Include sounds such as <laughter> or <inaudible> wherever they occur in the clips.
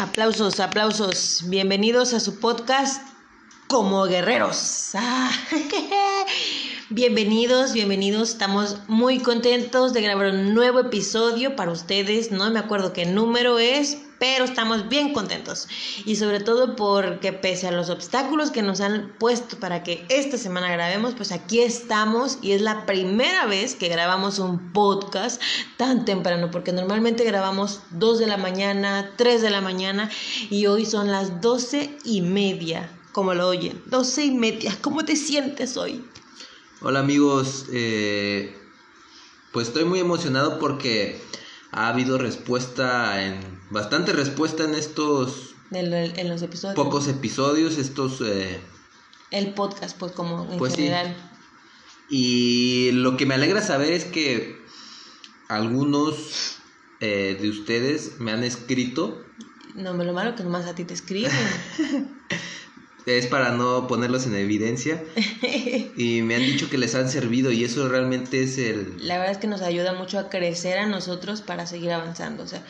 Aplausos, aplausos. Bienvenidos a su podcast Como Guerreros. <laughs> Bienvenidos, bienvenidos. Estamos muy contentos de grabar un nuevo episodio para ustedes. No me acuerdo qué número es, pero estamos bien contentos. Y sobre todo porque pese a los obstáculos que nos han puesto para que esta semana grabemos, pues aquí estamos y es la primera vez que grabamos un podcast tan temprano, porque normalmente grabamos 2 de la mañana, 3 de la mañana y hoy son las 12 y media, como lo oyen, 12 y media. ¿Cómo te sientes hoy? Hola amigos, eh, pues estoy muy emocionado porque ha habido respuesta en bastante respuesta en estos en, los episodios. pocos episodios estos eh, el podcast pues como en pues general. Y lo que me alegra saber es que algunos eh, de ustedes me han escrito. No me lo malo que nomás a ti te escriben <laughs> es para no ponerlos en evidencia. <laughs> y me han dicho que les han servido y eso realmente es el... La verdad es que nos ayuda mucho a crecer a nosotros para seguir avanzando. O sea,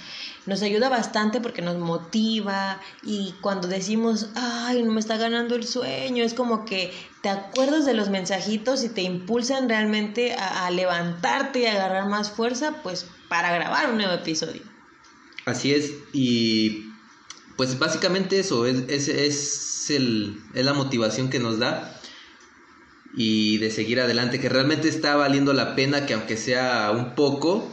nos ayuda bastante porque nos motiva y cuando decimos, ay, no me está ganando el sueño, es como que te acuerdas de los mensajitos y te impulsan realmente a, a levantarte y a agarrar más fuerza, pues para grabar un nuevo episodio. Así es, y pues básicamente eso, es, es, es, el, es la motivación que nos da y de seguir adelante, que realmente está valiendo la pena que aunque sea un poco,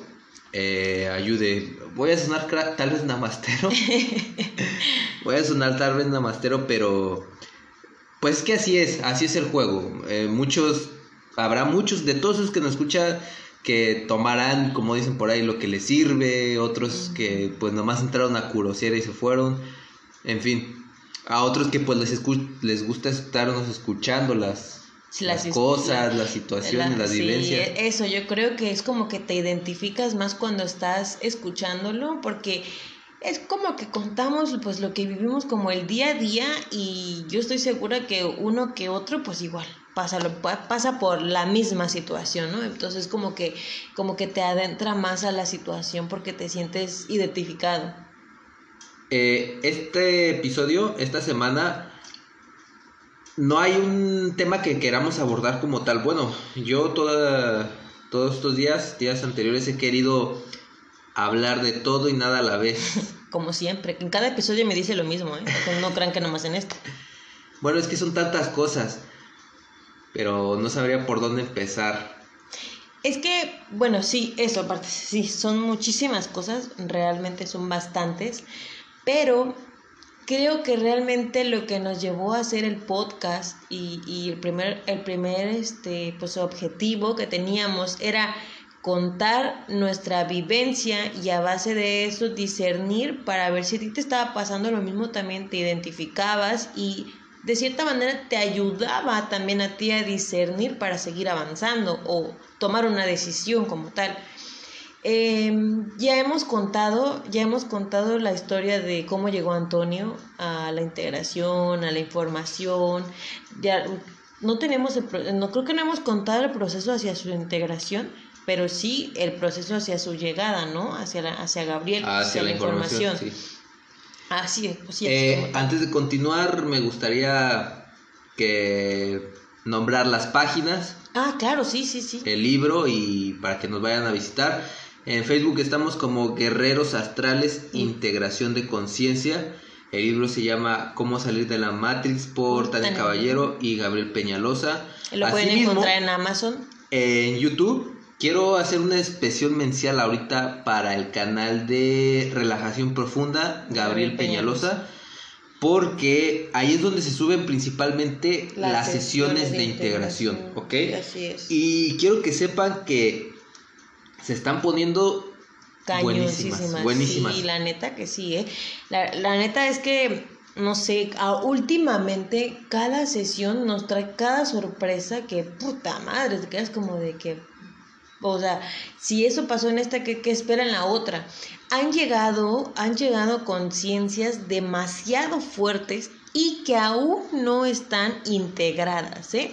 eh, ayude. Voy a sonar tal vez namastero. <laughs> Voy a sonar tal vez namastero, pero pues que así es, así es el juego. Eh, muchos, habrá muchos de todos los que nos escuchan que tomarán, como dicen por ahí, lo que les sirve, otros que pues nomás entraron a curociera y se fueron, en fin, a otros que pues les, les gusta estarnos escuchando las, las, cosas, las situaciones, las vivencias. Eso, yo creo que es como que te identificas más cuando estás escuchándolo, porque es como que contamos pues lo que vivimos como el día a día y yo estoy segura que uno que otro pues igual pasa, lo, pasa por la misma situación, ¿no? Entonces como que, como que te adentra más a la situación porque te sientes identificado. Eh, este episodio, esta semana, no hay un tema que queramos abordar como tal. Bueno, yo toda, todos estos días, días anteriores, he querido hablar de todo y nada a la vez. <laughs> Como siempre, en cada episodio me dice lo mismo, ¿eh? No crean que nomás en este. Bueno, es que son tantas cosas pero no sabría por dónde empezar. Es que, bueno, sí, eso aparte, sí, son muchísimas cosas, realmente son bastantes, pero creo que realmente lo que nos llevó a hacer el podcast y, y el primer, el primer este, pues, objetivo que teníamos era contar nuestra vivencia y a base de eso discernir para ver si a ti te estaba pasando lo mismo, también te identificabas y de cierta manera te ayudaba también a ti a discernir para seguir avanzando o tomar una decisión como tal. Em, ya hemos contado, ya hemos contado la historia de cómo llegó Antonio a la integración, a la información. Ya no tenemos, no creo que no hemos contado el proceso hacia su integración, pero sí el proceso hacia su llegada, ¿no? Hacia hacia Gabriel, hacia, la, información. Así es, pues eh, Antes de continuar, me gustaría que nombrar las páginas. Ah, claro, sí, sí, sí. El libro y para que nos vayan a visitar. En Facebook estamos como Guerreros Astrales, Integración de Conciencia. El libro se llama Cómo salir de la Matrix por Tania Caballero y Gabriel Peñalosa. Lo pueden encontrar en Amazon. En YouTube Quiero hacer una especial mención ahorita para el canal de Relajación Profunda, Gabriel Peñalosa, porque ahí es donde se suben principalmente las, sesiones, de, integración, ¿ok? Así es. Y quiero que sepan que se están poniendo buenísimas, buenísimas. Sí, la neta que sí, ¿eh? La, la neta es que no sé, últimamente cada sesión nos trae cada sorpresa que puta madre, te quedas como de que o sea, si eso pasó en esta, ¿qué, espera en la otra? Han llegado, han llegado conciencias demasiado fuertes y que aún no están integradas, ¿eh?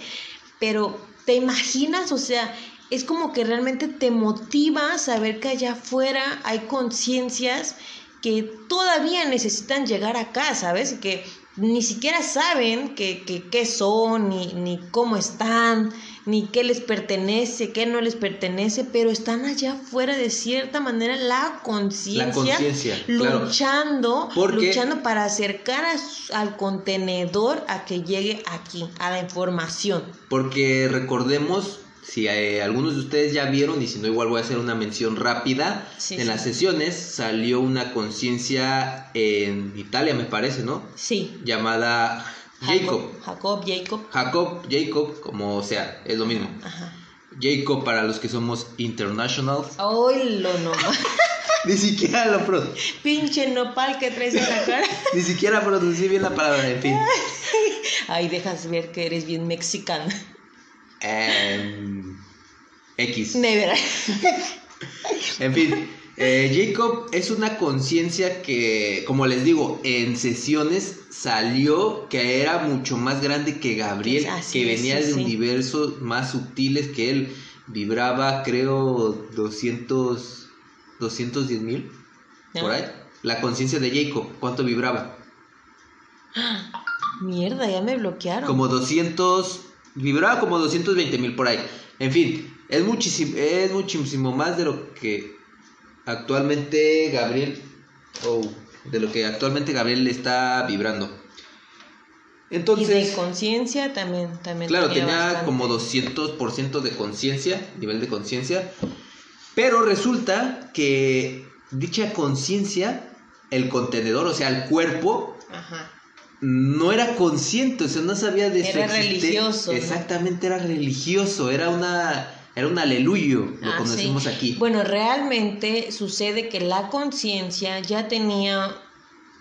Pero, ¿te imaginas? O sea, es como que realmente te motiva saber que allá afuera hay conciencias que todavía necesitan llegar acá, ¿sabes? Que ni siquiera saben qué que, son, ni, ni cómo están, ni qué les pertenece, qué no les pertenece, pero están allá fuera de cierta manera la conciencia, luchando, luchando para acercar al contenedor a que llegue aquí, a la información. Porque recordemos si eh, algunos de ustedes ya vieron, y si no, igual voy a hacer una mención rápida. en las sesiones salió una conciencia en Italia, me parece, ¿no? Sí. Llamada Jacob. Jacob, Jacob. Jacob, Jacob, como sea, es lo mismo. Ajá. Jacob para los que somos internationals. Ay, lo no. <laughs> Ni siquiera lo pronuncio. Pinche nopal que traes en la cara. <laughs> Ni siquiera pronuncié bien la palabra, en fin. <laughs> Ay, dejas ver que eres bien mexicano. Em, X. Never. en fin, eh, Jacob es una conciencia que, como les digo, en sesiones salió que era mucho más grande que Gabriel, que venía de universos más sutiles que él. Vibraba, creo, 200, 210 mil. Por ahí. La conciencia de Jacob, ¿cuánto vibraba? <gasps> Mierda, ya me bloquearon. Como 200 vibraba como 220 mil por ahí. En fin, es muchísimo, es muchísimo más de lo que actualmente Gabriel, o de lo que actualmente Gabriel está vibrando. Entonces, y de conciencia también, también. Claro, tenía, como 200% de conciencia, nivel de conciencia. Pero resulta que dicha conciencia, el contenedor, o sea, el cuerpo, Ajá no era consciente, o sea, no sabía de Era religioso. Exactamente, era religioso, era una era un aleluyo, lo ah, conocemos aquí. Bueno, realmente sucede que la conciencia ya tenía,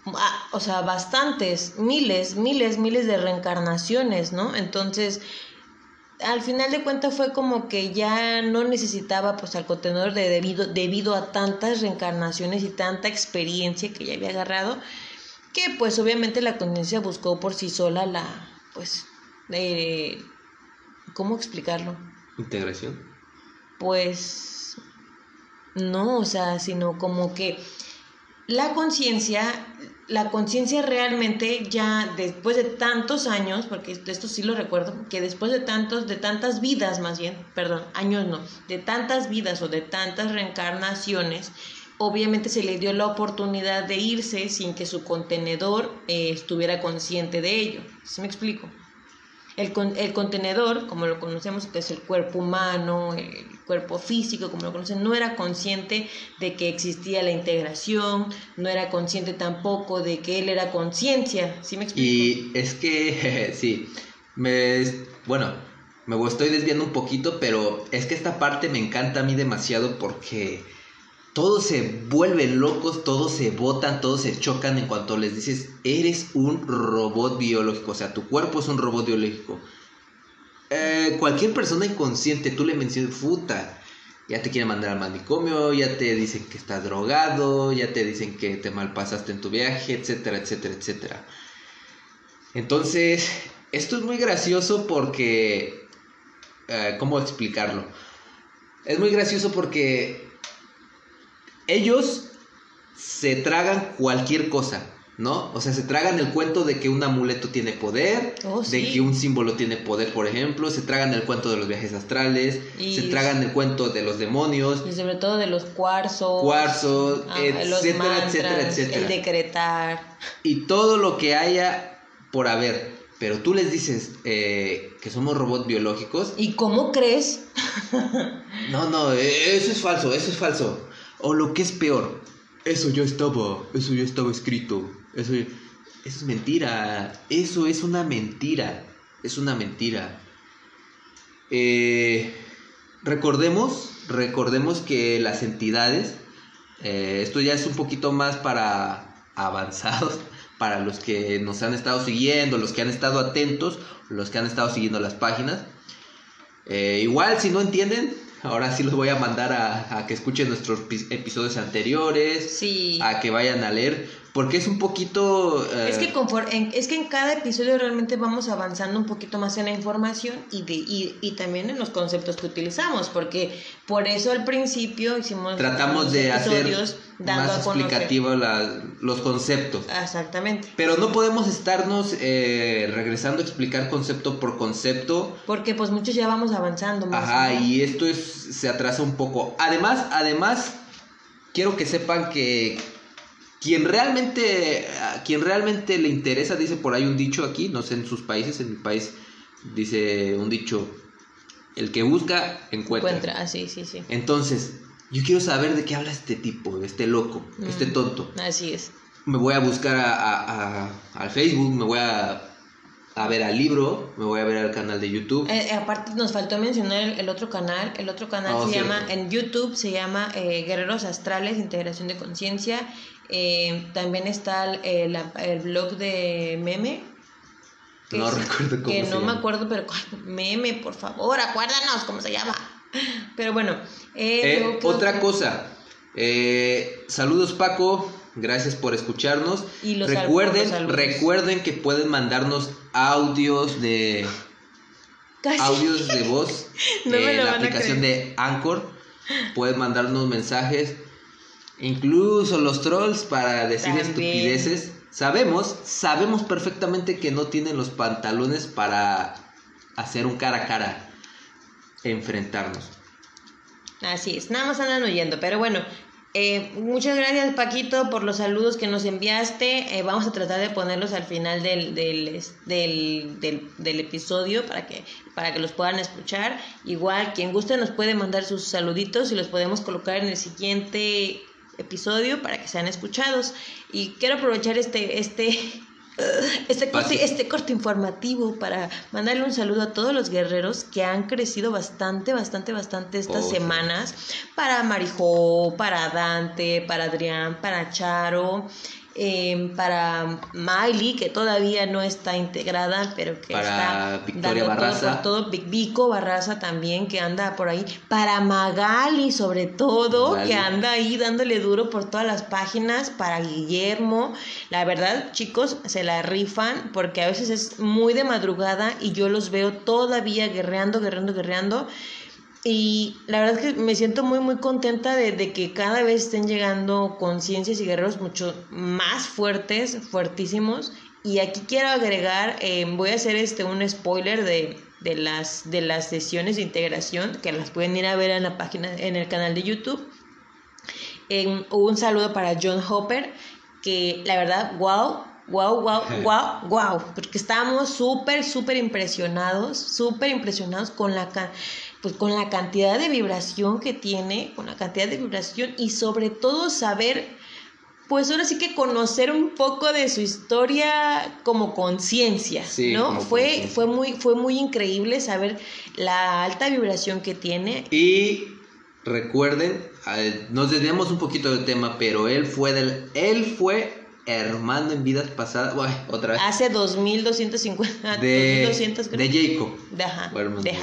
ah, o sea, bastantes, miles, miles, miles de reencarnaciones, ¿no? Entonces, al final de cuentas fue como que ya no necesitaba pues al contenedor de debido, debido a tantas reencarnaciones y tanta experiencia que ya había agarrado que pues obviamente la conciencia buscó por sí sola la, pues, eh, ¿cómo explicarlo? Integración. Pues, no, o sea, sino como que la conciencia, la conciencia realmente ya después de tantos años, porque esto sí lo recuerdo, que después de tantos, de tantas vidas más bien, perdón, años no, de tantas vidas o de tantas reencarnaciones, obviamente se le dio la oportunidad de irse sin que su contenedor eh, estuviera consciente de ello. ¿Sí me explico? El, el, contenedor, como lo conocemos, que es el cuerpo humano, el cuerpo físico, como lo conocen, no era consciente de que existía la integración, no era consciente tampoco de que él era conciencia. ¿Sí me explico? Y es que, <laughs> sí, me, bueno, me estoy desviando un poquito, pero es que esta parte me encanta a mí demasiado porque todos se vuelven locos, todos se botan, todos se chocan en cuanto les dices, eres un robot biológico, o sea, tu cuerpo es un robot biológico. Eh, cualquier persona inconsciente, tú le mencionas, puta, ya te quieren mandar al manicomio, ya te dicen que estás drogado, ya te dicen que te malpasaste en tu viaje, etcétera, etcétera, etcétera. Entonces, esto es muy gracioso porque... Eh, ¿Cómo explicarlo? Es muy gracioso porque ellos se tragan cualquier cosa, ¿no? O sea, se tragan el cuento de que un amuleto tiene poder, oh, de que un símbolo tiene poder, por ejemplo, se tragan el cuento de los viajes astrales, se tragan el cuento de los demonios. Y sobre todo de los cuarzos. Cuarzos, etcétera, etcétera, etcétera. El decretar. Y todo lo que haya por haber. Pero tú les dices eh, que somos robots biológicos. ¿Y cómo crees? no, no, e, eso es falso, eso es falso. O lo que es peor, eso ya estaba, eso ya estaba escrito, eso, eso es mentira, eso es una mentira, es una mentira. Eh, recordemos, recordemos que las entidades, eh, esto ya es un poquito más para avanzados, <laughs> para los que nos han estado siguiendo, los que han estado atentos, los que han estado siguiendo las páginas. Eh, igual si no entienden, Ahora sí los voy a mandar a, que escuchen nuestros episodios anteriores, sí. a que vayan a leer, porque es un poquito... eh, Es que, confor- en, es que en cada episodio realmente vamos avanzando un poquito más en la información y, de, y, y también en los conceptos que utilizamos, porque por eso al principio hicimos tratamos de hacer episodios dando más explicativo la- los conceptos. Exactamente. Pero no podemos estarnos eh, regresando a explicar concepto por concepto. Porque pues muchos ya vamos avanzando más. Ajá, y esto es, se atrasa un poco. Además, además, quiero que sepan que quien realmente, a quien realmente le interesa, dice por ahí un dicho aquí, no sé en sus países, en mi país dice un dicho, el que busca, encuentra. Encuentra, ah, sí, sí, sí. Entonces, yo quiero saber de qué habla este tipo, este loco, este Mm. tonto. Así es. Me voy a buscar a, a- a- al Facebook, me voy a, a ver al libro, me voy a ver al canal de YouTube. Eh, eh, aparte nos faltó mencionar el, el otro canal. El otro canal Oh, se cierto. llama, en YouTube se llama eh, Guerreros Astrales, Integración de Conciencia. Eh, también está el, la- el blog de Meme. que No es- recuerdo cómo Que se no me acuerdo, pero Meme, por favor, acuérdanos cómo se llama. Pero bueno. eh, Eh, luego, ¿qué otra cosa, saludos Paco, gracias por escucharnos. Y los recuerden, recuerden que pueden mandarnos audios de Casi. audios de voz <laughs> No la aplicación de Anchor. Pueden mandarnos mensajes, incluso los trolls para decir También. estupideces. Sabemos, sabemos perfectamente que no tienen los pantalones para hacer un cara a cara, enfrentarnos. Así es, nada más andan oyendo, pero bueno, eh, muchas gracias Paquito por los saludos que nos enviaste, eh, vamos a tratar de ponerlos al final del, del, del- del episodio para que, para que los puedan escuchar, igual quien guste nos puede mandar sus saluditos y los podemos colocar en el siguiente episodio para que sean escuchados. Y quiero aprovechar este, este <laughs> <laughs> este corte, este corte informativo para mandarle un saludo a todos los guerreros que han crecido bastante, bastante, bastante estas Oh, semanas. Para Marijó, para Dante, para Adrián, para Charo, eh, para Miley, que todavía no está integrada, pero que Para está Victoria dando Barraza. Todo, por todo. Vic- Vico Barraza también, que anda por ahí. Para Magali, sobre todo, Magali. que anda ahí dándole duro por todas las páginas. Para Guillermo. La verdad, chicos, se la rifan porque a veces es muy de madrugada y yo los veo todavía guerreando, guerreando, guerreando. Y la verdad es que me siento muy, muy contenta de, de que cada vez estén llegando conciencias y guerreros mucho más fuertes, fuertísimos. Y aquí quiero agregar, eh, voy a hacer este un spoiler de, de, las, de las sesiones de integración, que las pueden ir a ver en la página, en el canal de YouTube. En- un saludo para John Hopper, que la verdad, wow, wow, wow, wow, wow, porque estábamos súper, súper impresionados, súper impresionados con la, ca- pues, con la cantidad de vibración que tiene, con la cantidad de vibración y sobre todo saber, pues ahora sí que conocer un poco de su historia como conciencia, Sí, ¿no? como Fue, fue, muy, fue muy increíble saber la alta vibración que tiene Y recuerden, nos desviamos un poquito del tema, pero él fue del, él fue hermano en vidas pasadas, otra vez, Hace 2250, de, 2200 creo. de Jacob. De, ajá,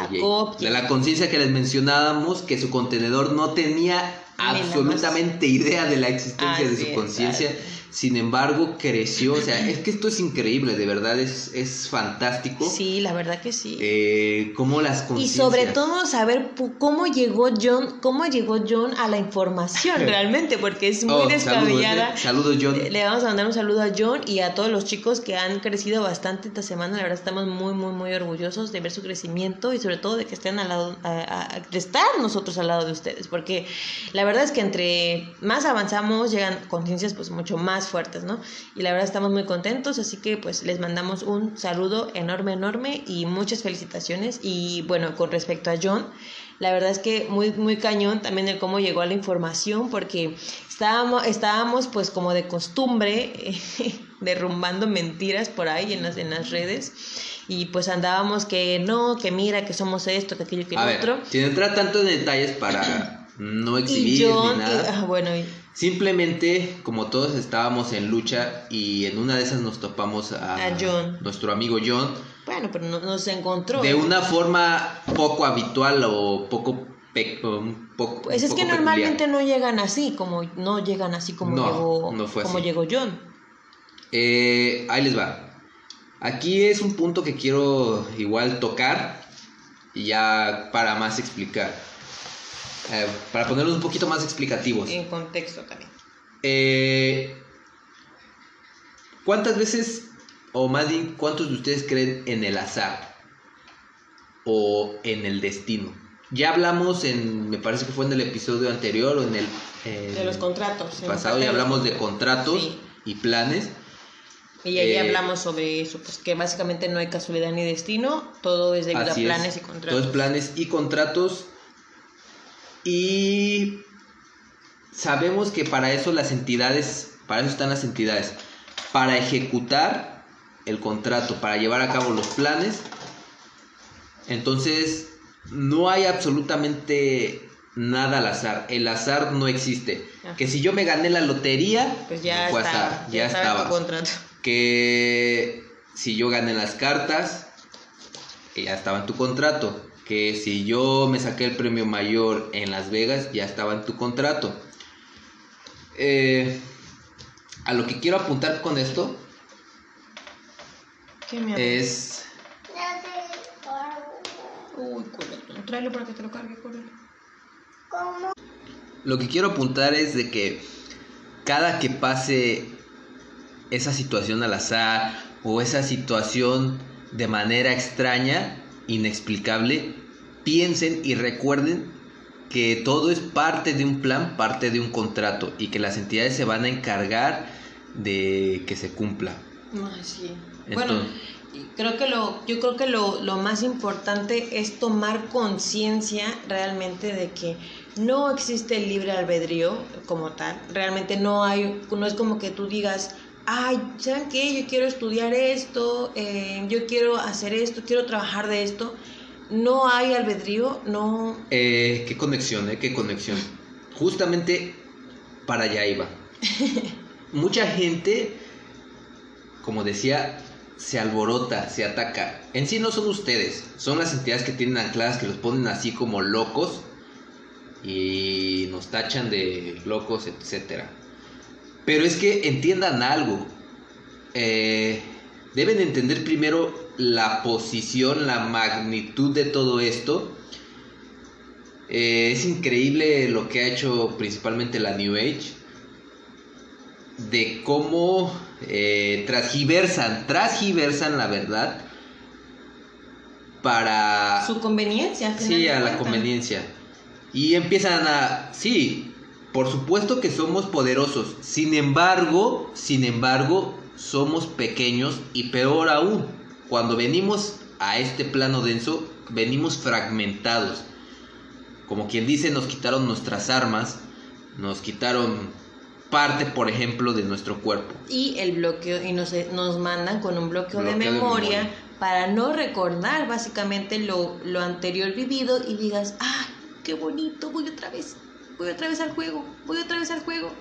Jacob. De la conciencia que les mencionábamos, que su contenedor no tenía absolutamente idea de la existencia de su conciencia. Sin embargo, creció. O sea, es que esto es increíble, de verdad, es, es fantástico. Sí, la verdad que sí. Eh, cómo las y sobre todo saber cómo llegó John, cómo llegó John a la información <laughs> realmente, porque es muy Oh, descabellada. Saludos, eh. Saludos, John. Le le vamos a mandar un saludo a John y a todos los chicos que han crecido bastante esta semana. La verdad estamos muy, muy, muy orgullosos de ver su crecimiento y sobre todo de que estén al lado, a- a- de estar nosotros al lado de ustedes, porque la verdad es que entre más avanzamos llegan conciencias pues mucho más fuertes, ¿no? Y la verdad estamos muy contentos, así que pues les mandamos un saludo enorme, enorme y muchas felicitaciones. Y bueno, con respecto a John, la verdad es que muy, muy cañón también el cómo llegó a la información, porque estábamos, estábamos pues como de costumbre eh, <laughs> derrumbando mentiras por ahí en las, en las redes. Y pues andábamos que no, que mira, que somos esto, que aquello, que A lo ver, otro. sin entrar tanto en detalles para no exhibir ni nada. ah, bueno, y- Simplemente, como todos estábamos en lucha y en una de esas nos topamos a, A John. nuestro amigo John, bueno, pero no, no se encontró. de una forma poco habitual o poco... poco Pues es que normalmente peculiar. no llegan así, como no llegan así como No, llegó no fue como así. llegó John. Eh, ahí les va. Aquí es un punto que quiero igual tocar y ya para más explicar. Eh, para ponerlos un poquito más explicativos. En contexto también. Eh, ¿Cuántas veces, o más bien, cuántos de ustedes creen en el azar? O en el destino. Ya hablamos en, me parece que fue en el episodio anterior o en el... eh, De los contratos. pasado ya hablamos de contratos. Sí. y planes. Y ahí Eh, hablamos sobre eso, pues que básicamente no hay casualidad ni destino, todo es debido es. planes y contratos. Todos planes y contratos. Y sabemos que para eso las entidades, para eso están las entidades, para ejecutar el contrato, para llevar a cabo los planes. Entonces, no hay absolutamente nada al azar. El azar no existe. Ajá. Que si yo me gané la lotería, pues ya fue estaba, azar, ya, ya estaba tu estaba. contrato. que si yo gané las cartas, que ya estaba en tu contrato. Que si yo me saqué el premio mayor en Las Vegas, ya estaba en tu contrato. Eh, a lo que quiero apuntar con esto ¿Qué me es... Uy. Tráelo para que te lo cargue, córrelo. Lo que quiero apuntar es de que cada que pase esa situación al azar o esa situación de manera extraña, inexplicable, piensen y recuerden que todo es parte de un plan, parte de un contrato y que las entidades se van a encargar de que se cumpla. Ay, sí. Bueno, Entonces- creo que lo, yo creo que lo, lo más importante es tomar conciencia realmente de que no existe el libre albedrío como tal. Realmente no hay, no es como que tú digas, ay, ¿saben qué? Yo quiero estudiar esto, eh, yo quiero hacer esto, quiero trabajar de esto. No hay albedrío, no, Eh, qué conexión, eh, qué conexión. Justamente para allá iba. <laughs> Mucha gente, como decía, se alborota, se ataca. En sí no son ustedes, son las entidades que tienen ancladas que los ponen así como locos y nos tachan de locos, etcétera. Pero es que entiendan algo. Eh, deben entender primero la posición, la magnitud de todo esto. Eh, es increíble lo que ha hecho principalmente la New Age. De cómo eh, transgiversan, transgiversan la verdad para su conveniencia. Sí, a la conveniencia. Y empiezan a, sí, por supuesto que somos poderosos. Sin embargo, sin embargo, somos pequeños y peor aún, cuando venimos a este plano denso, venimos fragmentados. Como quien dice, nos quitaron nuestras armas, nos quitaron parte, por ejemplo, de nuestro cuerpo. y el bloqueo y nos, nos mandan con un bloqueo, de, Bloqueo de memoria memoria. para no recordar básicamente lo, lo anterior vivido y digas, ah, qué bonito, voy otra vez, voy otra vez al juego, voy otra vez al juego.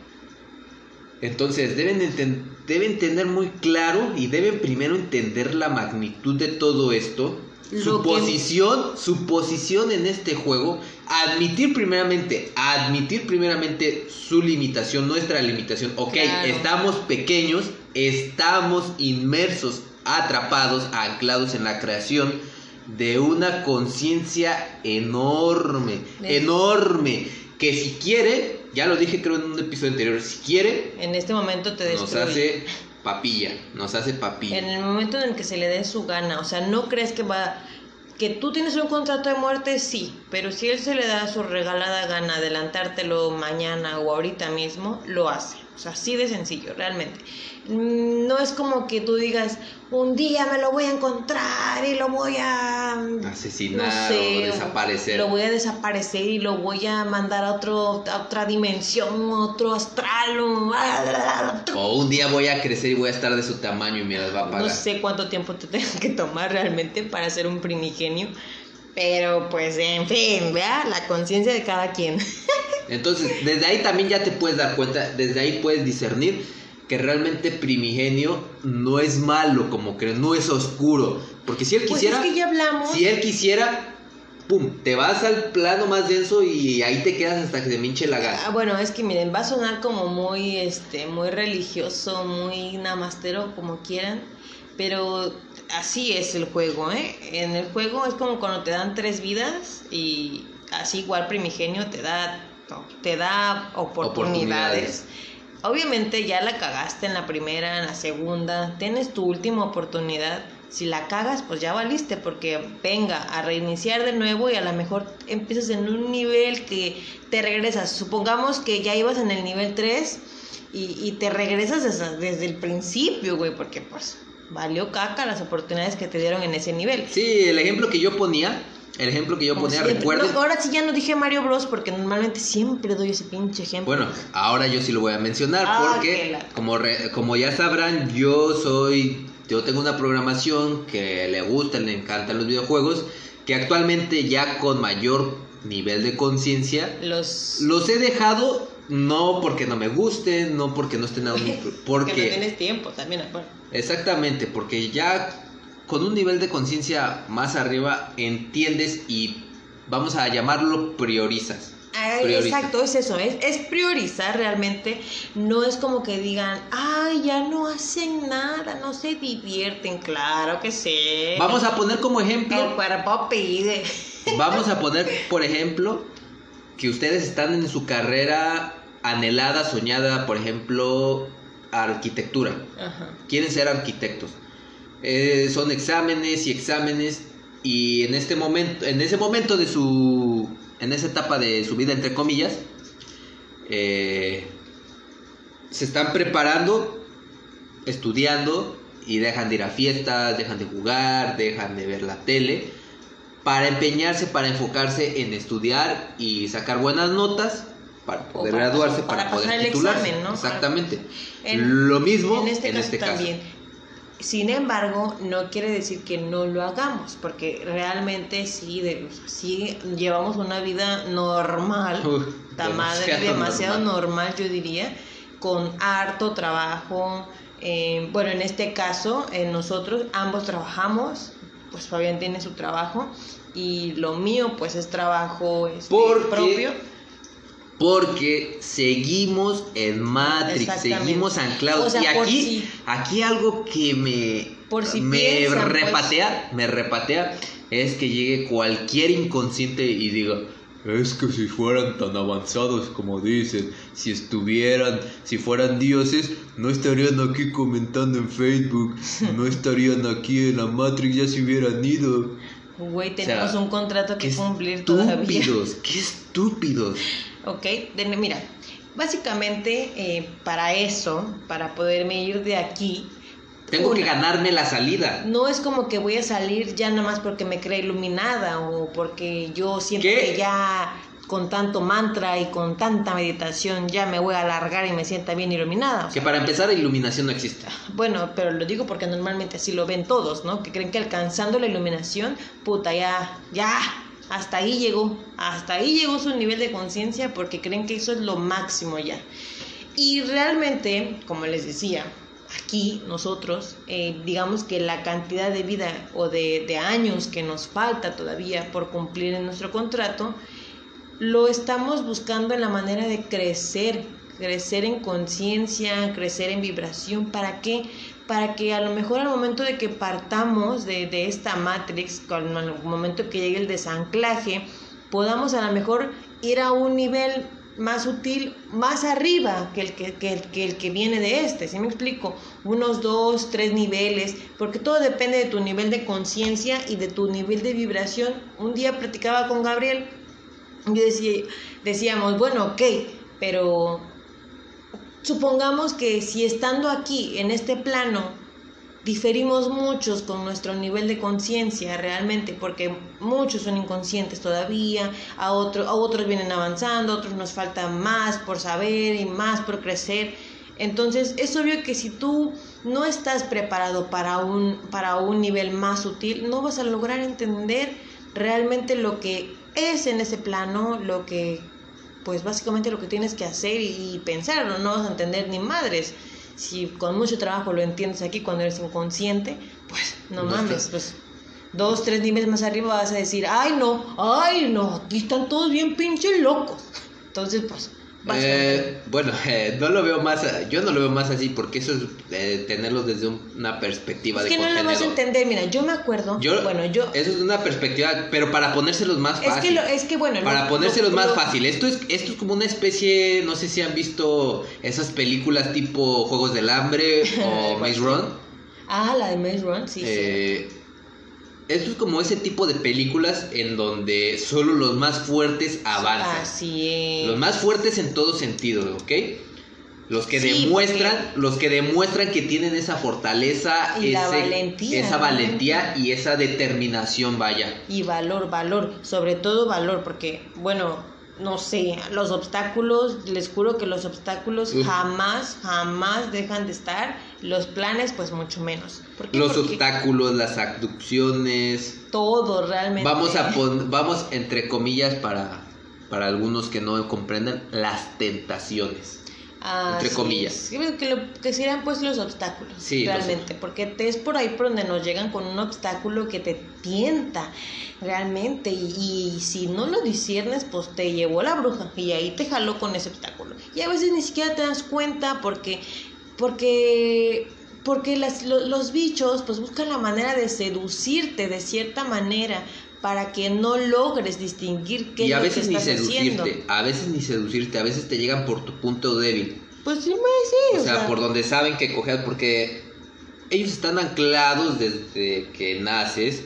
Entonces deben, enten- deben tener muy claro y deben primero entender la magnitud de todo esto, su que- posición, su posición en este juego, admitir primeramente, admitir primeramente su limitación, nuestra limitación. Ok, Claro. estamos pequeños, estamos inmersos, atrapados, anclados en la creación de una conciencia enorme, enorme, que si quiere, ya lo dije creo en un episodio anterior, si quiere, En este momento te nos destruye. hace papilla, nos hace papilla. En el momento en el que se le dé su gana, o sea, no crees que va que tú tienes un contrato de muerte, sí, pero si él se le da su regalada gana adelantártelo mañana o ahorita mismo, lo hace. O sea, así de sencillo, realmente. Mm, No es como que tú digas, un día me lo voy a encontrar y lo voy a Asesinar no sé, o desaparecer. Lo voy a desaparecer y lo voy a mandar a, otro, a otra dimensión, otro astral. <laughs> o- un día voy a crecer y voy a estar de su tamaño y me las va a pagar. No sé cuánto tiempo te <laughs> tengas que tomar realmente para ser un primigenio. Pero pues en fin, vea la conciencia de cada quien. <laughs> Entonces, desde ahí también ya te puedes dar cuenta, desde ahí puedes discernir que realmente primigenio no es malo como creen, no es oscuro. Porque si él Pues quisiera, es que ya hablamos. si él quisiera, pum, te vas al plano más denso y ahí te quedas hasta que se minche la gana. Ah, bueno, es que miren, va a sonar como muy, este, muy religioso, muy namastero, como quieran, pero así es el juego, ¿eh? En el juego es como cuando te dan tres vidas y así igual primigenio te da, te da oportunidades. Obviamente ya la cagaste en la primera, en la segunda, tienes tu última oportunidad. Si la cagas, pues ya valiste, porque venga a reiniciar de nuevo y a lo mejor empiezas en un nivel que te regresas. Supongamos que ya ibas en el nivel 3 y, te regresas desde, desde el principio, güey, porque pues valió caca las oportunidades que te dieron en ese nivel. Sí, el ejemplo que yo ponía, el ejemplo que yo ponía, recuerdo. ahora sí ya no dije Mario Bros porque normalmente siempre doy ese pinche ejemplo. Bueno, ahora yo sí lo voy a mencionar ah, porque como como ya sabrán, yo soy yo tengo una programación que le gusta, le encantan los videojuegos, que actualmente ya con mayor nivel de conciencia los los he dejado no porque no me gusten, no porque no estén a un... <laughs> Porque... que no tienes tiempo también, Exactamente, porque ya con un nivel de conciencia más arriba entiendes y vamos a llamarlo priorizas. exacto, es eso, es, es, priorizar realmente, no es como que digan, ay, ya no hacen nada, no se divierten, claro que sí. Vamos a poner como ejemplo... El cuerpo pide. Vamos a poner, <laughs> por ejemplo, que ustedes están en su carrera anhelada, soñada, por ejemplo, arquitectura. Quieren ser arquitectos. Eh, son exámenes y exámenes y en este momento, en ese momento de su, en esa etapa de su vida entre comillas, eh, se están preparando, estudiando y dejan de ir a fiestas, dejan de jugar, dejan de ver la tele para empeñarse, para enfocarse en estudiar y sacar buenas notas para poder graduarse, para, poder titularse. ¿no? Exactamente. Lo mismo en este, caso, también. Sin embargo, no quiere decir que no lo hagamos, porque realmente sí, de, sí llevamos una vida normal, demasiado, normal. yo diría, con harto trabajo. Eh, bueno, en este caso, eh, nosotros ambos trabajamos, pues Fabián tiene su trabajo y lo mío pues es trabajo este, propio porque seguimos en Matrix, seguimos anclados. y aquí, aquí algo que me, me pues. repatea, me repatea, es que llegue cualquier inconsciente y diga, es que si fueran tan avanzados como dicen, si estuvieran, si fueran dioses, no estarían aquí comentando en Facebook, <laughs> no estarían aquí en la Matrix, ya se hubieran ido. Güey, tenemos un contrato que cumplir todavía. Estúpidos, qué estúpidos. Ok, mira, básicamente eh, para eso, para poderme ir de aquí, tengo que ganarme la salida. No es como que voy a salir ya nada más porque me cree iluminada o porque yo siento que ya con tanto mantra y con tanta meditación ya me voy a alargar y me sienta bien iluminada. que para empezar, iluminación no existe. Bueno, pero lo digo porque normalmente así lo ven todos, ¿no? Que creen que alcanzando la iluminación, puta, ya, ya, hasta ahí llegó, hasta ahí llegó su nivel de conciencia porque creen que eso es lo máximo ya. Y realmente, como les decía, aquí nosotros, eh, digamos que la cantidad de vida o de, de años que nos falta todavía por cumplir en nuestro contrato, lo estamos buscando en la manera de crecer, crecer en conciencia, crecer en vibración. ¿Para qué? Para que a lo mejor al momento de que partamos de, de esta matrix, al momento que llegue el desanclaje, podamos a lo mejor ir a un nivel más útil, más arriba que el que, que, el que viene de este, ¿sí me explico? Unos dos, tres niveles, porque todo depende de tu nivel de conciencia y de tu nivel de vibración. Un día platicaba con Gabriel, yo decía, decíamos, bueno, ok, pero supongamos que si estando aquí, en este plano, diferimos muchos con nuestro nivel de conciencia realmente, porque muchos son inconscientes todavía, a, otro, a otros vienen avanzando, otros nos falta más por saber y más por crecer. Entonces es obvio que si tú no estás preparado para un, para un nivel más sutil, no vas a lograr entender realmente lo que es en ese plano lo que, pues básicamente lo que tienes que hacer y, pensar, no vas a entender ni madres. Si con mucho trabajo lo entiendes aquí cuando eres inconsciente, pues no, mames, pues dos, tres niveles más arriba vas a decir, ay no, ay no, aquí están todos bien pinches locos. Entonces, pues, eh, bueno, <laughs> eh, no lo veo más, yo no lo veo más así porque eso es eh, tenerlo desde una perspectiva es de que no lo vas a entender, mira, yo me acuerdo, bueno, yo eso es una perspectiva, pero para ponérselos más fácil. Es que, lo, es que bueno, para ponérselos más fácil. Esto es esto es como una especie, no sé si han visto esas películas tipo Juegos del Hambre <laughs> o Maze Run. Ah, la de Maze Run, sí. Eh, esto es como ese tipo de películas en donde solo los más fuertes avanzan. Así es. Los más fuertes en todo sentido, ¿ok? Los que demuestran, los que demuestran que tienen esa fortaleza, y valentía, esa valentía y esa determinación, vaya. Y valor, valor, sobre todo valor, porque bueno, no sé, los obstáculos, les juro que los obstáculos jamás, jamás dejan de estar, los planes pues mucho menos. Los obstáculos, las abducciones. Todo realmente. Vamos a vamos entre comillas para, para algunos que no comprenden, las tentaciones entre comillas. Que, lo, que serían pues los obstáculos, realmente, porque te es por ahí por donde nos llegan con un obstáculo que te tienta realmente y, si no lo disiernes pues te llevó la bruja y ahí te jaló con ese obstáculo. Y a veces ni siquiera te das cuenta porque porque porque las, los bichos pues buscan la manera de seducirte de cierta manera para que no logres distinguir qué y a es veces lo ni seducirte, a veces ni seducirte, a veces te llegan por tu punto débil. Pues sí, sí. O, sea, por donde saben que coger, porque ellos están anclados desde que naces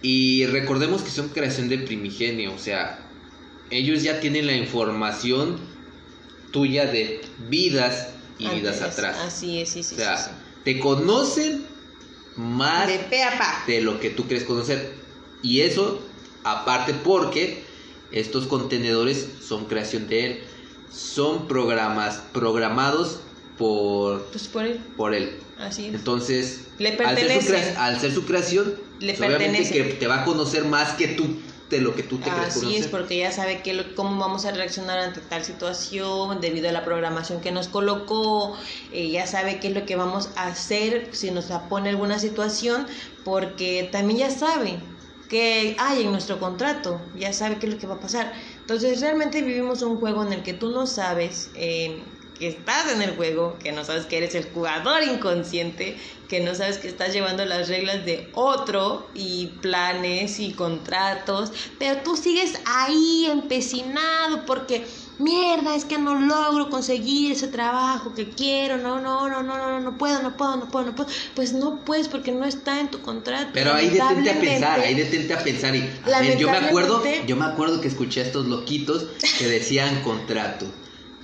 y recordemos que son creación de primigenio, o sea, ellos ya tienen la información tuya de vidas y vidas atrás. Así es, sí, sí. O sea, te conocen más de, de lo que tú crees conocer. Y eso, aparte porque estos contenedores son creación de él, son programas programados por, pues por él. Por él. Así es. Entonces, Le al, ser su al ser su creación, Le pues, obviamente que te va a conocer más que tú de lo que tú te crees Así es, porque ya sabe que cómo vamos a reaccionar ante tal situación debido a la programación que nos colocó, eh, ya sabe qué es lo que vamos a hacer si nos pone alguna situación, porque también ya sabe que hay en nuestro contrato, ya sabe qué es lo que va a pasar. Entonces realmente vivimos un juego en el que tú no sabes eh, que estás en el juego, que no sabes que eres el jugador inconsciente, que no sabes que estás llevando las reglas de otro y planes y contratos, pero tú sigues ahí empecinado porque mierda, es que no logro conseguir ese trabajo que quiero, no, no, no, no, no, no puedo, no puedo, no puedo, no puedo. Pues no puedes porque no está en tu contrato. Pero ahí detente a pensar, ahí detente a pensar y yo me acuerdo, yo me acuerdo que escuché a estos loquitos que decían contrato.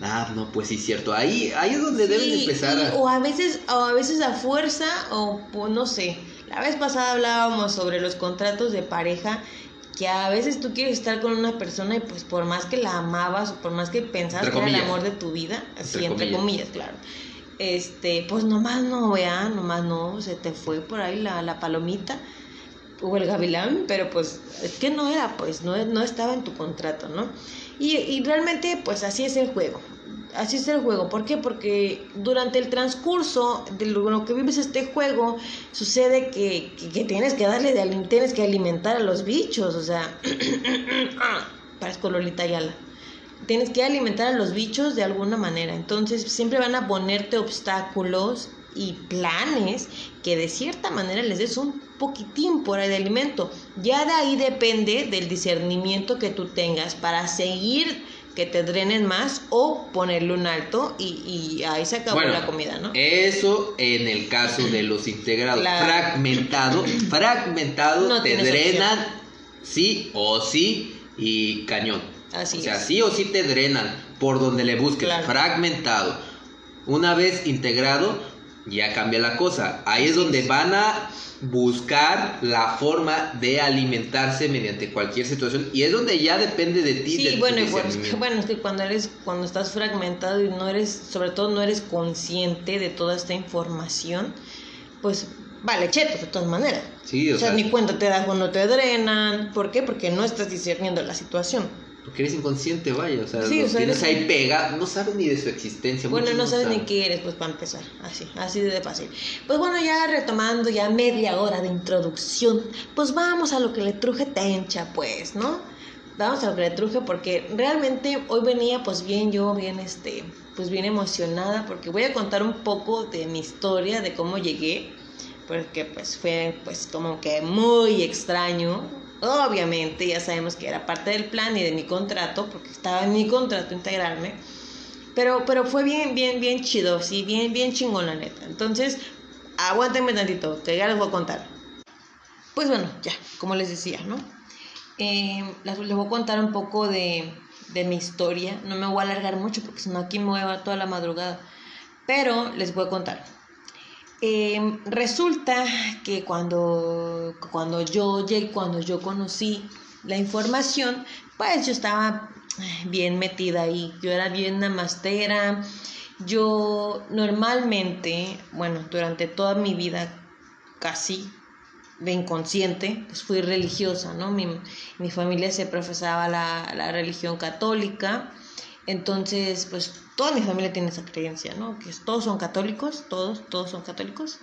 Ah, no, pues sí, cierto. Ahí, ahí es donde deben empezar. A... O a veces, o a veces a fuerza, o pues, no sé. La vez pasada hablábamos sobre los contratos de pareja que a veces tú quieres estar con una persona y pues por más que la amabas o por más que pensabas que era el amor de tu vida, así entre, comillas. claro, este, pues nomás no, vea, nomás no, se te fue por ahí la, la palomita o el gavilán, pero pues es que no era, pues no, no estaba en tu contrato, ¿no? Y, y realmente pues así es el juego, así es el juego. ¿Por qué? Porque durante el transcurso de lo que vives este juego, sucede que, que, tienes que darle, de, tienes que alimentar a los bichos, o sea, <clears throat> parezco Lolita Ayala. Tienes que alimentar a los bichos de alguna manera. Entonces siempre van a ponerte obstáculos y planes que de cierta manera les des un poquitín por ahí de alimento. Ya de ahí depende del discernimiento que tú tengas para seguir que te drenen más o ponerle un alto y, ahí se acabó la comida, ¿no? Eso en el caso de los integrados. Fragmentado, fragmentado te drenan sí o sí y cañón. Así o sea, sí o sí te drenan por donde le busques. Fragmentado. Una vez integrado, ya cambia la cosa. Ahí es donde van a buscar la forma de alimentarse mediante cualquier situación y es donde ya depende de ti. Sí, bueno, <laughs> bueno, es que cuando eres, cuando estás fragmentado y no eres, sobre todo no eres consciente de toda esta información, pues vale, cheto de todas maneras. Sí, o, sea, ni cuenta te das cuando te drenan. ¿Por qué? Porque no estás discerniendo la situación. Porque eres inconsciente, vaya, o sea, Sí, o sea, tienes eres- ahí pega, no sabes ni de su existencia. Bueno, no sabes ni saben. qué eres, pues para empezar, así, así de fácil. Pues bueno, ya retomando ya media hora de introducción, pues vamos a lo que le truje Tencha, pues, ¿no? Vamos a lo que le truje porque realmente hoy venía pues bien yo, bien este, pues bien emocionada porque voy a contar un poco de mi historia, de cómo llegué, porque pues fue pues como que muy extraño. Obviamente ya sabemos que era parte del plan y de mi contrato, porque estaba en mi contrato integrarme. Pero, pero fue bien, bien, bien chido, sí, bien, bien chingón la neta. Entonces, aguántenme tantito, que ya les voy a contar. Pues bueno, ya, como les decía, ¿no? Eh, les, voy a contar un poco de, de mi historia. No me voy a alargar mucho porque si no aquí me voy a toda la madrugada. Pero les voy a contar. Eh, resulta que cuando, cuando yo cuando yo conocí la información, pues yo estaba bien metida ahí. Yo era bien namastera. Yo normalmente, bueno, durante toda mi vida casi de inconsciente, pues fui religiosa, ¿no? Mi, mi familia se profesaba la, la religión católica. Entonces, pues toda mi familia tiene esa creencia, ¿no? Que todos son católicos, todos, todos son católicos.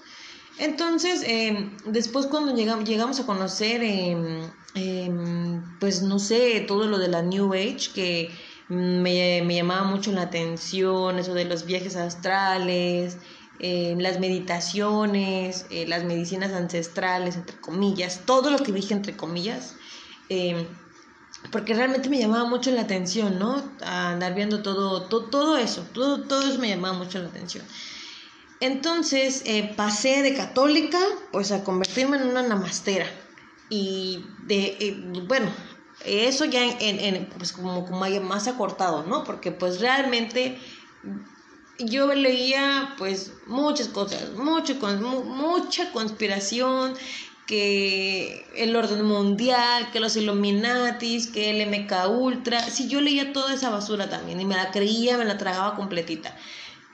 Entonces, eh, después cuando llegamos, llegamos a conocer, eh, eh, pues no sé, todo lo de la New Age, que me, me llamaba mucho la atención, eso de los viajes astrales, las meditaciones, eh, las medicinas ancestrales, entre comillas, todo lo que dije entre comillas. Porque realmente me llamaba mucho la atención, ¿no? Andar viendo todo, todo, todo eso, todo, todo eso me llamaba mucho la atención. Entonces eh, pasé de católica, pues a convertirme en una namastera. Y de, eh, bueno, eso ya en, pues como, como más acortado, ¿no? Porque pues realmente yo leía pues muchas cosas, mucho, mucha conspiración, que el orden mundial, que los Illuminatis, que el MK Ultra, si yo leía toda esa basura también y me la creía, me la tragaba completita.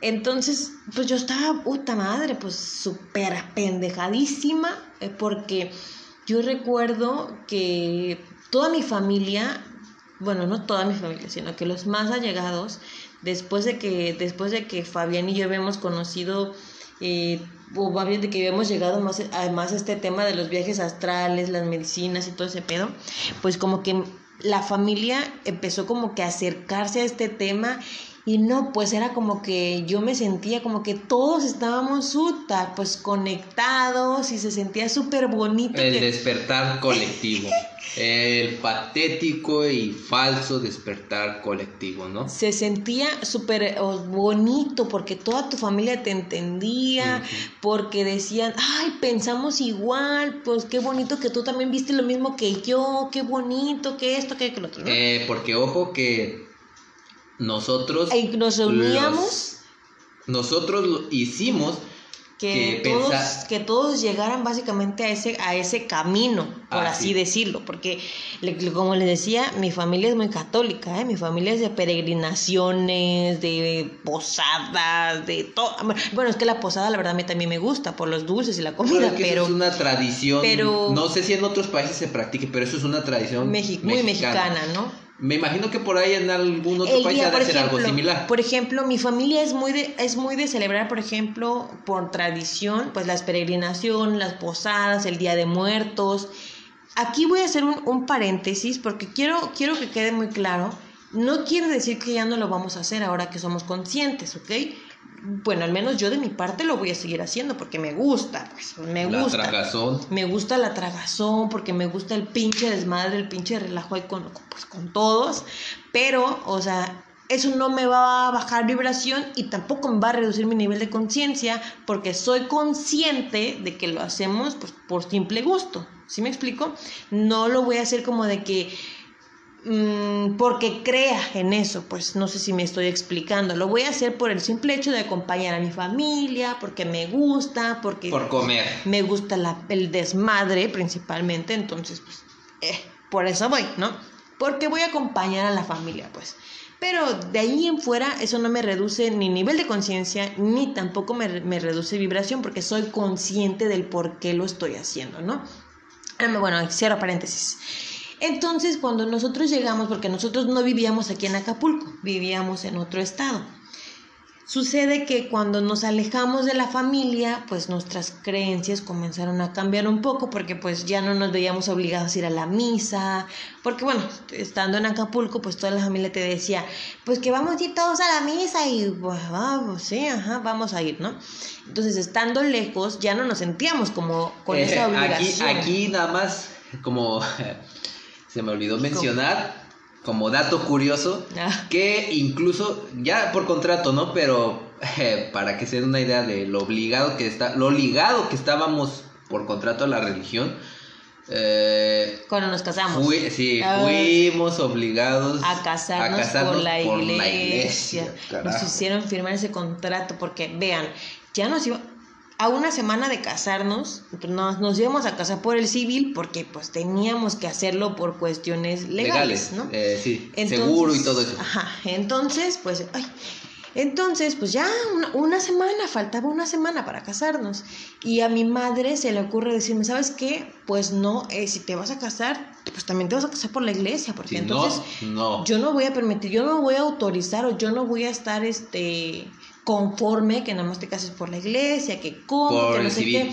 Entonces, pues yo estaba, puta madre, pues súper pendejadísima, eh, porque yo recuerdo que toda mi familia, bueno, no toda mi familia, sino que los más allegados, después de que, después de que Fabián y yo habíamos conocido eh, o bien que habíamos llegado más, además a este tema de los viajes astrales, las medicinas y todo ese pedo, pues como que la familia empezó como que a acercarse a este tema y no, pues era como que yo me sentía como que todos estábamos suta, pues conectados y se sentía súper bonito. El que... despertar <laughs> colectivo. el patético y falso despertar colectivo, ¿no? Se sentía súper bonito porque toda tu familia te entendía, uh -huh. porque decían, ay, pensamos igual, pues qué bonito que tú también viste lo mismo que yo, qué bonito, que esto, que lo otro. ¿no? Eh, porque ojo que nosotros y nos reuníamos los, nosotros lo hicimos que, que, todos, pensar... que todos llegaran básicamente a ese, a ese camino, por ah, así sí. decirlo, porque como les decía, mi familia es muy católica, ¿eh? mi familia es de peregrinaciones, de posadas, de todo. Bueno, es que la posada la verdad a mí también me gusta, por los dulces y la comida, es pero... es una tradición, pero, no sé si en otros países se practique, pero eso es una tradición Mexi muy mexicana, ¿no? Me imagino que por ahí en algún otro El país día, ha de ejemplo, algo similar. Por ejemplo, mi familia es muy de, es muy de celebrar, por ejemplo, por tradición, pues las peregrinaciones, las posadas, el Día de Muertos. Aquí voy a hacer un, un paréntesis porque quiero, quiero que quede muy claro. No quiere decir que ya no lo vamos a hacer ahora que somos conscientes, ¿ok? Bueno, al menos yo de mi parte lo voy a seguir haciendo porque me gusta, pues, me La gusta. tragazón. Me gusta la tragazón porque me gusta el pinche desmadre, el pinche relajo ahí con, pues, con todos. Pero, o sea, eso no me va a bajar vibración y tampoco me va a reducir mi nivel de conciencia porque soy consciente de que lo hacemos pues, por simple gusto. ¿Sí me explico? No lo voy a hacer como de que mmm, porque crea en eso, pues no sé si me estoy explicando. Lo voy a hacer por el simple hecho de acompañar a mi familia, porque me gusta, porque Por comer. me gusta la, el desmadre principalmente, entonces pues eh, por eso voy, ¿no? Porque voy a acompañar a la familia, pues. Pero de ahí en fuera eso no me reduce ni nivel de conciencia, ni tampoco me, me, reduce vibración, porque soy consciente del por qué lo estoy haciendo, ¿no? Bueno, cierro paréntesis. Entonces, cuando nosotros llegamos, porque nosotros no vivíamos aquí en Acapulco, vivíamos en otro estado. Sucede que cuando nos alejamos de la familia, pues nuestras creencias comenzaron a cambiar un poco porque pues ya no nos veíamos obligados a ir a la misa, porque bueno, estando en Acapulco, pues toda la familia te decía, pues que vamos a ir todos a la misa y pues vamos, sí, ajá, vamos a ir, ¿no? Entonces, estando lejos, ya no nos sentíamos como con Eh, esa aquí, obligación. aquí nada más, como se me olvidó mencionar, como dato curioso, Ah. que incluso, ya por contrato, ¿no? Pero eh, para que se den una idea de lo obligado que está, lo ligado que estábamos por contrato a la religión, eh, Cuando nos casamos. fui- sí, Ah. fuimos obligados a casarnos, a casarnos por, la por iglesia. la iglesia, Nos hicieron firmar ese contrato porque, vean, ya nos iba a una semana de casarnos, nos, nos íbamos a casar por el civil porque pues teníamos que hacerlo por cuestiones legales, ¿no? eh, sí, Entonces, seguro y todo eso. Ajá, entonces, pues, ay, entonces, pues ya una, una semana, faltaba una semana para casarnos. Y a mi madre se le ocurre decirme, ¿sabes qué? Pues no, eh, si te vas a casar, pues también te vas a casar por la iglesia, porque Si entonces no, no. yo no voy a permitir, yo no voy a autorizar o yo no voy a estar, este, conforme que nada más te cases por la iglesia, que cómo, que no sé qué.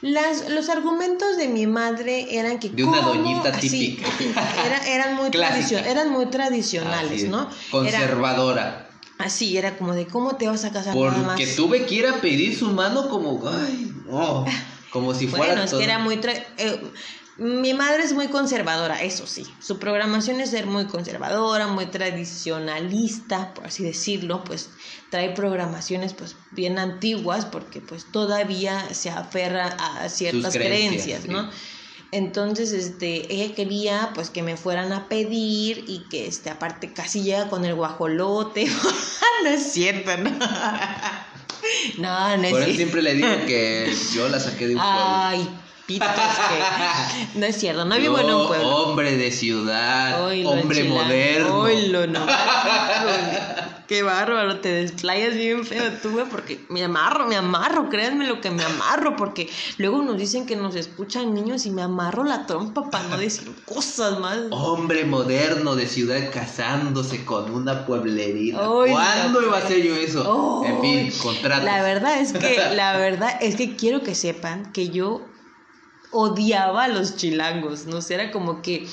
Las, los argumentos de mi madre eran que De una cómo, doñita así, típica. era- eran muy <laughs> eran muy tradicionales, Así es, ¿no? Era, Conservadora. así, era como de cómo te vas a casar nada más. Porque tuve que ir a pedir su mano como, ay, no, <laughs> como si fuera Bueno, es todo- que era muy... tra- eh, mi madre es muy conservadora, eso sí. Su programación es ser muy conservadora, muy tradicionalista, por así decirlo. Pues trae programaciones pues bien antiguas porque pues todavía se aferra a ciertas creencias, creencias, ¿no? Entonces, este, ella quería pues que me fueran a pedir y que este, aparte casi llega con el guajolote. <laughs> no es cierto, no. <laughs> No, no es Por eso siempre le digo que <laughs> yo la saqué de un pueblo. Pitos que... <laughs> No es cierto, no vivo en Yo, un pueblo. Hombre de ciudad, Oilo, hombre chilango. moderno. Oilo, no. <laughs> Qué bárbaro, te desplayas bien feo tú, güey, porque me amarro, me amarro, créanme lo que me amarro, porque luego nos dicen que nos escuchan niños y me amarro la trompa para no decir cosas más. Hombre moderno de ciudad casándose con una pueblerina. Ay, ¿Cuándo iba a ser yo eso? en fin, Ay, contratos. La verdad es que, <laughs> la verdad es que quiero que sepan que yo odiaba a los chilangos, ¿no? O sea, era como que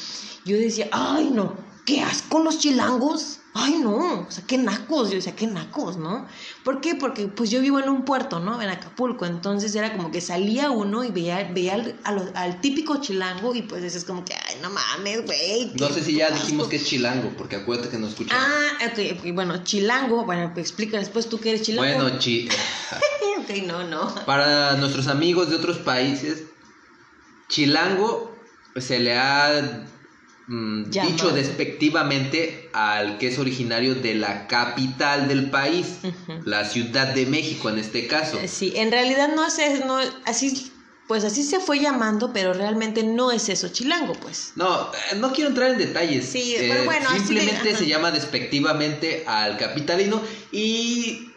yo decía, ay, no, qué asco los chilangos. Ay, no, o sea, qué nacos, yo decía, qué nacos, ¿no? ¿Por qué? Porque pues yo vivo en un puerto, ¿no? En Acapulco, entonces era como que salía uno y veía, veía al, típico chilango y pues es como que, ay, no mames, güey. No sé si ya asco". dijimos que es chilango, porque acuérdate que nos escuchan. Ah, ok, ok, bueno, chilango, bueno, pues explica después tú que eres chilango. bueno, chi <laughs> ok, no, no. para nuestros amigos de otros países, chilango se le ha mm, dicho despectivamente al que es originario de la capital del país, la Ciudad de México en este caso. Sí, en realidad no es, no, así, pues así se fue llamando, pero realmente no es eso chilango, pues. No, eh, no quiero entrar en detalles. Sí, Eh, pero bueno, así de- simplemente se llama despectivamente al capitalino y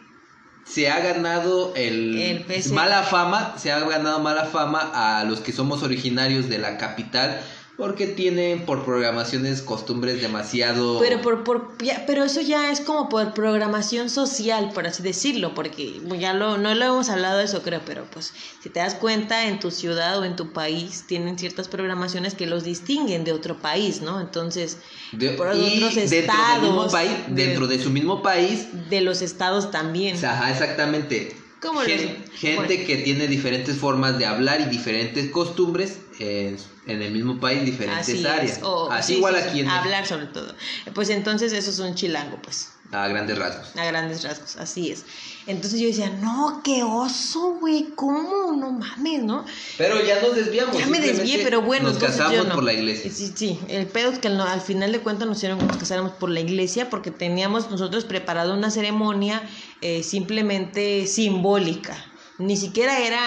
se ha ganado el, mala fama, se ha ganado mala fama a los que somos originarios de la capital porque tienen por programaciones costumbres demasiado Pero por, por ya- pero eso ya es como por programación social, por así decirlo, porque ya lo, no lo hemos hablado de eso, creo, pero pues si te das cuenta en tu ciudad o en tu país tienen ciertas programaciones que los distinguen de otro país, ¿no? Entonces, de- por y otros dentro del mismo estados, país, de- dentro de su mismo país, de los estados también. Ajá, exactamente. ¿Cómo Gen- les- gente bueno. que tiene diferentes formas de hablar y diferentes costumbres en, en el mismo país, diferentes Así áreas. es. o- Así sí, igual sí, aquí en hablar sobre todo. Pues entonces eso es un chilango, pues. a grandes rasgos. A grandes rasgos, así es. Entonces yo decía, no, qué oso, güey, ¿cómo? No mames, ¿no? Pero ya nos desviamos. Ya me desvié, pero bueno, Nos casamos yo no. por la iglesia. Sí, sí, el pedo es que al final de cuentas nos hicieron que nos casáramos por la iglesia porque teníamos nosotros preparado una ceremonia eh, simplemente simbólica. Ni siquiera era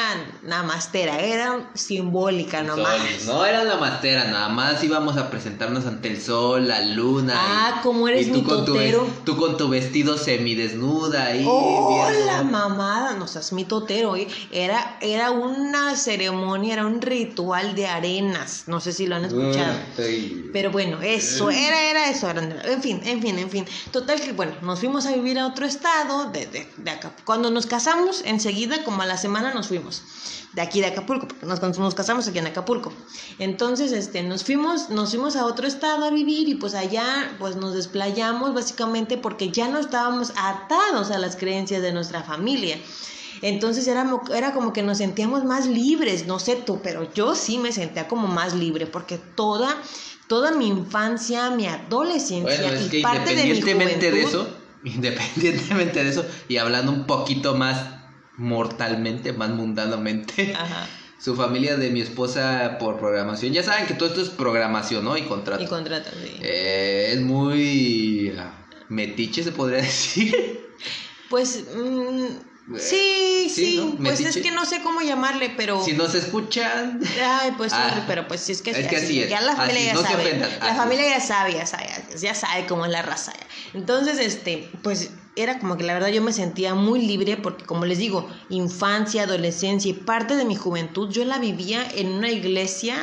namastera, era simbólica nomás. No era namastera, nada más íbamos a presentarnos ante el sol, la luna. Ah, como eres mi con totero. Tu, tú con tu vestido semidesnuda ahí. Oh, la mamada, no seas mi totero, ¿eh? era, era una ceremonia, era un ritual de arenas, no sé si lo han escuchado. Pero bueno, eso, era, era eso, en fin, en fin, en fin. Total que, bueno, nos fuimos a vivir a otro estado, de, de, de acá. Cuando nos casamos, enseguida, como a la semana nos fuimos de aquí de Acapulco, porque nos, nos, casamos aquí en Acapulco. Entonces, este, nos fuimos, nos fuimos a otro estado a vivir y pues allá pues nos desplayamos básicamente porque ya no estábamos atados a las creencias de nuestra familia. Entonces era, era como que nos sentíamos más libres, no sé tú, pero yo sí me sentía como más libre porque toda, toda mi infancia, mi adolescencia y parte de mi juventud, de eso, <laughs> independientemente de eso y hablando un poquito más mortalmente, más mundanamente. <laughs> Su familia de mi esposa por programación. Ya saben que todo esto es programación, ¿no? Y contrato. Y contrato, sí. Eh, es muy ah, metiche, se podría <laughs> decir. Pues mm, sí, sí, pues es que no sé cómo llamarle, pero... Si nos escuchan... Ay, pues ah, pero pues sí, es que, es que así, es. Ya la familia ya sabe. La familia ya sabe, ya sabe, ya sabe cómo es la raza. Entonces, este, pues era como que la verdad yo me sentía muy libre porque como les digo, infancia, adolescencia y parte de mi juventud yo la vivía en una iglesia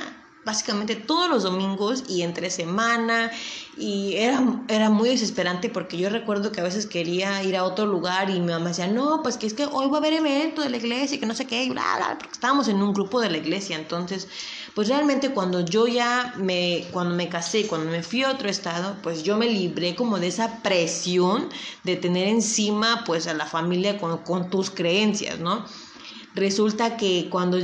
básicamente todos los domingos y entre semana y era, era muy desesperante porque yo recuerdo que a veces quería ir a otro lugar y mi mamá decía, no, pues que es que hoy va a haber evento de la iglesia y que no sé qué, y bla, bla, porque estábamos en un grupo de la iglesia, entonces pues realmente cuando yo ya me, cuando me casé, cuando me fui a otro estado, pues yo me libré como de esa presión de tener encima pues a la familia con, con tus creencias, ¿no? Resulta que cuando,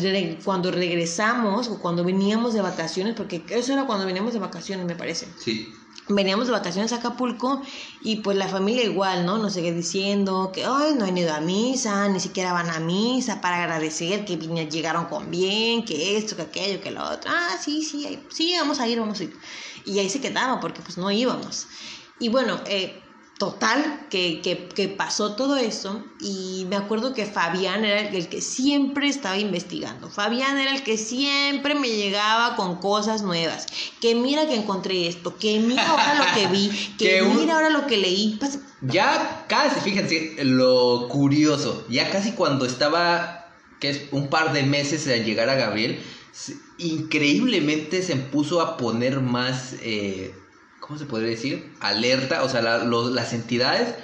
cuando regresamos o cuando veníamos de vacaciones, porque eso era cuando veníamos de vacaciones, me parece. Sí veníamos de vacaciones a Acapulco y pues la familia igual, ¿no? Nos sigue diciendo que, ay, no han ido a misa, ni siquiera van a misa para agradecer que llegaron con bien, que esto, que aquello, que lo otro. Ah, sí, sí, sí, vamos a ir, vamos a ir. Y ahí se quedaba porque pues no íbamos. Y bueno, eh, Total, que, que, que, pasó todo eso y me acuerdo que Fabián era el, que siempre estaba investigando. Fabián era el que siempre me llegaba con cosas nuevas. Que mira que encontré esto, que mira ahora lo que vi, <laughs> que, mira ahora lo que leí. Ya casi, fíjense, lo curioso, ya casi cuando estaba, que es un par de meses al llegar a Gabriel, increíblemente se puso a poner más... Eh, ¿cómo se podría decir? Alerta, o sea, las entidades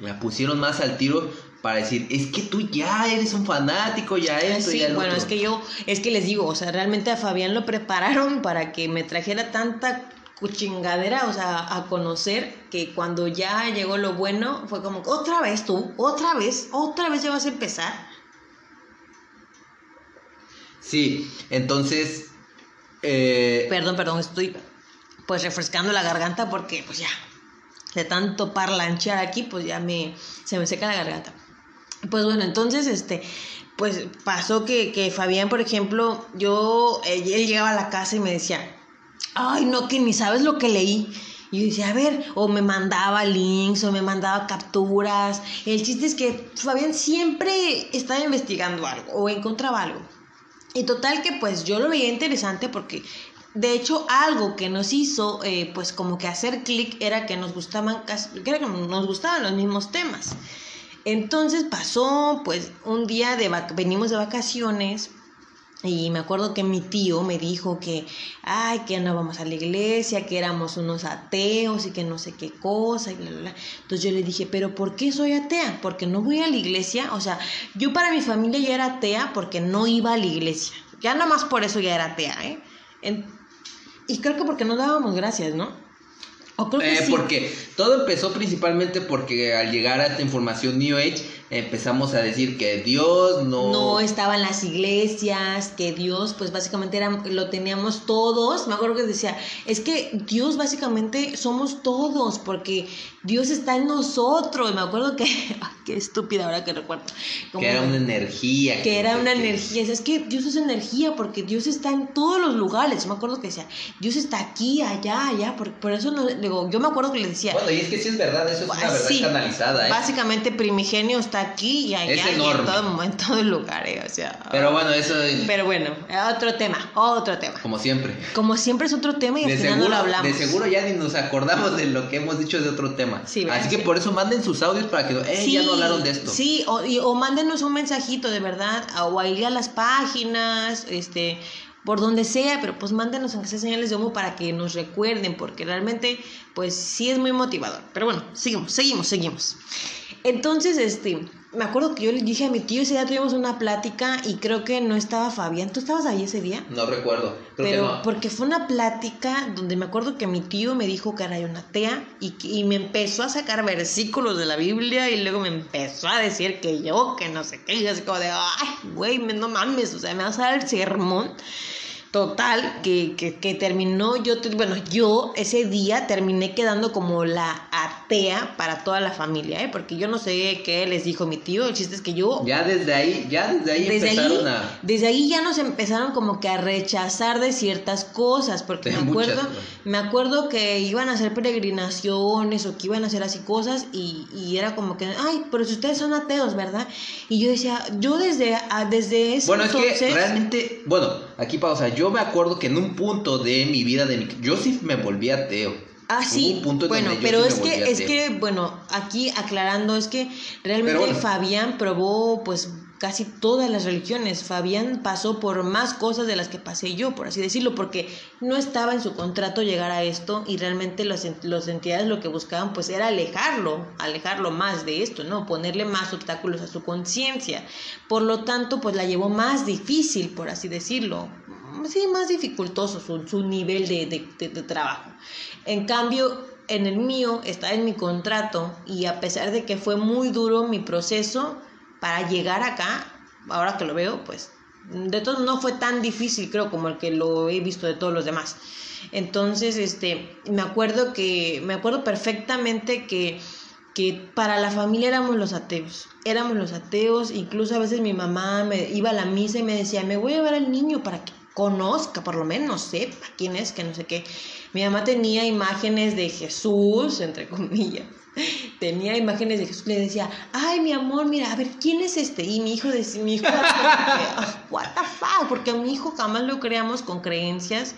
la pusieron más al tiro para decir, es que tú ya eres un fanático, ya esto, sí, bueno, es que yo, es que les digo, o sea, realmente a Fabián lo prepararon para que me trajera tanta cuchingadera, o sea, a conocer que cuando ya llegó lo bueno, fue como, otra vez tú, otra vez, otra vez ya vas a empezar. Sí, entonces... Eh, perdón, perdón, estoy pues refrescando la garganta porque pues ya, de tanto parlanchear aquí, pues ya me, se me seca la garganta. Pues bueno, entonces, este, pues pasó que, que Fabián, por ejemplo, yo, él, llegaba a la casa y me decía, ay, no, que ni sabes lo que leí. Y yo decía, a ver, o me mandaba links, o me mandaba capturas. El chiste es que Fabián siempre estaba investigando algo, o encontraba algo. Y total que pues yo lo veía interesante porque de hecho, algo que nos hizo, eh, pues como que hacer clic era que nos gustaban, que nos gustaban los mismos temas. Entonces pasó, pues un día de venimos de vacaciones y me acuerdo que mi tío me dijo que, ay, que no vamos a la iglesia, que éramos unos ateos y que no sé qué cosa y bla, bla, bla. Entonces yo le dije, pero ¿por qué soy atea? Porque no voy a la iglesia. O sea, yo para mi familia ya era atea porque no iba a la iglesia. Ya nada más por eso ya era atea, ¿eh? Y creo que porque no dábamos gracias, ¿no? O creo que eh, Porque todo empezó principalmente porque al llegar a esta información New Age empezamos a decir que Dios no... No estaba en las iglesias, que Dios pues básicamente era, lo teníamos todos. Me acuerdo que decía, es que Dios básicamente somos todos, porque Dios está en nosotros. Me acuerdo que, <laughs> qué estúpida ahora que recuerdo. que era una energía. Que, era una energía. Es que Dios es energía porque Dios está en todos los lugares. Me acuerdo que decía, Dios está aquí, allá, allá. Por, por eso no, digo, yo me acuerdo que le decía... Bueno, y es que sí es verdad, eso es una verdad canalizada. ¿eh? Básicamente primigenio está está aquí y allá Es y en enorme. todo, en todo lugar, eh, o sea. Pero bueno, eso Pero bueno, otro tema, otro tema. como siempre. Como siempre es otro tema y al De final seguro, no lo hablamos. de seguro ya ni nos acordamos de lo que hemos dicho de otro tema. Sí, ¿verdad? Así que por eso manden sus audios para que, eh, ya no hablaron de esto. Sí, o, y- o mándenos un mensajito de verdad, o ahí a las páginas, este, por donde sea, pero pues mándenos aunque sea señales de humo para que nos recuerden, porque realmente, pues sí es muy motivador. Pero bueno, seguimos, seguimos, seguimos. Entonces, este, me acuerdo que yo le dije a mi tío, ese día tuvimos una plática y creo que no estaba Fabián. ¿Tú estabas ahí ese día? No recuerdo. Creo Pero que no. porque fue una plática donde me acuerdo que mi tío me dijo que era una atea y, que- y me empezó a sacar versículos de la Biblia y luego me empezó a decir que yo, que no sé qué, y así como de, ay, güey, me- no mames, o sea, me vas a dar el sermón. Total, que, que, que terminó, yo, bueno, yo ese día terminé quedando como la atea para toda la familia, ¿eh? Porque yo no sé qué les dijo mi tío, el chiste es que yo Ya desde ahí, ya desde ahí desde ahí, empezaron a... desde ahí ya nos empezaron como que a rechazar de ciertas cosas, porque De me muchas acuerdo, me acuerdo que iban a hacer peregrinaciones o que iban a hacer así cosas y, y era como que, ay, pero si ustedes son ateos, ¿verdad? Y yo decía, yo desde, desde ese Bueno, es que realmente, bueno, aquí pausa. Yo me acuerdo que en un punto de mi vida, de mi, yo sí me volví ateo. Ah, sí, un punto en bueno, pero es que, es que, bueno, aquí aclarando, es que realmente Pero bueno. Fabián probó, pues, casi todas las religiones. Fabián pasó por más cosas de las que pasé yo, por así decirlo, porque no estaba en su contrato llegar a esto y realmente las, las entidades lo que buscaban, pues, era alejarlo, alejarlo más de esto, ¿no? Ponerle más obstáculos a su conciencia. Por lo tanto, pues, la llevó más difícil, por así decirlo. Sí, más dificultoso su, su nivel de, de- de- de trabajo. En cambio, en el mío está en mi contrato y a pesar de que fue muy duro mi proceso para llegar acá, ahora que lo veo, pues de todo no fue tan difícil, creo, como el que lo he visto de todos los demás. Entonces, este, me acuerdo que, me acuerdo perfectamente que, que para la familia éramos los ateos, éramos los ateos, incluso a veces mi mamá me iba a la misa y me decía, me voy a llevar al niño para que conozca, por lo menos sepa quién es, que no sé qué. Mi mamá tenía imágenes de Jesús, entre comillas. Tenía imágenes de Jesús, le decía, ay, mi amor, mira, a ver, ¿quién es este? Y mi hijo decía, mi hijo, "Ah, what the fuck, porque a mi hijo jamás lo creamos con creencias,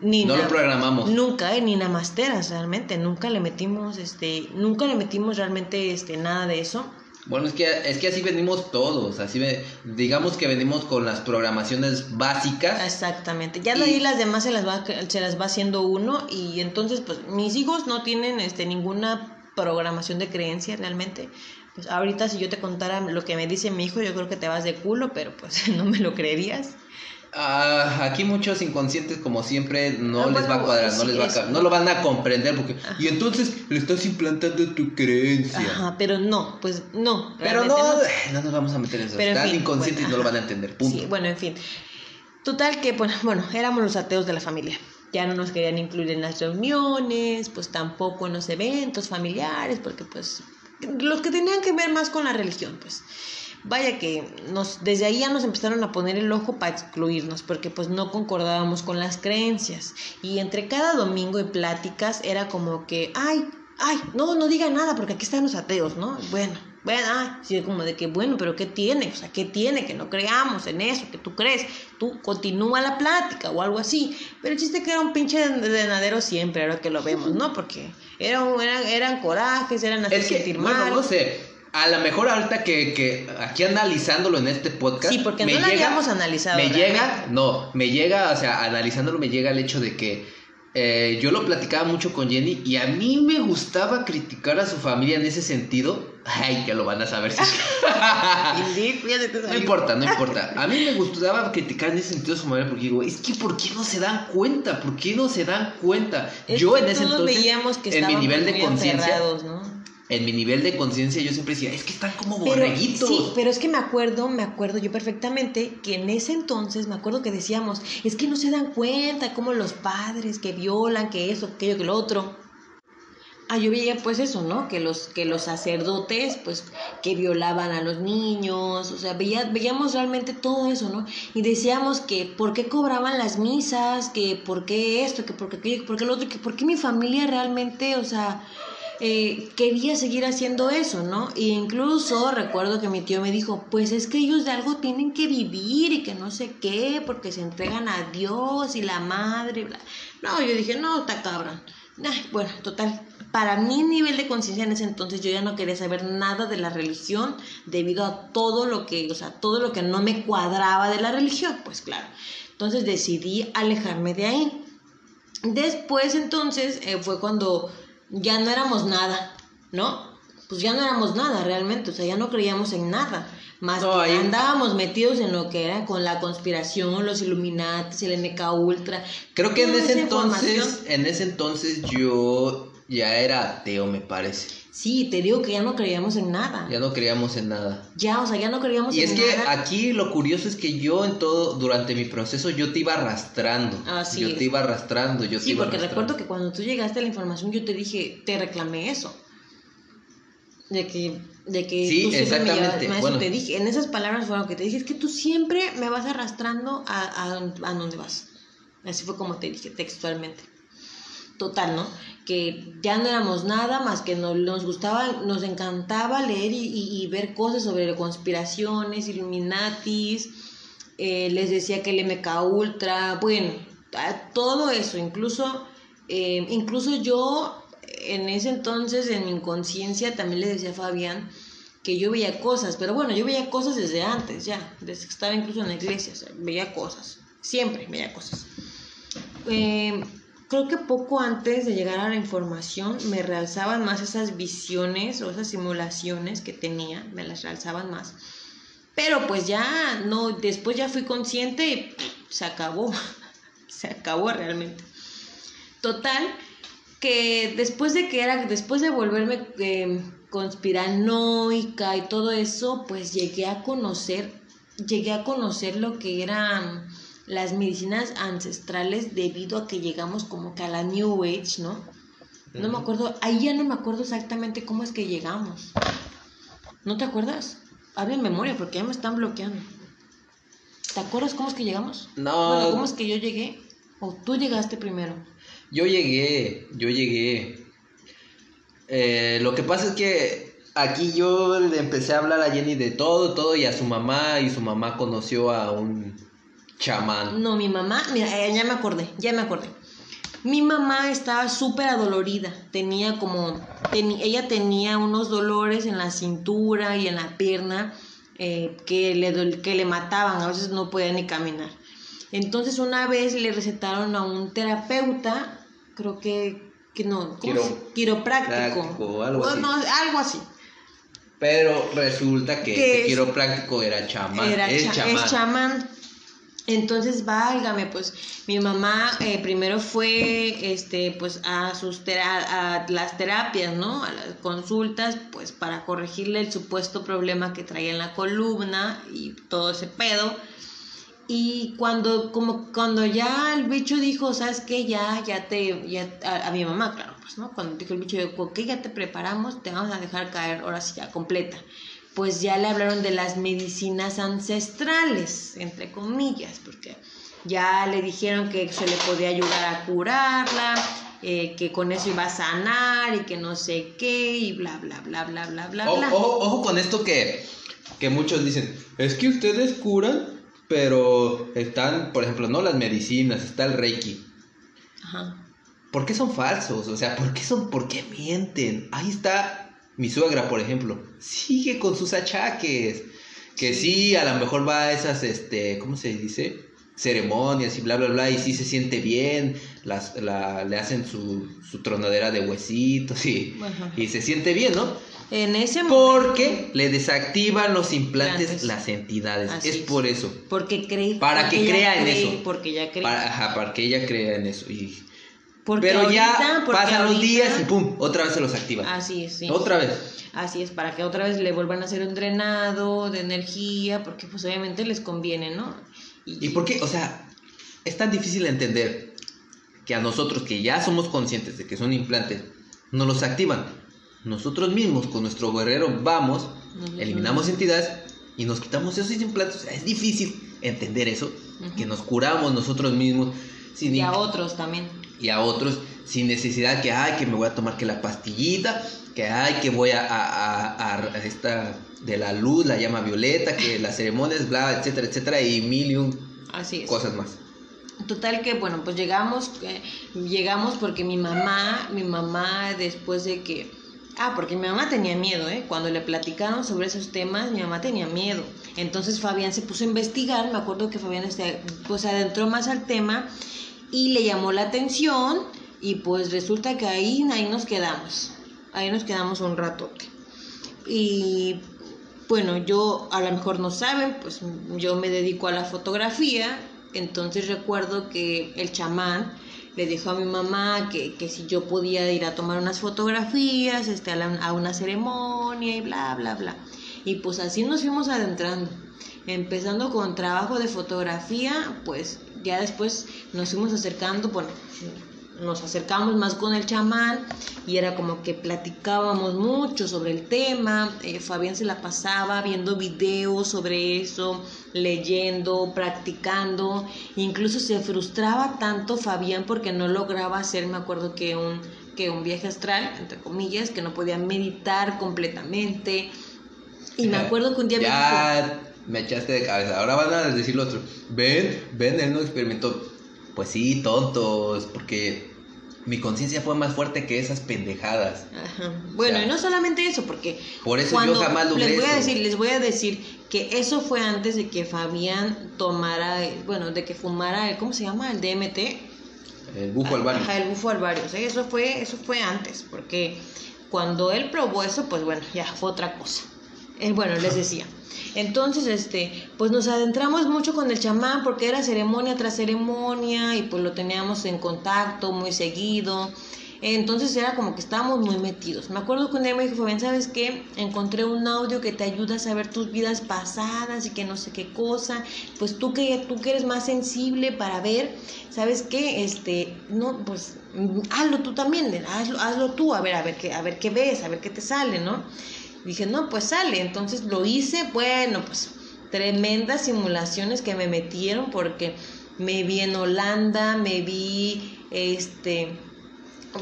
ni No lo programamos. Nunca, eh, ni namasteras realmente, nunca le metimos, este, nunca le metimos realmente, este, nada de eso. Bueno, es que, es que así venimos todos, así digamos que venimos con las programaciones básicas. Exactamente. Ya de Y- ahí las demás se las va se las va haciendo uno y entonces pues mis hijos no tienen este ninguna programación de creencia realmente. Pues ahorita si yo te contara lo que me dice mi hijo, yo creo que te vas de culo, pero pues <laughs> no me lo creerías. Ah, aquí muchos inconscientes, como siempre, no Ah, les bueno, va a cuadrar, no sí, les va a no lo van a comprender porque y entonces le estás implantando tu creencia. Ajá, pero no, pues no. Pero realmente no, eh, no nos vamos a meter en eso. Pero en Están fin, inconscientes bueno, y no lo ajá. van a entender. Punto. Sí, bueno, en fin. Total que, bueno, bueno, éramos los ateos de la familia. Ya no nos querían incluir en las reuniones, pues tampoco en los eventos familiares, porque pues los que tenían que ver más con la religión, pues. Vaya que nos, desde ahí ya nos empezaron a poner el ojo para excluirnos, porque pues no concordábamos con las creencias. Y entre cada domingo de pláticas era como que, ay, ay, no, no diga nada, porque aquí están los ateos, ¿no? Bueno, bueno, ah, sí, como de que, bueno, pero ¿qué tiene? O sea, ¿qué tiene? Que no creamos en eso, que tú crees. Tú continúa la plática o algo así. Pero el chiste que era un pinche denadero siempre, ahora que lo vemos, ¿no? Porque eran, eran corajes, eran hacer Es que, sentir bueno, mal. no sé. A lo mejor ahorita que, que aquí analizándolo en este podcast. Sí, porque me no lo habíamos analizado Me realmente. llega, no, me llega, o sea, analizándolo me llega el hecho de que eh, yo lo platicaba mucho con Jenny y a mí me gustaba criticar a su familia en ese sentido. Ay, ya lo van a saber. <laughs> si- No importa, no importa. A mí me gustaba criticar en ese sentido a su familia porque digo, es que ¿por qué no se dan cuenta? ¿Por qué no se dan cuenta? Es yo en ese entonces, veíamos que en mi nivel de conciencia, ¿no? En mi nivel de conciencia yo siempre decía, es que están como Pero, borreguitos. sí, pero es que me acuerdo, me acuerdo yo perfectamente que en ese entonces me acuerdo que decíamos, es que no se dan cuenta como los padres que violan, que eso, aquello, que lo otro. Ah, yo veía pues eso, ¿no? Que los, que los sacerdotes, pues, que violaban a los niños, o sea, veía, veíamos realmente todo eso, ¿no? Y decíamos que por qué cobraban las misas, que por qué esto, que por qué aquello, que por qué lo otro, que por qué mi familia realmente, o sea, eh, quería seguir haciendo eso, ¿no? E incluso recuerdo que mi tío me dijo, pues es que ellos de algo tienen que vivir y que no sé qué, porque se entregan a Dios y la madre. No, yo dije, no, está cabrón. bueno, total, para mi nivel de conciencia en ese entonces yo ya no quería saber nada de la religión debido a todo lo que, o sea, todo lo que no me cuadraba de la religión, pues claro. Entonces decidí alejarme de ahí. Después entonces eh, fue cuando ya no éramos nada, ¿no? Pues ya no éramos nada realmente, o sea, ya no creíamos en nada. Más que andábamos metidos en lo que era con la conspiración, los Illuminati, el MK Ultra. Creo que en ese entonces, en ese entonces yo ya era ateo, me parece. Sí, te digo que ya no creíamos en nada. Ya no creíamos en nada. Ya, o sea, ya no creíamos en nada. Y es que aquí lo curioso es que yo en todo, durante mi proceso, yo te iba arrastrando. Así yo te iba arrastrando, yo sí, te iba porque recuerdo que cuando tú llegaste a la información, yo te dije, te reclamé eso. De que, de que sí, tú exactamente. me bueno. te dije, en esas palabras fueron que te dije, es que tú siempre me vas arrastrando a, a, a donde vas. Así fue como te dije textualmente total, ¿no? Que ya no éramos nada más que nos, gustaba, nos encantaba leer y, ver cosas sobre conspiraciones, Illuminatis, eh, les decía que el MK Ultra, bueno, todo eso, incluso, eh, incluso yo en ese entonces en mi inconsciencia también le decía a Fabián que yo veía cosas, pero bueno, yo veía cosas desde antes, ya, desde que estaba incluso en la iglesia, veía cosas, siempre veía cosas. Eh, creo que poco antes de llegar a la información me realzaban más esas visiones o esas simulaciones que tenía, me las realzaban más. Pero pues ya no, después ya fui consciente y se acabó, <laughs> se acabó realmente. Total, que después de que era, después de volverme eh, conspiranoica y todo eso, pues llegué a conocer, llegué a conocer lo que eran las medicinas ancestrales debido a que llegamos como que a la New Age, ¿no? No me acuerdo, ahí ya no me acuerdo exactamente cómo es que llegamos. ¿No te acuerdas? Habla en memoria porque ya me están bloqueando. ¿Te acuerdas cómo es que llegamos? No. Bueno, ¿cómo es que yo llegué? ¿O tú llegaste primero? Yo llegué, yo llegué. Eh, lo que pasa es que aquí yo le empecé a hablar a Jenny de todo, todo y a su mamá y su mamá conoció a un chamán. No, mi mamá, mira, eh, ya me acordé, ya me acordé. Mi mamá estaba súper adolorida, tenía como, ella tenía unos dolores en la cintura y en la pierna eh, que, le, que le mataban, a veces no podía ni caminar. Entonces una vez le recetaron a un terapeuta, creo que, que no, quiropráctico. algo así. algo así. Pero resulta que, que quiropráctico era chamán. Era es chamán. Entonces, válgame, pues mi mamá eh, primero fue este, pues, a, sus a las terapias, ¿no? A las consultas, pues para corregirle el supuesto problema que traía en la columna y todo ese pedo. Y cuando, como, cuando ya el bicho dijo, ¿sabes qué? Ya, ya te, ya, a, mi mamá, claro, pues, ¿no? Cuando dijo el bicho, ok, ya te preparamos, te vamos a dejar caer, ahora sí, ya, completa pues ya le hablaron de las medicinas ancestrales, entre comillas, porque ya le dijeron que se le podía ayudar a curarla, eh, que con eso iba a sanar y que no sé qué, y bla, bla, bla, bla, bla, bla. Ojo, ojo, con esto que, que muchos dicen, es que ustedes curan, pero están, por ejemplo, no las medicinas, está el Reiki. Ajá. ¿Por qué son falsos? O sea, ¿por qué son, por qué mienten? Ahí está mi suegra, por ejemplo, sigue con sus achaques. Que sí, a lo mejor va a esas, este, ¿cómo se dice? ceremonias y bla, bla, bla, y sí se siente bien, las, la, le hacen su, su tronadera de huesitos y, y se siente bien, ¿no? En ese Porque le desactivan los implantes las entidades. es, por eso. Porque cree. Para que crea en eso. Porque ya cree. Para, ajá, para que ella crea en eso. Y pero ya pasan los días y pum, otra vez se los activan. Así es, sí. Otra vez. Así es, para que otra vez le vuelvan a hacer un drenado de energía, porque pues obviamente les conviene, ¿no? Y, por qué? O sea, es tan difícil entender que a nosotros que ya somos conscientes de que son implantes, nos los activan. Nosotros mismos con nuestro guerrero vamos, eliminamos entidades y nos quitamos esos implantes. O sea, es difícil entender eso, que nos curamos nosotros mismos. y a otros también y a otros sin necesidad que, ay, que me voy a tomar que la pastillita, que, ay, que voy a, a, a, esta de la luz, la llama violeta, que las ceremonias, bla, etcétera, etcétera, y mil y un Así es. cosas más. Total que, bueno, pues llegamos, eh, llegamos porque mi mamá, mi mamá después de que... Ah, porque mi mamá tenía miedo, ¿eh? Cuando le platicaron sobre esos temas, mi mamá tenía miedo. Entonces Fabián se puso a investigar, me acuerdo que Fabián este, pues adentró más al tema y le llamó la atención y pues resulta que ahí, ahí nos quedamos, ahí nos quedamos un rato. Y bueno, yo a lo mejor no saben, pues yo me dedico a la fotografía, entonces recuerdo que el chamán le dijo a mi mamá que, que si yo podía ir a tomar unas fotografías este, a, a una ceremonia y bla, bla, bla. Y pues así nos fuimos adentrando, empezando con trabajo de fotografía, pues ya después nos fuimos acercando, bueno, nos acercamos más con el chamán y era como que platicábamos mucho sobre el tema. Eh, Fabián se la pasaba viendo videos sobre eso, leyendo, practicando. Incluso se frustraba tanto Fabián porque no lograba hacer, me acuerdo que un, que un viaje astral, entre comillas, que no podía meditar completamente. Y me acuerdo que un día ya me echaste de cabeza. Ahora van a decir lo otro. Ven, ven, él no experimentó. Pues sí, tontos, porque mi conciencia fue más fuerte que esas pendejadas. Ajá. Bueno, y no solamente eso, porque por eso yo jamás lo les voy a decir, les voy a decir que eso fue antes de que Fabián tomara, bueno, de que fumara, ¿cómo se llama? El DMT. El bufo alvario. Ajá, el bufo alvario. eso fue, eso fue antes, porque cuando él probó eso, pues bueno, ya fue otra cosa. Eh, bueno, les decía. Entonces, este, pues nos adentramos mucho con el chamán porque era ceremonia tras ceremonia y pues lo teníamos en contacto muy seguido. Entonces era como que estábamos muy metidos. Me acuerdo que un día me dijo, Fabián, ¿sabes qué? Encontré un audio que te ayuda a saber tus vidas pasadas y que no sé qué cosa. Pues tú que, tú que eres más sensible para ver, ¿sabes qué? Este, no, pues hazlo tú también, hazlo, hazlo tú, a ver, a ver qué, a ver qué ves, a ver qué te sale, ¿no? Dije, no, pues sale. Entonces lo hice, bueno, pues tremendas simulaciones que me metieron porque me vi en Holanda, me vi, este,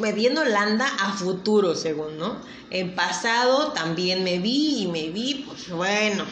me vi en Holanda a futuro, según, ¿no? En pasado también me vi y me vi, pues bueno,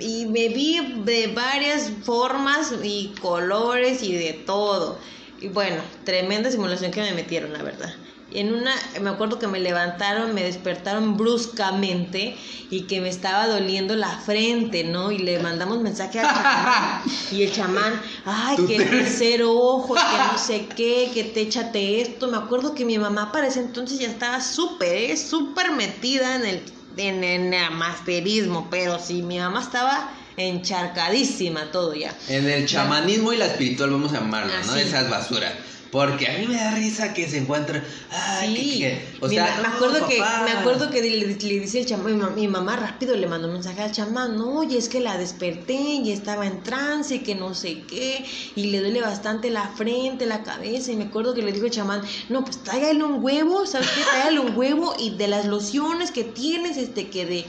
y me vi de varias formas y colores y de todo. Y bueno, tremenda simulación que me metieron, la verdad en una, me acuerdo que me levantaron, me despertaron bruscamente y que me estaba doliendo la frente, ¿no? Y le mandamos mensaje al chamán <laughs> y el chamán, ay, que el tercer ojo, que no <laughs> sé qué, que te échate esto. Me acuerdo que mi mamá para ese entonces ya estaba súper, ¿eh? súper metida en el, en, en el masterismo, pero sí, mi mamá estaba encharcadísima todo ya. En el chamanismo y la espiritual vamos a llamarlo, ¿no? Esas basuras. Porque a mí me da risa que se encuentren. sí. o sea, me, acuerdo que, me acuerdo que le, dice el chamán, mi, mamá rápido le mandó un mensaje al chamán, no, y es que la desperté y estaba en trance, que no sé qué, y le duele bastante la frente, la cabeza, y me acuerdo que le dijo el chamán, no, pues tráigale un huevo, ¿sabes qué? Tráigale un huevo y de las lociones que tienes, este, que de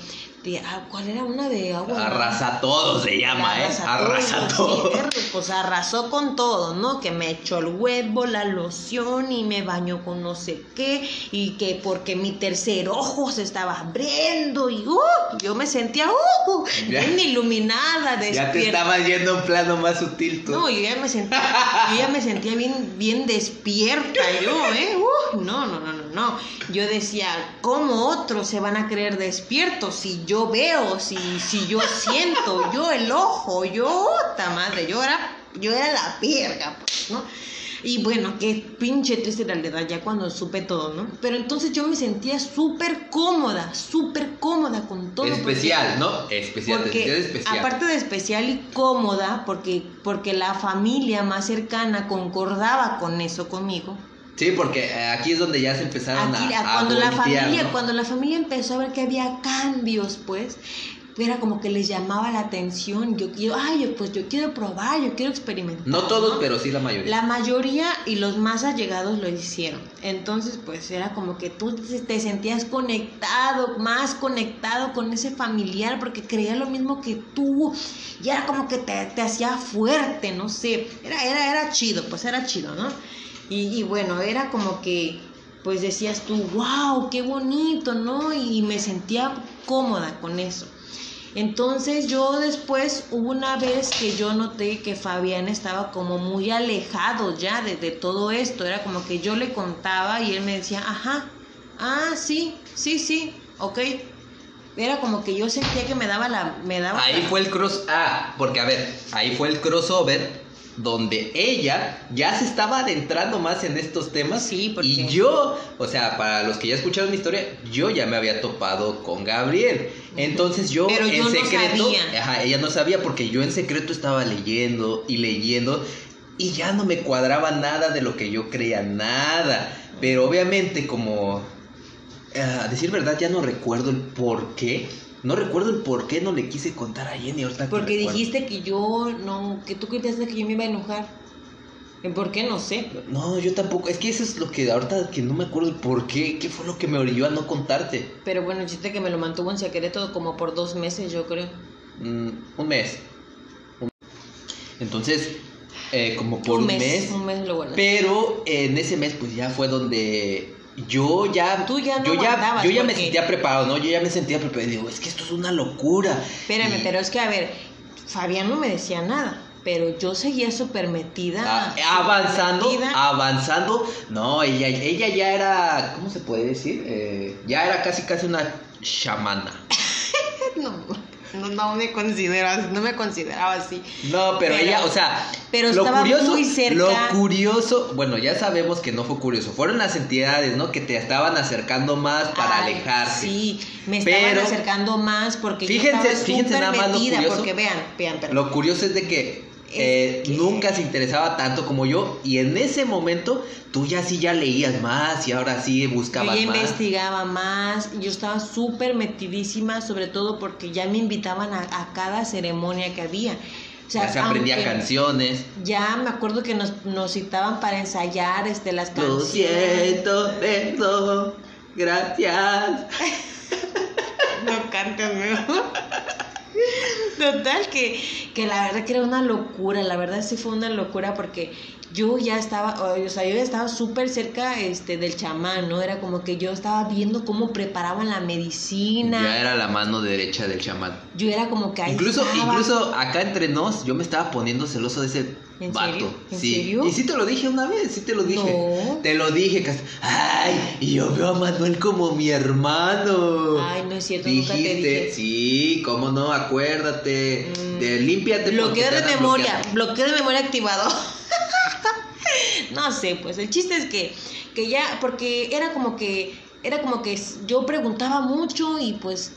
Ah, ¿Cuál era una de agua? Arrasa todo se llama, ¿eh? Arrasa todo. pues arrasó con todo, ¿no? Que me echó el huevo, la loción y me bañó con no sé qué. Y que porque mi tercer ojo se estaba abriendo y uh, yo me sentía uh, bien iluminada, despierta. Ya te estabas yendo a un plano más sutil tú. No, yo ya me sentía, yo ya me sentía bien, bien despierta yo, ¿eh? Uh, no, no, no, no. Yo decía, ¿cómo otros se van a creer despiertos si yo veo, si, si yo siento, yo el ojo, yo, ta madre, yo era, yo era la pierga, pues, ¿no? Y bueno, qué pinche triste realidad ya cuando supe todo, ¿no? Pero entonces yo me sentía súper cómoda, súper cómoda con todo. Especial, ¿no? Especial, porque, especial. Aparte de especial y cómoda, porque, porque la familia más cercana concordaba con eso conmigo. Sí, porque eh, aquí es donde ya se empezaron a, cuando la familia Cuando la familia empezó a ver que había cambios, pues, era como que les llamaba la atención. Yo quiero, ay, pues yo quiero probar, yo quiero experimentar. No todos, pero sí la mayoría. La mayoría y los más allegados lo hicieron. Entonces, pues era como que tú te sentías conectado, más conectado con ese familiar, porque creía lo mismo que tú. Y era como que te, te hacía fuerte, no sé. Era, era, era chido, pues era chido, ¿no? Y, y bueno, era como que, pues decías tú, wow, qué bonito, ¿no? Y me sentía cómoda con eso. Entonces yo después hubo una vez que yo noté que Fabián estaba como muy alejado ya de, de, todo esto. Era como que yo le contaba y él me decía, ajá, ah, sí, sí, sí, ok. Era como que yo sentía que me daba la... Me daba ahí la- fue el cross... Ah, porque a ver, ahí fue el crossover donde ella ya se estaba adentrando más en estos temas. Sí, porque- Y yo, o sea, para los que ya escucharon mi historia, yo ya me había topado con Gabriel. Entonces yo Pero en yo no secreto... sabía. Ajá, ella no sabía porque yo en secreto estaba leyendo y leyendo y ya no me cuadraba nada de lo que yo creía, nada. Pero obviamente como... eh, a decir verdad, ya no recuerdo el por qué. No recuerdo el por qué no le quise contar a Jenny ahorita. que Porque dijiste que yo no, que tú pensaste que yo me iba a enojar. ¿Y ¿Por qué? No sé. No, yo tampoco. Es que eso es lo que ahorita que no me acuerdo el por qué. ¿Qué fue lo que me orilló a no contarte? Pero bueno, el chiste que me lo mantuvo en secreto como por dos meses, yo creo. Mm, un mes. Un- Entonces, eh, como por un mes. Un mes lo guardaste. Pero en ese mes, pues ya fue donde yo ya. Tú ya no yo ya, yo ya me sentía preparado, ¿no? Yo ya me sentía preparado. Y digo, es que esto es una locura. Espérame, Y- pero es que, a ver, Fabián no me decía nada, pero yo seguía súper metida. Ah, avanzando, metida. avanzando. No, ella, ella ya era, ¿cómo se puede decir? Eh, ya era casi, casi una chamana. <laughs> No, no, no me consideras, no me consideraba así. No, pero, Pero- ella, o sea, pero lo estaba curioso, muy cerca. lo curioso, bueno, ya sabemos que no fue curioso, fueron las entidades, ¿no? Que te estaban acercando más para Ay, alejarse. Sí, me estaban Pero- acercando más porque Fíjense- yo estaba fíjense nada más lo curioso. porque vean, vean, perdón. Lo curioso es de que eh, que- nunca se interesaba tanto como yo y en ese momento tú ya sí ya leías más y ahora sí Yo buscabas ya más. investigaba más, yo estaba súper metidísima, sobre todo porque ya me invitaban a, a cada ceremonia que había. O sea, ya se aprendía canciones. Ya me acuerdo que nos, nos citaban para ensayar este, las Lo canciones. siento, perdón, gracias. <laughs> No cantes. Total, que, que la verdad que era una locura, la verdad sí fue una locura porque yo ya estaba, o sea, yo ya estaba súper cerca este, del chamán, ¿no? Era como que yo estaba viendo cómo preparaban la medicina. Ya era la mano derecha del chamán. Yo era como que ahí Incluso, estaba. incluso acá entre nos, yo me estaba poniendo celoso de ese ¿En vato. serio? ¿En sí. serio? Y sí te lo dije una vez, sí te lo dije. No. Te lo dije, casi. Ay, y yo veo a Manuel como mi hermano. Ay, no es cierto, nunca te Dijiste, dije. sí, cómo no, acuérdate. Mm. De límpiate. Bloqueo de memoria, bloqueo de memoria activado. <laughs> no sé, pues el chiste es que, que ya, porque era como que, era como que yo preguntaba mucho y pues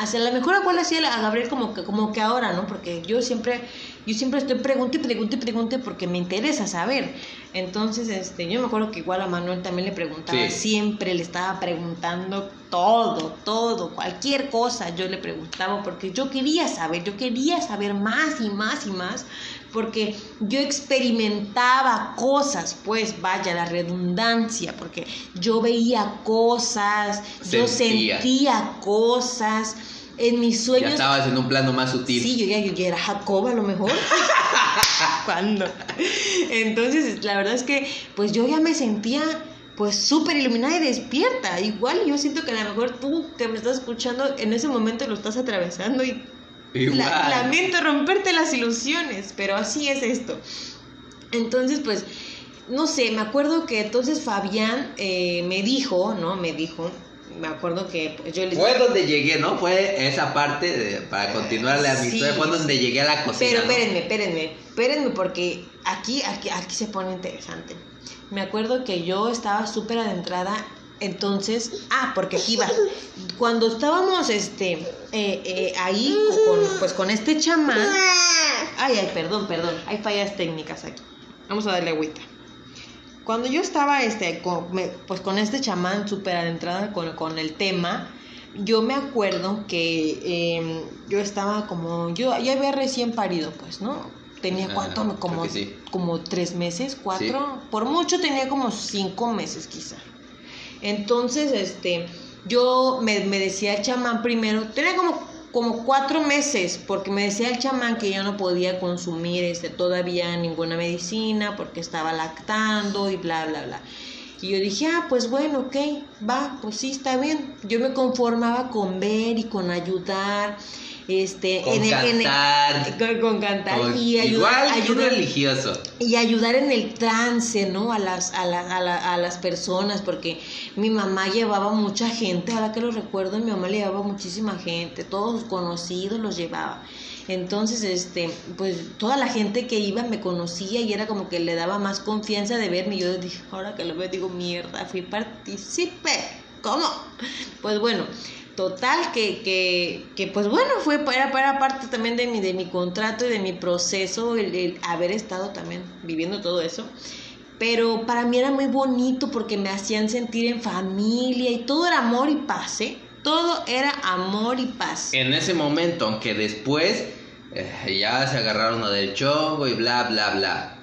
hacia la mejor abuela hacía a Gabriel como que, como que ahora, ¿no? Porque yo siempre, yo siempre estoy pregunté pregunté pregunté porque me interesa saber. Entonces, este, yo me acuerdo que igual a Manuel también le preguntaba, Sí. siempre le estaba preguntando todo, todo, cualquier cosa yo le preguntaba porque yo quería saber, yo quería saber más y más y más porque yo experimentaba cosas, pues vaya la redundancia, porque yo veía cosas, yo Sentía. cosas en mis Ya sueños. estabas en un plano más sutil. Sí, yo ya, yo ya era Jacob a lo mejor. <laughs> ¿Cuándo? Entonces, la verdad es que, pues yo ya me sentía, pues súper iluminada y despierta. Igual yo siento que a lo mejor tú que me estás escuchando, en ese momento lo estás atravesando y Igual. la- lamento romperte las ilusiones, pero así es esto. Entonces, pues, no sé, me acuerdo que entonces Fabián eh, me dijo, ¿no? Me dijo, me acuerdo que pues, yo le Fue donde llegué, ¿no? Fue esa parte de- para continuarle a mi Sí. historia. Fue donde llegué a la cocina. Pero espérenme, espérenme, espérenme porque aquí, aquí, aquí se pone interesante. Me acuerdo que yo estaba súper adentrada, entonces, ah, porque aquí va. Cuando estábamos, este, eh, eh, ahí, con, pues con este chamán, ay, ay, perdón, perdón, hay fallas técnicas aquí. Vamos a darle agüita. Cuando yo estaba, este, con, me- pues con este chamán súper adentrada con, con el tema, yo me acuerdo que eh, yo estaba como, yo ya había recién parido, pues, ¿no? Tenía Ah, cuánto, como, sí. como tres meses, cuatro, por mucho tenía como cinco meses quizá. Entonces, este, yo me, decía el chamán primero, tenía como como cuatro meses, porque me decía el chamán que yo no podía consumir este, todavía ninguna medicina porque estaba lactando y bla, bla, bla. Y yo dije, ah, pues bueno, ok, va, pues sí, está bien. Yo me conformaba con ver y con ayudar este con en, cantar, con, cantar y ayudar, ayudar religioso y ayudar en el trance no a las a, la, a, a, las personas porque mi mamá llevaba mucha gente ahora que lo recuerdo mi mamá le llevaba muchísima gente todos conocidos los llevaba entonces, este, pues toda la gente que iba me conocía y era como que le daba más confianza de verme. Y yo dije, ahora que lo veo, digo, mierda, fui partícipe. ¿Cómo? Pues bueno, Total, que, que, que pues bueno, fue para, para parte también de mi, de mi contrato y de mi proceso el, haber estado también viviendo todo eso. Pero para mí era muy bonito porque me hacían sentir en familia y todo era amor y paz, ¿eh? Todo era amor y paz. En ese momento, aunque después eh, ya se agarraron a del chongo y bla, bla, bla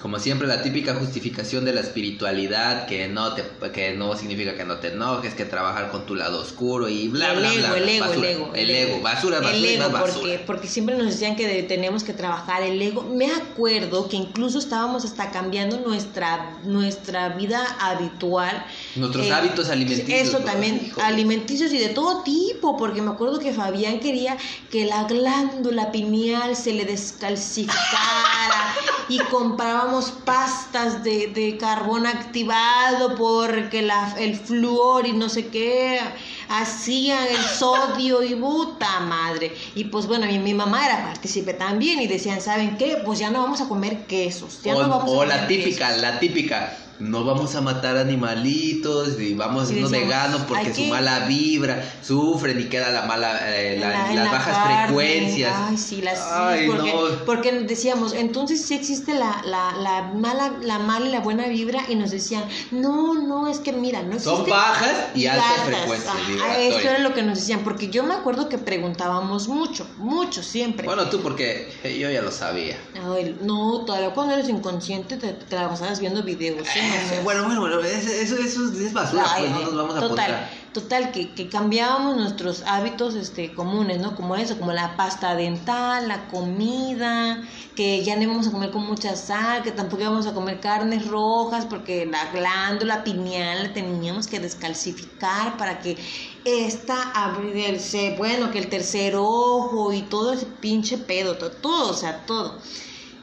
como siempre la típica justificación de la espiritualidad que no te que no significa que no te enojes que trabajar con tu lado oscuro y bla bla bla, el ego el ego el ego. basura basura el ego basura. porque porque siempre nos decían que tenemos que trabajar el ego. Me acuerdo que incluso estábamos hasta cambiando nuestra nuestra vida habitual nuestros eh, hábitos alimenticios eso también alimenticios y de todo tipo porque me acuerdo que Fabián quería que la glándula pineal se le descalcificara y comprábamos pastas de, de carbón activado porque la, el flúor y no sé qué hacían el sodio y puta madre. Y pues bueno, mi, mi mamá era partícipe también y decían, ¿saben qué? Pues ya no vamos a comer quesos. Ya o, no vamos o la típica, la típica no vamos a matar animalitos y vamos a irnos veganos porque su mala vibra, sufren y queda la mala, eh, las bajas frecuencias. Ay, sí, las sí, porque, porque, decíamos, entonces sí existe la, la, la, mala, la mala y la buena vibra y nos decían, no, no, es que mira, no existe. Son bajas y altas, frecuencias. eso era lo que nos decían, porque yo me acuerdo que preguntábamos mucho, mucho siempre. Bueno, tú porque yo ya lo sabía. Ay, no, todavía cuando eres inconsciente te, te la pasabas viendo videos. ¿sí? <laughs> bueno, bueno, bueno, eso, eso es basura, pues no nos vamos a Total, total que, que, cambiábamos nuestros hábitos este, comunes, ¿no? Como eso, como la pasta dental, la comida, que ya no íbamos a comer con mucha sal, que tampoco íbamos a comer carnes rojas, porque la glándula pineal la teníamos que descalcificar para que esta abrirse, bueno, que el tercer ojo y todo ese pinche pedo, todo, todo o sea, todo.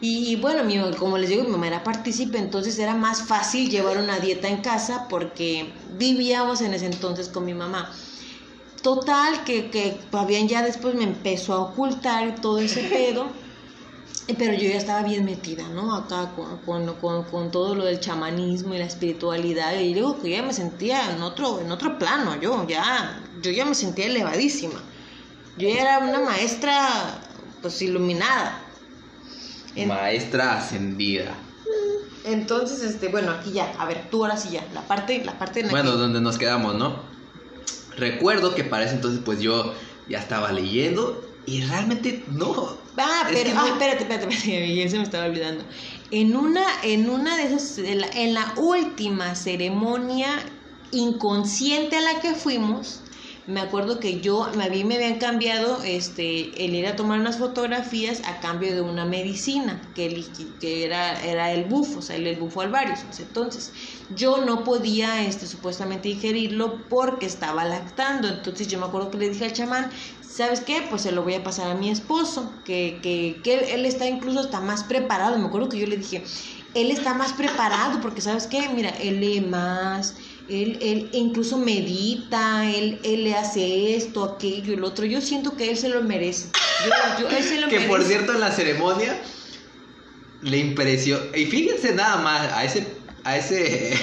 Y, bueno, mi, como les digo, mi mamá era partícipe, entonces era más fácil llevar una dieta en casa porque vivíamos en ese entonces con mi mamá. Total, que, que Fabián ya después me empezó a ocultar todo ese <laughs> pedo, pero yo ya estaba bien metida, ¿no? Acá con, con, con, todo lo del chamanismo y la espiritualidad, y digo que ya me sentía en otro, en otro plano, yo ya, yo ya me sentía elevadísima. Yo ya era una maestra, pues iluminada. Maestra ascendida. Entonces, este, bueno, aquí ya, a ver, tú ahora sí ya, la parte, la parte en Bueno, donde nos quedamos, ¿no? Recuerdo que para ese entonces, pues yo ya estaba leyendo y realmente no. Ah, pero, ah, espérate, espérate, espérate, <laughs> ya se me estaba olvidando. En una, en una de esas, en la, en la última ceremonia inconsciente a la que fuimos, me acuerdo que yo, a mí me habían cambiado este, el ir a tomar unas fotografías a cambio de una medicina, que, que era, era el bufo, o sea, el, bufo alvarius. Entonces, yo no podía este, supuestamente ingerirlo porque estaba lactando. Entonces, yo me acuerdo que le dije al chamán, ¿sabes qué? Pues se lo voy a pasar a mi esposo, que, que, que él está incluso hasta más preparado. Me acuerdo que yo le dije, él está más preparado porque, ¿sabes qué? Mira, él lee más él, él incluso medita, él, él le hace esto, aquello, el otro. Yo siento que él se lo merece. <laughs> que por cierto en la ceremonia le impresionó. Y fíjense nada más, a ese, a ese,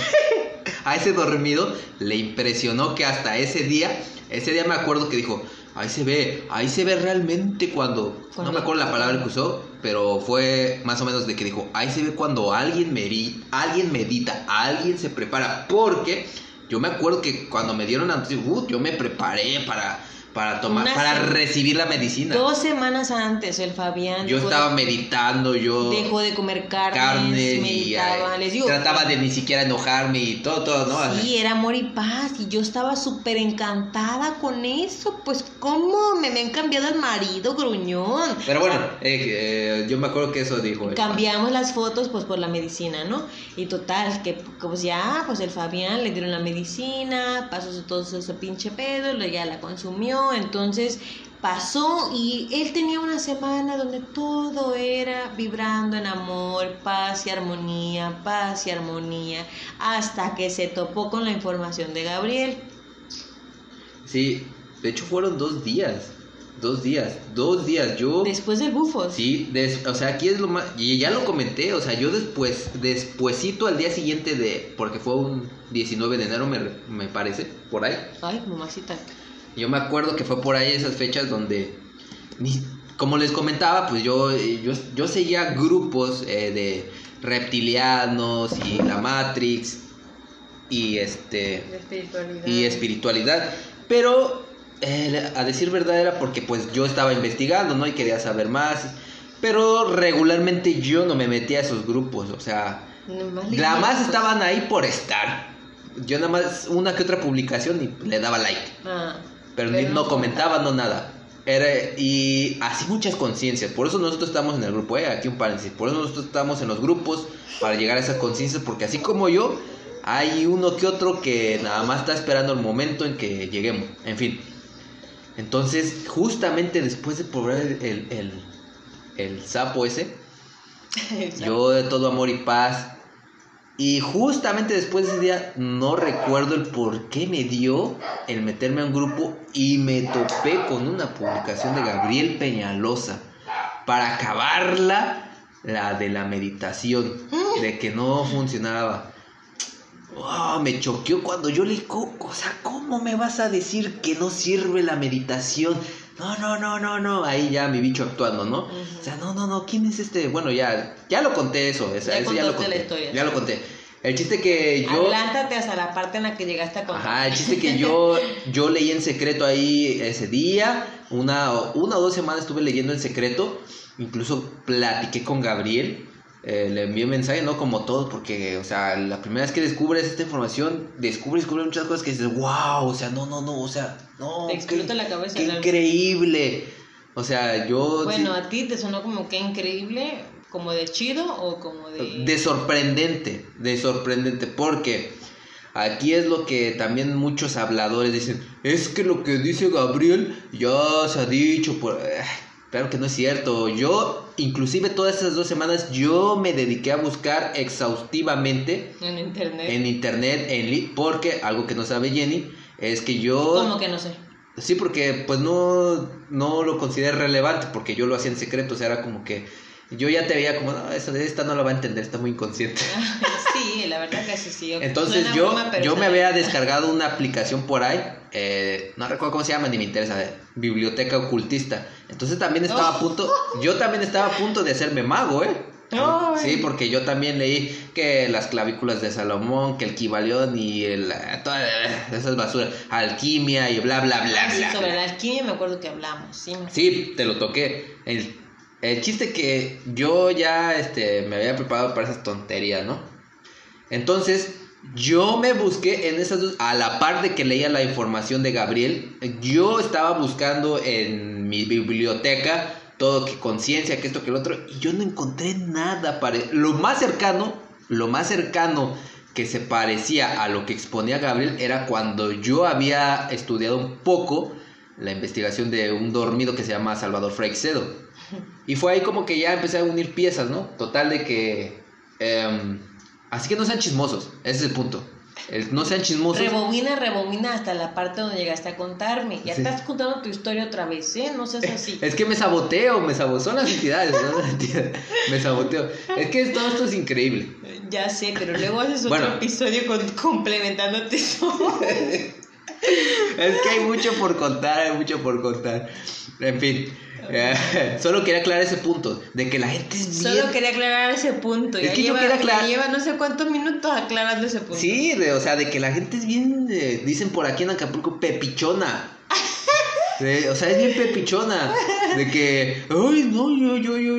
<laughs> a ese dormido le impresionó que hasta ese día, ese día me acuerdo que dijo, ahí se ve, ahí se ve realmente cuando, no me acuerdo la palabra que usó, pero fue más o menos de que dijo, ahí se ve cuando alguien, medita, alguien medita, alguien se prepara, porque yo me acuerdo que cuando me dieron antes, uh, yo me preparé para, para tomar, Una para recibir la medicina. Dos semanas antes el Fabián Yo estaba de- meditando, yo dejó de comer carne, carne y meditaba, eh, les digo, trataba de ni siquiera enojarme y todo, todo, ¿no? Sí, era amor y paz y yo estaba súper encantada con eso, pues cómo me, me han cambiado el marido, gruñón. Pero bueno, eh, eh, yo me acuerdo que eso dijo. Cambiamos las fotos pues por la medicina, ¿no? Y total, que pues ya, pues el Fabián le dieron la medicina, pasó todo su pinche pedo, ya la consumió, entonces pasó y él tenía una semana donde todo era vibrando en amor, paz y armonía, paz y armonía, hasta que se topó con la información de Gabriel. Sí, de hecho fueron dos días. Dos días, dos días. Yo. Después del bufos. Sí, des- o sea, aquí es lo más. Y ya lo comenté, o sea, yo después, despuesito al día siguiente de. Porque fue un 19 de enero, me, me parece, por ahí. Ay, mamacita. Yo me acuerdo que fue por ahí esas fechas donde, ni- como les comentaba, pues yo, yo, yo seguía grupos eh, de reptilianos y la Matrix y este espiritualidad. y espiritualidad, pero eh, a decir verdad era porque pues yo estaba investigando, ¿no? Y quería saber más, pero regularmente yo no me metía a esos grupos, o sea, Nomás nada más estaban ahí por estar. Yo nada más una que otra publicación y le daba like. Ah, Pero, no comentaba, no nada. Era, y así muchas conciencias. Por eso nosotros estamos en el grupo, eh, aquí un paréntesis. Por eso nosotros estamos en los grupos para llegar a esas conciencias. Porque así como yo, hay uno que otro que nada más está esperando el momento en que lleguemos. En fin. Entonces, justamente después de probar el, el, el- el sapo ese, <laughs> yo de todo amor y paz. Y justamente después de ese día, no recuerdo el por qué me dio el meterme a un grupo y me topé con una publicación de Gabriel Peñalosa para acabarla, la de la meditación, de que no funcionaba. Wow, me choqueó cuando yo le co- o sea, ¿cómo me vas a decir que no sirve la meditación? No, no, no, no, no. Ahí ya mi bicho actuando, ¿no? O sea, no, no, no, ¿quién es este? Bueno, ya, ya lo conté eso, o sea, Ya eso ya lo la conté. historia. Ya lo conté. El chiste que yo. Adelántate hasta la parte en la que llegaste a contar. Ajá, el chiste que yo, <laughs> yo leí en secreto ahí ese día, una, una o dos semanas estuve leyendo en secreto, incluso platiqué con Gabriel, eh, le envié un mensaje, no como todos, porque, o sea, la primera vez que descubres esta información, descubres, descubres muchas cosas que dices, wow, o sea, no, no, no, o sea, no, Te explota la cabeza. qué increíble. O sea, yo... Bueno, sí- a ti te sonó como que increíble, como de chido o como de... de sorprendente, de sorprendente, porque aquí es lo que también muchos habladores dicen, es que lo que dice Gabriel ya se ha dicho, por... Claro que no es cierto, yo inclusive todas esas dos semanas yo me dediqué a buscar exhaustivamente En internet. en internet, en li- porque algo que no sabe Jenny es que yo... Como que no sé. Sí, porque pues no, no lo consideré relevante, porque yo lo hacía en secreto, o sea, era como que yo ya te veía como, no, esta, esta no la va a entender, está muy inconsciente. <laughs> sí, la verdad que sí, sí. Entonces Suena yo, broma, yo me había <laughs> descargado una aplicación por ahí, eh, no recuerdo cómo se llama, ni me interesa, eh, Biblioteca Ocultista. Entonces también estaba a Oh. punto, yo también estaba a punto de hacerme mago, ¿eh? Ay. Sí, porque yo también leí que las clavículas de Salomón, que el Kibalión y el, eh, todas esas basuras, alquimia y bla, bla, bla, Ah, sí, bla. sobre bla. la alquimia me acuerdo que hablamos, sí. Sí, te lo toqué. El, el chiste que yo ya este, me había preparado para esas tonterías, ¿no? Entonces, yo me busqué en esas dos, a la par de que leía la información de Gabriel, yo estaba buscando en mi biblioteca todo que conciencia, que esto, que el otro, y yo no encontré nada pare Lo más cercano, lo más cercano que se parecía a lo que exponía Gabriel era cuando yo había estudiado un poco la investigación de un dormido que se llama Salvador Freixedo. Y fue ahí como que ya empecé a unir piezas, ¿no? Total de que... em, así que no sean chismosos, ese es el punto. El no sean chismosos. Rebobina, rebobina hasta la parte donde llegaste a contarme. Ya Sí. estás contando tu historia otra vez, ¿eh? No seas así. Es que me saboteo, me saboteo. Son las entidades, entidades. Me saboteo. Es que todo esto es increíble. Ya sé, pero luego haces otro Bueno. episodio con, complementándote. <laughs> Es que hay mucho por contar, hay mucho por contar. En fin, <laughs> solo quería aclarar ese punto, de que la gente es bien... Solo quería aclarar ese punto. Es Ya que yo lleva, ya aclarar- lleva no sé cuántos minutos aclarando ese punto. Sí, de- o sea, de que la gente es bien, eh, dicen por aquí en Acapulco, pepichona. <laughs> o sea, es bien pepichona. De que, ay, no, yo, yo, yo,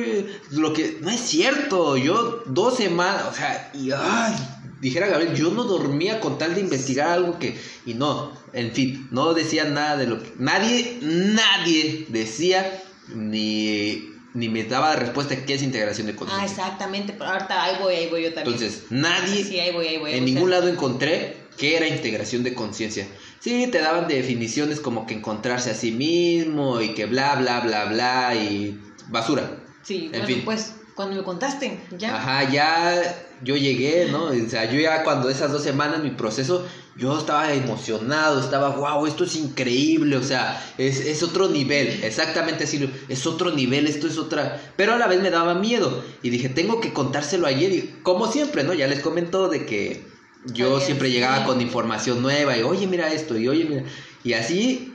lo que, no es cierto. Yo dos semanas, o sea, y, ay, dijera Gabriel, yo no dormía con tal de investigar algo que, y no, en fin, no decía nada de lo que, nadie, nadie decía ni ni me daba respuesta qué es integración de conciencia. Ah, exactamente, pero ahorita ahí voy, ahí voy yo también. Entonces, nadie, sí, ahí voy, ahí voy, en ningún lado encontré qué era integración de conciencia. Sí, te daban definiciones como que encontrarse a sí mismo y que bla, bla, bla, bla y basura. Sí, en fin. pues cuando me contaste, ya. Ajá, ya yo llegué, ¿no? O sea, yo ya cuando esas dos semanas mi proceso, yo estaba emocionado, estaba, wow, esto es increíble, o sea, es, es otro nivel, exactamente así, es otro nivel, esto es otra, pero a la vez me daba miedo y dije, tengo que contárselo ayer y como siempre, ¿no? Ya les comentó de que yo siempre llegaba con información nueva y, oye, mira esto, y oye, mira, y así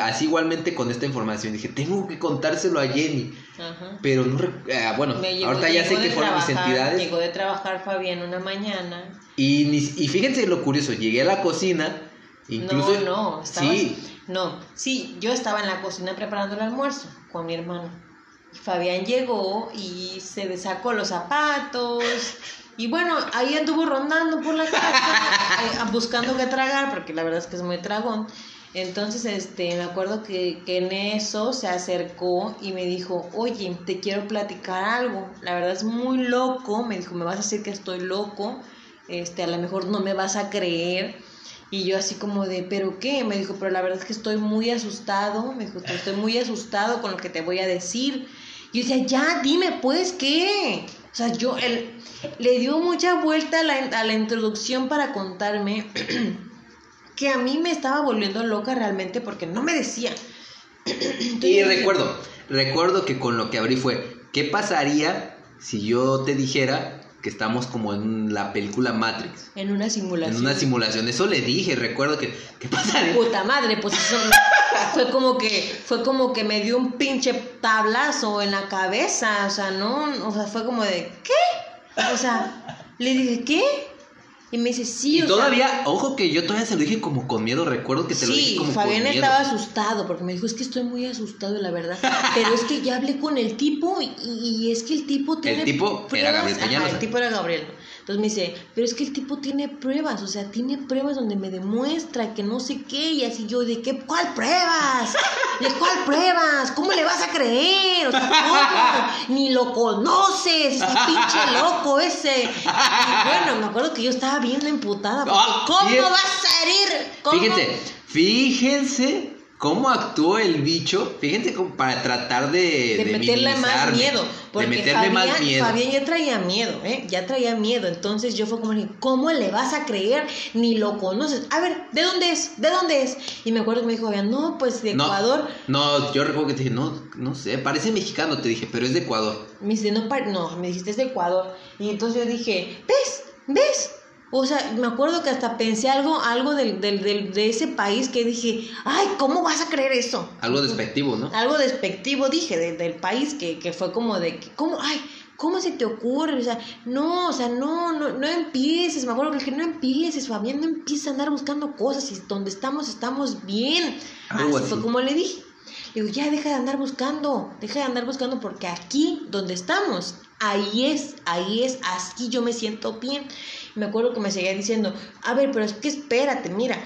así igualmente con esta información dije, tengo que contárselo a Jenny. Pero no, eh, bueno, ahorita ya sé que fueron mis entidades. Llegó de trabajar Fabián una mañana. Y, y fíjense lo curioso, llegué a la cocina, incluso... No, no, sí. No, sí, yo estaba en la cocina preparando el almuerzo con mi hermano. Fabián llegó y se sacó los zapatos. Y bueno, ahí anduvo rondando por la casa, <laughs> eh, buscando qué tragar, porque la verdad es que es muy tragón. Entonces, este, me acuerdo que, que, en eso se acercó y me dijo, oye, te quiero platicar algo. La verdad es muy loco. Me dijo, me vas a decir que estoy loco. Este, a lo mejor no me vas a creer. Y yo así como de, ¿pero qué? Me dijo, pero la verdad es que estoy muy asustado. Me dijo, estoy muy asustado con lo que te voy a decir. Y yo decía, ya, dime pues, ¿qué? O sea, yo, él, le dio mucha vuelta a la, a la introducción para contarme <clears throat> que a mí me estaba volviendo loca realmente porque no me decía. <clears throat> y recuerdo, recuerdo que con lo que abrí fue, ¿qué pasaría si yo te dijera que estamos como en la película Matrix? En una simulación. En una simulación, eso le dije, recuerdo que, ¿qué pasaría? Puta madre, pues eso <laughs> fue como que, fue como que me dio un pinche tablazo en la cabeza, o sea, no, o sea, fue como de, ¿qué? O sea, le dije, ¿qué? Y me dice, sí. Y todavía, ojo que yo todavía se lo dije como con miedo, recuerdo que te lo dije como Fabián estaba asustado porque me dijo, es que estoy muy asustado, la verdad. Pero es que ya hablé con el tipo y, es que el tipo <laughs> tiene... El tipo era Gabriel Ajá, el tipo era Gabriel. Entonces me dice, pero es que el tipo tiene pruebas, o sea, tiene pruebas donde me demuestra que no sé qué, y así yo, ¿de qué? ¿Cuál pruebas? ¿De cuál pruebas? ¿Cómo le vas a creer? O sea, ¿cómo? Ni lo conoces, ese pinche loco ese. Y bueno, me acuerdo que yo estaba viendo emputada, ah, ¿cómo vas a herir? Fíjense, fíjense cómo actuó el bicho, fíjense para tratar de, de, meterle más miedo, porque de meterle Fabián, más miedo. Fabián ya traía miedo, ¿eh? ya traía miedo, entonces yo fue como, ¿cómo le vas a creer? Ni lo conoces. A ver, ¿de dónde es? ¿De dónde es? Y me acuerdo que me dijo, no, pues de Ecuador. No, yo recuerdo que te dije, no, no sé, parece mexicano, te dije, pero es de Ecuador. Me dice, no, no, me dijiste es de Ecuador. Y entonces yo dije, ¿ves? ¿Ves? O sea, me acuerdo que hasta pensé algo, algo del, del, de ese país que dije, ay, ¿cómo vas a creer eso? Algo despectivo, ¿no? Algo despectivo, dije, del país, que, que fue como de, ¿cómo? Ay, ¿cómo se te ocurre? O sea, no, o sea, no, no, no empieces, me acuerdo que no empieces, Fabián, no empieces a andar buscando cosas y donde estamos, estamos bien. así, fue como le dije. Le digo, ya deja de andar buscando, deja de andar buscando porque aquí donde estamos, ahí es, ahí es, así yo me siento bien. Me acuerdo que me seguía diciendo, a ver, pero es que espérate, mira,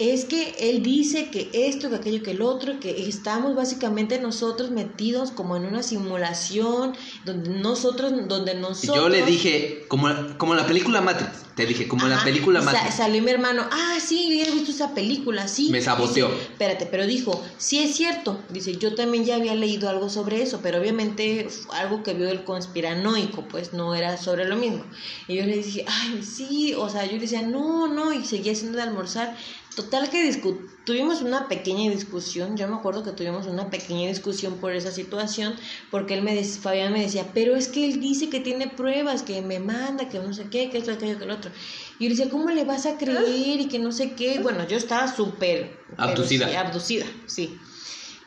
es que él dice que esto, que aquello, que el otro, que estamos básicamente nosotros metidos como en una simulación, donde nosotros, donde nosotros... Yo le dije, como, como la película Matrix, te dije, como la película Matrix. salió mi hermano, ah, sí, yo he visto esa película, sí. Me saboteó. espérate, pero dijo, sí es cierto, dice, yo también ya había leído algo sobre eso, pero obviamente algo que vio el conspiranoico, pues no era sobre lo mismo. Y yo le dije, ay, sí, o sea, yo le decía, no, no, y seguía haciendo de almorzar. Total que tuvimos una pequeña discusión, yo me acuerdo que tuvimos una pequeña discusión por esa situación, porque él me decía, Fabián me decía, pero es que él dice que tiene pruebas, que me manda, que no sé qué, que esto, aquello, que el otro. Y yo le decía, ¿cómo le vas a creer? Y que no sé qué. Bueno, yo estaba súper... Abducida. Sí, abducida, sí.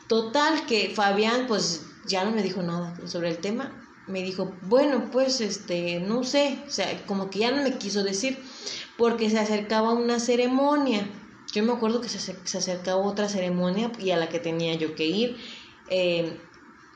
Total que Fabián, pues ya no me dijo nada sobre el tema. Me dijo, bueno, pues, este, no sé, o sea, como que ya no me quiso decir, porque se acercaba una ceremonia Yo me acuerdo que se, se acercaba otra ceremonia y a la que tenía yo que ir. Eh,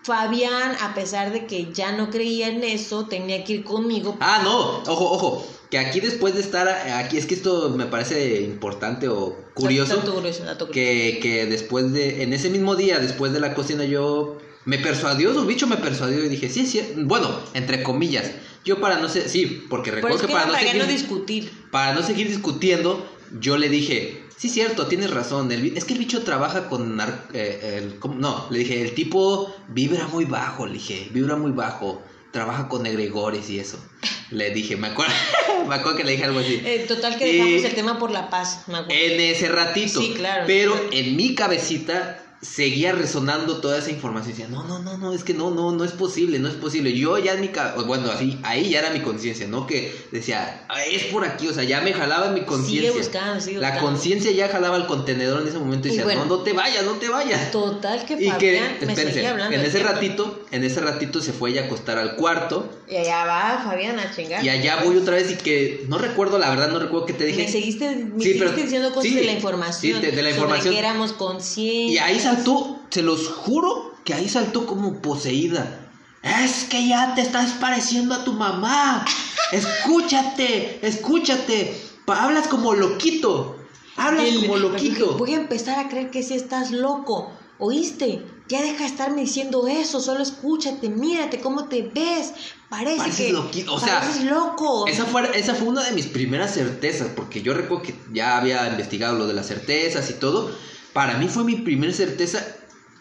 Fabián, a pesar de que ya no creía en eso, tenía que ir conmigo. Ah, no, ojo, ojo. Que aquí después de estar, aquí es que esto me parece importante o curioso. Dato curioso, dato curioso. que, que después de, en ese mismo día, después de la cocina, yo me persuadió, su bicho me persuadió y dije, sí, sí, bueno, entre comillas, yo para no ser, sí, porque Pero recuerdo es que que para no, para seguir, no discutir. para no seguir discutiendo, yo le dije, sí, cierto, tienes razón, el es que el bicho trabaja con, eh, el, ¿cómo? no, le dije, el tipo vibra muy bajo, le dije, vibra muy bajo, trabaja con egregores y eso. Le dije, me acuerdo, <laughs> me acuerdo que le dije algo así. Eh, total que dejamos el tema por la paz, me acuerdo. En ese ratito. Sí, claro. Pero en mi cabecita seguía resonando toda esa información. Decía, no, no, no, no, es que no, no, no es posible, no es posible. Yo ya en mi bueno, así, ahí ya era mi conciencia, ¿no? Que decía, "Ah, es por aquí, o sea, ya me jalaba mi conciencia. Sigue buscando, sigue La conciencia ya jalaba el contenedor en ese momento y Y decía, bueno. no, no te vayas, no te vayas. Total que Y Fabián que, me espérense, seguía hablando. en ese ratito, en ese ratito se fue ella a acostar al cuarto Y allá va Fabián a chingar. y allá voy otra vez y que no recuerdo, la verdad no recuerdo qué te dije. Me seguiste, me Sí, pero- seguiste diciendo cosas sí, de la información. sí, de- de la sobre información. que éramos conscientes. Y ahí saltó, se los juro que ahí saltó como poseída. Es que ya te estás pareciendo a tu mamá. Escúchate, escúchate. Pa- hablas como loquito. Hablas El- como loquito. Voy a empezar a creer que sí estás loco. ¿Oíste? Ya deja de estarme diciendo eso. Solo escúchate, mírate cómo te ves. Parece Pareces que. loquito, o sea, pareces loco. Esa fue, esa fue una de mis primeras certezas, porque yo recuerdo que ya había investigado lo de las certezas y todo. Para mí fue mi primera certeza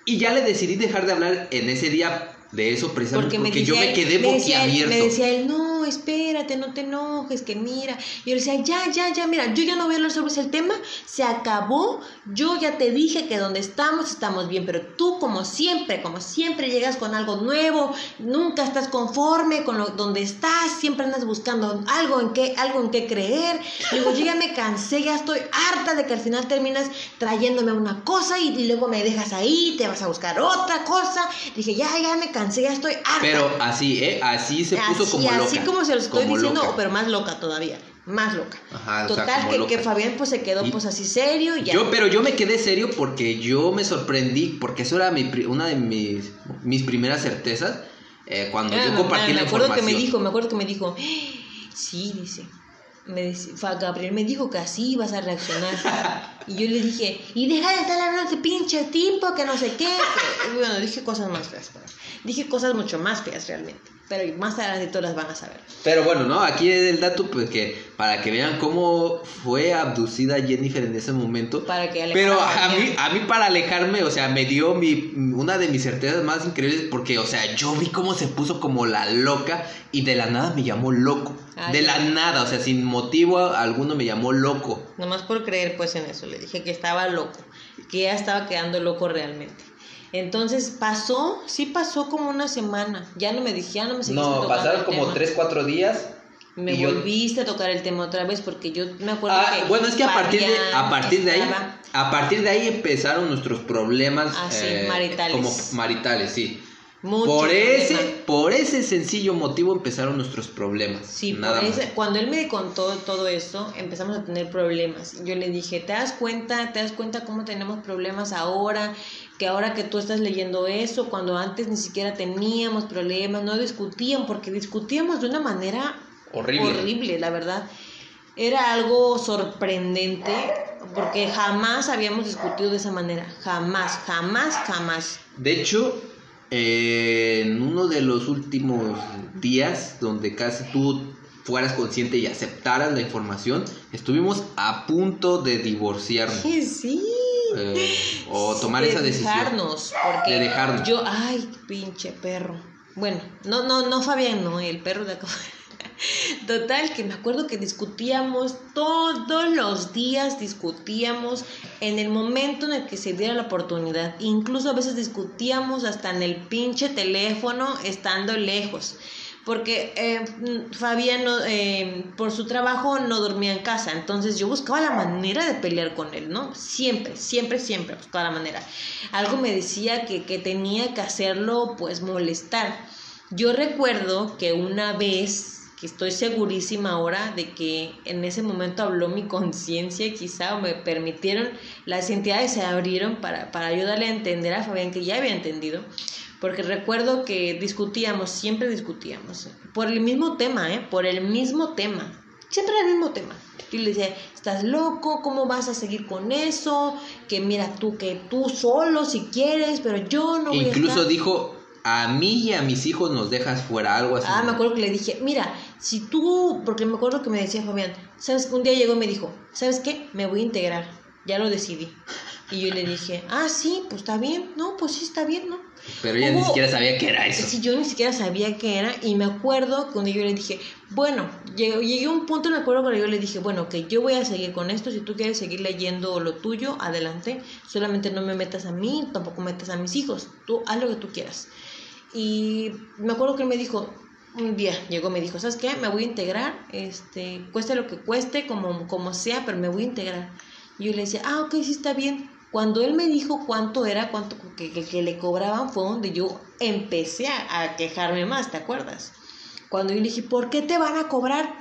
y ya le decidí dejar de hablar en ese día de eso precisamente porque, yo me él- quedé me decía él- boquiabierto. Me decía él, no, espérate, no te enojes, que mira. Y yo le decía, ya, ya, ya, mira, yo ya no voy a hablar sobre ese tema, se acabó. Yo ya te dije que donde estamos estamos bien, pero tú, como siempre, como siempre, llegas con algo nuevo, nunca estás conforme con lo, donde estás, siempre andas buscando algo en qué, algo en qué creer. Digo, yo ya me cansé, ya estoy harta de que al final terminas trayéndome una cosa y, y luego me dejas ahí, te vas a buscar otra cosa. Dije, ya, ya me cansé, ya estoy harta. Pero así, ¿eh? Así se puso Así, como loca. así como se lo estoy como diciendo, loca. pero más loca todavía, más loca. Ajá, o sea, Total, que, loca. que Fabián pues se quedó pues así serio y ya. Yo, pero yo me quedé serio porque yo me sorprendí, porque eso era mi, una de mis, mis primeras certezas. eh, cuando Ah, yo me- compartí me la acuerdo que información. me dijo, me acuerdo que me dijo, sí, dice. Me dice, Fa- Gabriel me dijo que así ibas a reaccionar. y yo le dije, y deja de estar hablando de ese pinche tipo, que no sé qué. que-". Y bueno, dije cosas más feas. pero- Dije cosas mucho más feas realmente. Pero más adelante todas las van a saber. Pero bueno, ¿no? Aquí el dato, pues que para que vean cómo fue abducida Jennifer en ese momento. Para que Pero a mí, a mí para alejarme, o sea, me dio mi, una de mis certezas más increíbles porque, o sea, yo vi cómo se puso como la loca y de la nada me llamó loco. Ay, de la nada, o sea, sin motivo alguno me llamó loco. Nomás por creer pues en eso, le dije que estaba loco, que ya estaba quedando loco realmente. Entonces pasó, sí pasó como una semana, ya no me dije, ya no me seguiste tocando el tema. 4 días. Me y yo- volviste a tocar el tema otra vez porque yo me acuerdo Ah, que bueno, es que a partir de, Fabián a partir de ahí, estaba- a partir de ahí empezaron nuestros problemas Ah, sí, eh, maritales. como maritales, sí. Mucho por problema. ese, por ese sencillo motivo empezaron nuestros problemas. Sí, por nada ese- más. cuando él me contó todo esto, empezamos a tener problemas. Yo le dije, ¿te das cuenta? ¿Te das cuenta cómo tenemos problemas ahora? Que ahora que tú estás leyendo eso, cuando antes ni siquiera teníamos problemas, no discutían, porque discutíamos de una manera Horrible. horrible, la verdad. Era algo sorprendente, porque jamás habíamos discutido de esa manera. Jamás, jamás, jamás. De hecho, eh, en uno de los últimos días donde casi tú fueras consciente y aceptaras la información, estuvimos a punto de divorciarnos. Sí, sí. eh, o tomar de esa decisión. dejarnos, porque De dejarnos. Yo, ay, pinche perro. Bueno, no, no, no Fabián, no, el perro de acá. Total, que me acuerdo que discutíamos todos los días, discutíamos en el momento en el que se diera la oportunidad. Incluso a veces discutíamos hasta en el pinche teléfono estando lejos. Porque eh, Fabián, eh, por su trabajo, no dormía en casa. Entonces yo buscaba la manera de pelear con él, ¿no? Siempre, siempre, siempre buscaba la manera. Algo me decía que, que tenía que hacerlo, pues molestar. Yo recuerdo que una vez que estoy segurísima ahora de que en ese momento habló mi conciencia quizá o me permitieron, las entidades se abrieron para, para ayudarle a entender a Fabián que ya había entendido, porque recuerdo que discutíamos, siempre discutíamos, por el mismo tema, ¿eh? por el mismo tema, siempre el mismo tema. Y le decía, estás loco, ¿cómo vas a seguir con eso? Que mira tú, que tú solo si quieres, pero yo no voy Incluso dijo, a mí y a mis hijos nos dejas fuera, algo así. Ah, me acuerdo que le dije, mira, si tú, porque me acuerdo que me decía Fabián, ¿sabes? Un día llegó y me dijo, ¿sabes qué? Me voy a integrar, ya lo decidí. Y yo le dije, ah, sí, pues está bien, no, pues sí está bien, ¿no? Pero ella ni siquiera sabía qué era eso. Sí, yo ni siquiera sabía qué era y me acuerdo cuando yo le dije, bueno, llegué, a un punto, me acuerdo cuando yo le dije, bueno, que yo voy a seguir con esto, si tú quieres seguir leyendo lo tuyo, adelante, solamente no me metas a mí, tampoco metas a mis hijos, tú haz lo que tú quieras. Y me acuerdo que él me dijo, un día llegó, me dijo, ¿sabes qué? Me voy a integrar, este, cueste lo que cueste, como, como sea, pero me voy a integrar. Y yo le decía, ah, ok, sí está bien. Cuando él me dijo cuánto era, cuánto que, que, le cobraban, fue donde yo empecé a, quejarme más, ¿te acuerdas? Cuando yo le dije, ¿por qué te van a cobrar?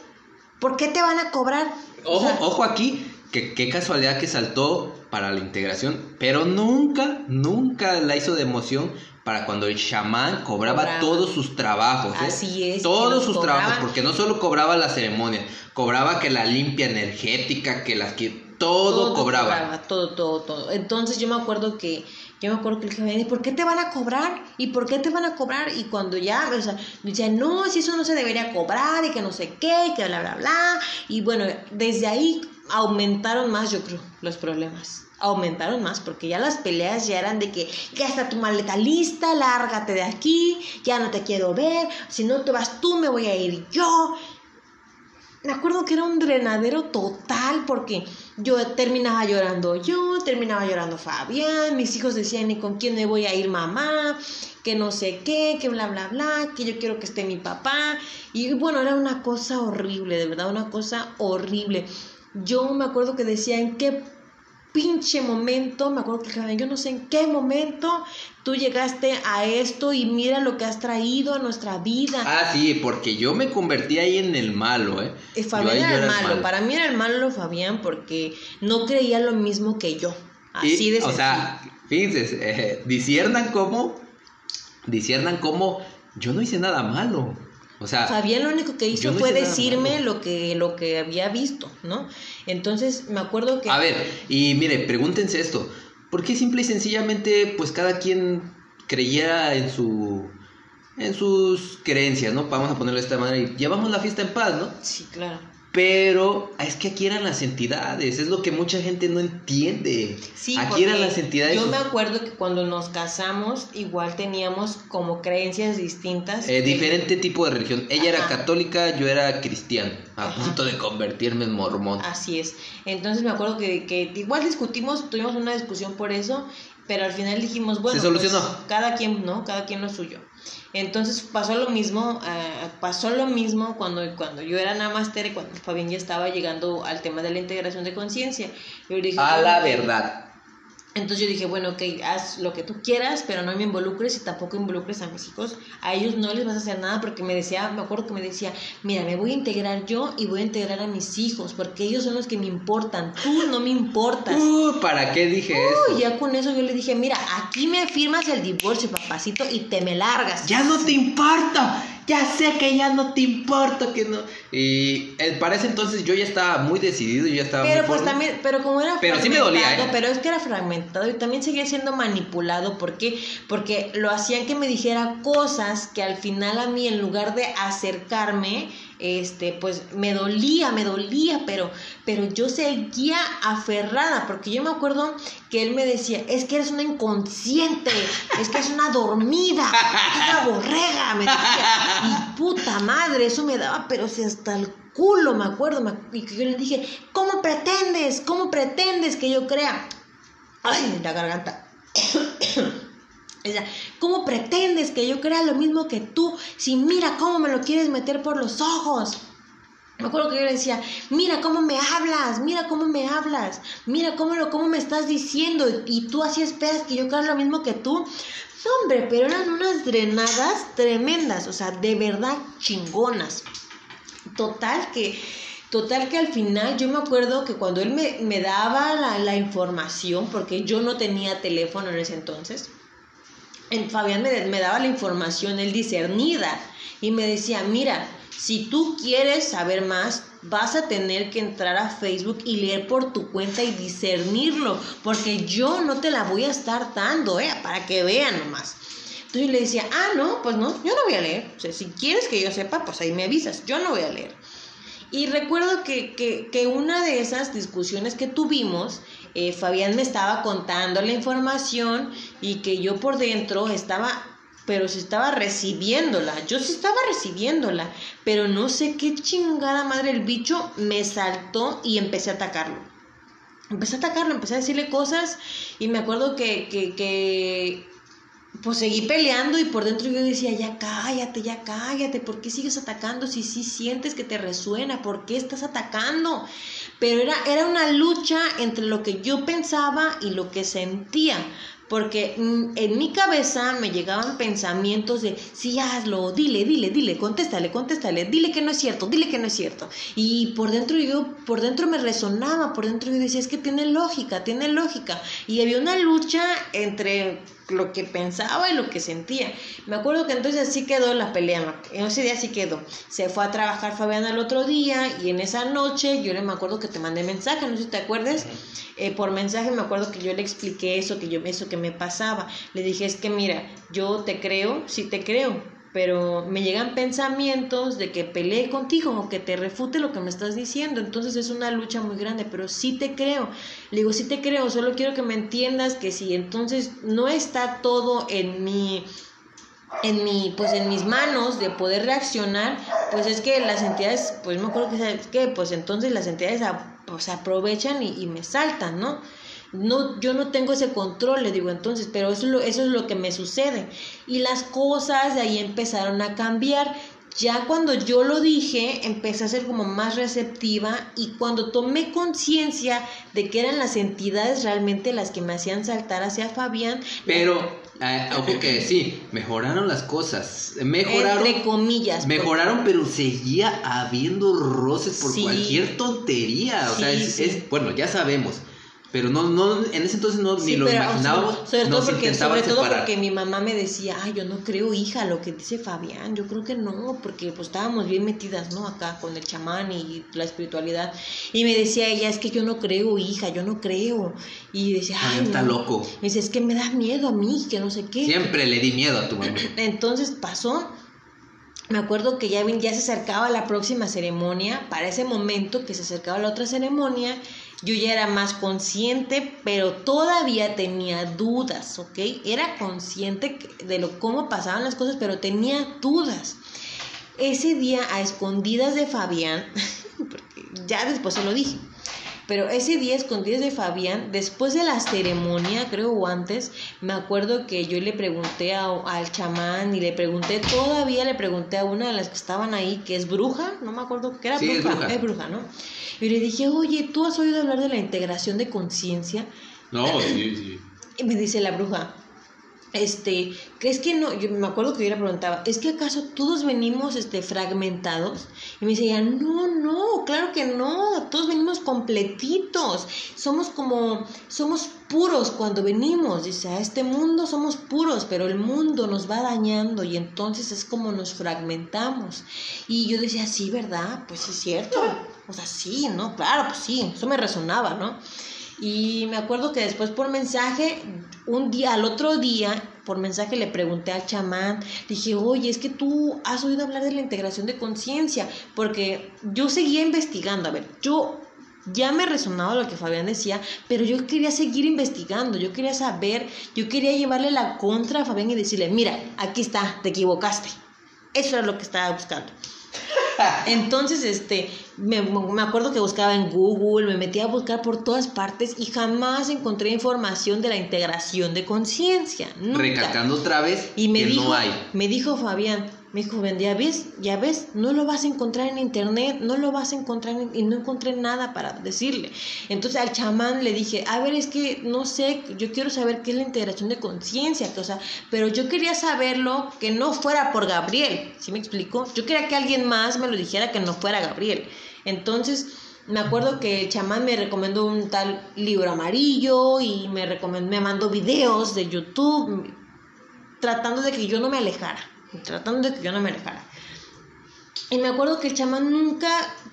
¿Por qué te van a cobrar? Ojo, ojo aquí, que qué casualidad que saltó para la integración, pero nunca, nunca la hizo de emoción para cuando el chamán cobraba, todos sus trabajos. ¿eh? Así es. Todos sus trabajos, porque no solo cobraba la ceremonia, cobraba que la limpia energética, que las que todo, cobraba. Todo, todo, todo. Entonces yo me acuerdo que yo me acuerdo que le dije, ¿por qué te van a cobrar? ¿Y por qué te van a cobrar? Y cuando ya, o sea, me decía, no, si eso no se debería cobrar y que no sé qué, que bla, bla, bla. Y bueno, desde ahí aumentaron más, yo creo, los problemas aumentaron más porque ya las peleas ya eran de que ya está tu maleta lista, lárgate de aquí, ya no te quiero ver, si no te vas tú me voy a ir yo. Me acuerdo que era un drenadero total porque yo terminaba llorando yo, terminaba llorando Fabián, mis hijos decían, ¿y con quién me voy a ir mamá? Que no sé qué, que bla, bla, bla, que yo quiero que esté mi papá. Y bueno, era una cosa horrible, de verdad, una cosa horrible. Yo me acuerdo que decían, ¿qué pinche momento, me acuerdo que yo no sé en qué momento tú llegaste a esto y mira lo que has traído a nuestra vida. Ah, sí, porque yo me convertí ahí en el malo, ¿eh? eh Fabián era el malo. para mí era el malo Fabián porque no creía lo mismo que yo. Así de O sea, fíjense, eh, disiernan cómo, disiernan cómo yo no hice nada malo. O sea, Fabián lo único que hizo fue decirme lo que, lo que había visto, ¿no? Entonces me acuerdo que... A ver, y mire, pregúntense esto. ¿Por qué simple y sencillamente, pues cada quien creyera en su... En sus creencias, ¿no? Vamos a ponerlo de esta manera y llevamos la fiesta en paz, ¿no? Sí, claro. Pero es que aquí eran las entidades, es lo que mucha gente no entiende. Sí, aquí eran las entidades. Yo me acuerdo que cuando nos casamos, igual teníamos como creencias distintas. Eh, diferente tipo de religión. Ella era católica, yo era cristiano, a punto de convertirme en mormón. Así es. Entonces me acuerdo que, que igual discutimos, tuvimos una discusión por eso, pero al final dijimos, bueno, se solucionó. Pues, cada quien, ¿no? Cada quien lo suyo. Entonces pasó lo mismo, uh, pasó lo mismo cuando, cuando yo era Namaste, cuando Fabián ya estaba llegando al tema de la integración de conciencia. A la verdad. Entonces yo dije, bueno, ok, haz lo que tú quieras, pero no me involucres y tampoco involucres a mis hijos. A ellos no les vas a hacer nada porque me decía, me acuerdo que me decía, mira, me voy a integrar yo y voy a integrar a mis hijos porque ellos son los que me importan. Tú no me importas. Uh, ¿Para qué dije uh, eso? Ya con eso yo le dije, mira, aquí me firmas el divorcio, papacito, y te me largas. Ya no te importa ya sé que ya no te importa, que no. Y eh, para ese entonces yo ya estaba muy decidido, ya estaba Pero pues también, pero como era Pero sí me dolía, ¿eh? Pero es que era fragmentado y también seguía siendo manipulado. ¿Por qué? Porque lo hacían que me dijera cosas que al final a mí, en lugar de acercarme, este, pues me dolía, me dolía, pero, pero yo seguía aferrada, porque yo me acuerdo que él me decía, es que eres una inconsciente, es que es una dormida, es una borrega, me decía, y puta madre, eso me daba, pero si hasta el culo, me acuerdo, y yo le dije, ¿cómo pretendes? ¿Cómo pretendes que yo crea? Ay, la garganta. ¿Cómo pretendes que yo crea lo mismo que tú si mira cómo me lo quieres meter por los ojos? Me acuerdo que yo le decía, mira cómo me hablas, mira cómo me hablas, mira cómo, lo, cómo me estás diciendo y tú así esperas que yo crea lo mismo que tú. hombre, pero eran unas drenadas tremendas, o sea, de verdad chingonas. Total que, total que al final yo me acuerdo que cuando él me, me daba la, la, información, porque yo no tenía teléfono en ese entonces, en Fabián me, daba la información, él discernida, y me decía, mira, si tú quieres saber más, vas a tener que entrar a Facebook y leer por tu cuenta y discernirlo, porque yo no te la voy a estar dando, ¿eh? Para que vean nomás. Entonces le decía, ah, no, pues no, yo no voy a leer. O sea, si quieres que yo sepa, pues ahí me avisas, yo no voy a leer. Y recuerdo que, que, que una de esas discusiones que tuvimos, eh, Fabián me estaba contando la información y que yo por dentro estaba pero se estaba recibiéndola. Yo sí estaba recibiéndola, pero no sé qué chingada madre el bicho me saltó y empecé a atacarlo. Empecé a atacarlo, empecé a decirle cosas y me acuerdo que, que, que pues seguí peleando y por dentro yo decía, ya cállate, ya cállate, ¿por qué sigues atacando si sí sientes que te resuena? ¿Por qué estás atacando? Pero era, era una lucha entre lo que yo pensaba y lo que sentía, porque mm, en mi cabeza me llegaban pensamientos de, sí, hazlo, dile, dile, dile, contéstale, contéstale, dile que no es cierto, dile que no es cierto. Y por dentro yo, por dentro me resonaba, por dentro yo decía, es que tiene lógica, tiene lógica. Y había una lucha entre lo que pensaba y lo que sentía. Me acuerdo que entonces así quedó la pelea, en ese día así quedó. Se fue a trabajar Fabián el otro día y en esa noche yo le me acuerdo que te mandé mensaje, no sé si te acuerdas, eh, por mensaje me acuerdo que yo le expliqué eso, que yo eso que me pasaba. Le dije, es que mira, yo te creo, sí te creo, pero me llegan pensamientos de que pelee contigo o que te refute lo que me estás diciendo. Entonces es una lucha muy grande, pero sí te creo. Le digo, sí te creo, solo quiero que me entiendas que si entonces no está todo en mi en mi pues en mis manos de poder reaccionar pues es que las entidades pues me acuerdo que, que pues entonces las entidades pues, aprovechan y, y me saltan no no, yo no tengo ese control, le digo entonces, pero eso es, lo, eso es lo que me sucede. Y las cosas de ahí empezaron a cambiar. Ya cuando yo lo dije, empecé a ser como más receptiva y cuando tomé conciencia de que eran las entidades realmente las que me hacían saltar hacia Fabián. Pero, eh, ojo que sí, mejoraron las cosas. Mejoraron. Entre comillas. Mejoraron, pero seguía habiendo roces por cualquier tontería. O sea, es, bueno, ya sabemos pero no, no, en ese entonces no, ni lo imaginábamos. Sobre, todo, porque, sobre todo porque mi mamá me decía, ay, yo no creo, hija, lo que dice Fabián, yo creo que no, porque pues estábamos bien metidas, ¿no? Acá con el chamán y la espiritualidad. Y me decía ella, es que yo no creo, hija, yo no creo. Y decía, ay, está loco. Me dice, es que me da miedo a mí, que no sé qué. Siempre le di miedo a tu mamá. <laughs> Entonces pasó me acuerdo que ya, ya se acercaba la próxima ceremonia, para ese momento que se acercaba la otra ceremonia, yo ya era más consciente, pero todavía tenía dudas, ¿ok? Era consciente de lo, cómo pasaban las cosas, pero tenía dudas. Ese día a escondidas de Fabián, <laughs> porque ya después se lo dije, pero ese día escondidas de Fabián, después de la ceremonia, creo o antes, me acuerdo que yo le pregunté al chamán y le pregunté, todavía le pregunté a una de las que estaban ahí, que es bruja, no me acuerdo que era bruja, es bruja, es bruja, ¿no? Y le dije, oye, ¿tú has oído hablar de la integración de conciencia? No, sí, sí. Y me dice la bruja, este, ¿crees que no? Yo me acuerdo que yo le preguntaba, ¿es que acaso todos venimos este, fragmentados? Y me decía, no, no, claro que no, todos venimos completitos, somos como, somos puros cuando venimos, dice, a este mundo somos puros, pero el mundo nos va dañando y entonces es como nos fragmentamos. Y yo decía, sí, ¿verdad? Pues es cierto, o sea, sí, ¿no? Claro, pues sí, eso me resonaba, ¿no? Y me acuerdo que después por mensaje, un día, al otro día, por mensaje le pregunté al chamán, dije, oye, es que tú has oído hablar de la integración de conciencia, porque yo seguía investigando, a ver, yo ya me resonaba lo que Fabián decía, pero yo quería seguir investigando, yo quería saber, yo quería llevarle la contra a Fabián y decirle, mira, aquí está, te equivocaste. Eso era lo que estaba buscando. <laughs> Entonces, este, me, me, acuerdo que buscaba en Google, me metía a buscar por todas partes y jamás encontré información de la integración de conciencia. Recalcando otra vez y me que dijo, no hay. Me dijo Fabián, Me dijo, ven, ya ves, ya ves, no lo vas a encontrar en internet, no lo vas a encontrar y no encontré nada para decirle. Entonces al chamán le dije, a ver, es que no sé, yo quiero saber qué es la integración de conciencia, o pero yo quería saberlo que no fuera por Gabriel, ¿sí me explico? Yo quería que alguien más me lo dijera que no fuera Gabriel. Entonces, me acuerdo que el chamán me recomendó un tal libro amarillo y me, recomendó, me mandó videos de YouTube tratando de que yo no me alejara tratando de que yo no me alejara. Y me acuerdo que el chamán nunca,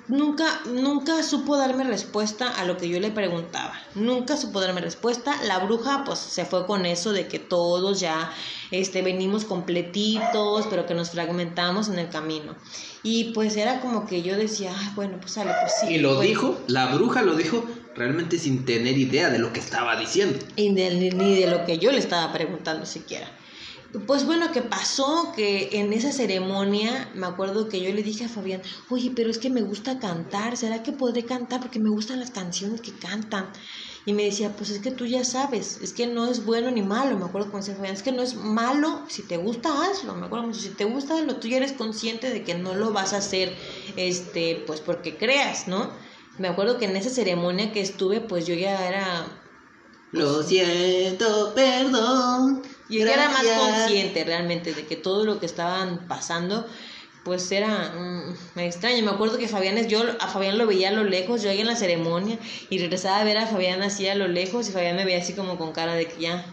nunca, nunca supo darme respuesta a lo que yo le preguntaba. Nunca supo darme respuesta. La bruja, pues, se fue con eso de que todos ya, este, venimos completitos, pero que nos fragmentamos en el camino. Y pues era como que yo decía, bueno, pues sale, pues sí. Y lo pues". dijo, la bruja lo dijo realmente sin tener idea de lo que estaba diciendo. Y ni de lo que yo le estaba preguntando siquiera. Pues bueno, ¿qué pasó? Que en esa ceremonia me acuerdo que yo le dije a Fabián, oye, pero es que me gusta cantar, ¿será que podré cantar? Porque me gustan las canciones que cantan. Y me decía, pues es que tú ya sabes, es que no es bueno ni malo. Me acuerdo con ese Fabián, es que no es malo, si te gusta, hazlo. Me acuerdo, si te gusta, lo tú ya eres consciente de que no lo vas a hacer, este, pues porque creas, ¿no? Me acuerdo que en esa ceremonia que estuve, pues yo ya era... Lo siento, perdón. Y era más consciente realmente de que todo lo que estaban pasando, pues era mm, extraño. Me acuerdo que Fabián, yo a Fabián lo veía a lo lejos, yo ahí en la ceremonia, y regresaba a ver a Fabián así a lo lejos, y Fabián me veía así como con cara de que ya,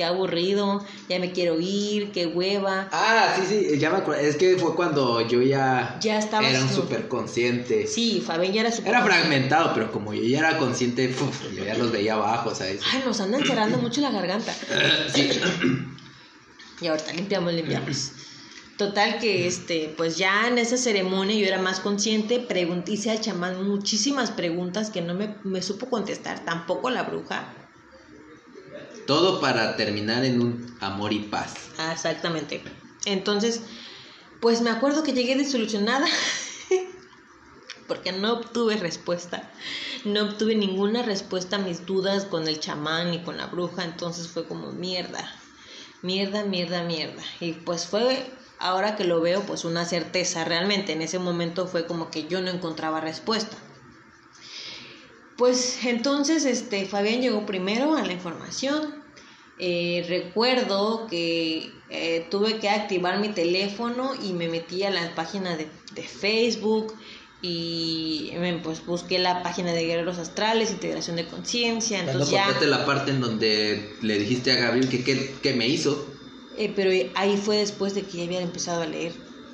qué aburrido, ya me quiero ir, qué hueva. Ah, sí, sí, ya me acuerdo. Es que fue cuando yo ya, ya estaba era un súper consciente. Sí, Fabián ya era súper Era fragmentado, pero como yo ya era consciente, yo ya los veía abajo, ¿sabes? Ay, nos andan cerrando mucho la garganta. <coughs> sí. Y ahorita limpiamos, limpiamos. Total que este, pues ya en esa ceremonia yo era más consciente, pregunté, hice al chamán muchísimas preguntas que no me, me supo contestar, tampoco la bruja. Todo para terminar en un amor y paz. Ah, exactamente. Entonces, pues me acuerdo que llegué desilusionada <laughs> porque no obtuve respuesta. No obtuve ninguna respuesta a mis dudas con el chamán y con la bruja, entonces fue como mierda. Mierda, mierda, mierda. Y pues fue ahora que lo veo, pues una certeza realmente. En ese momento fue como que yo no encontraba respuesta. Pues entonces este Fabián llegó primero a la información, eh, recuerdo que eh, tuve que activar mi teléfono y me metí a la página de, Facebook y pues busqué la página de Guerreros Astrales, Integración de Conciencia. Entonces ya... la parte en donde le dijiste a Gabriel que qué me hizo. Eh, pero ahí fue después de que ya había empezado a leer.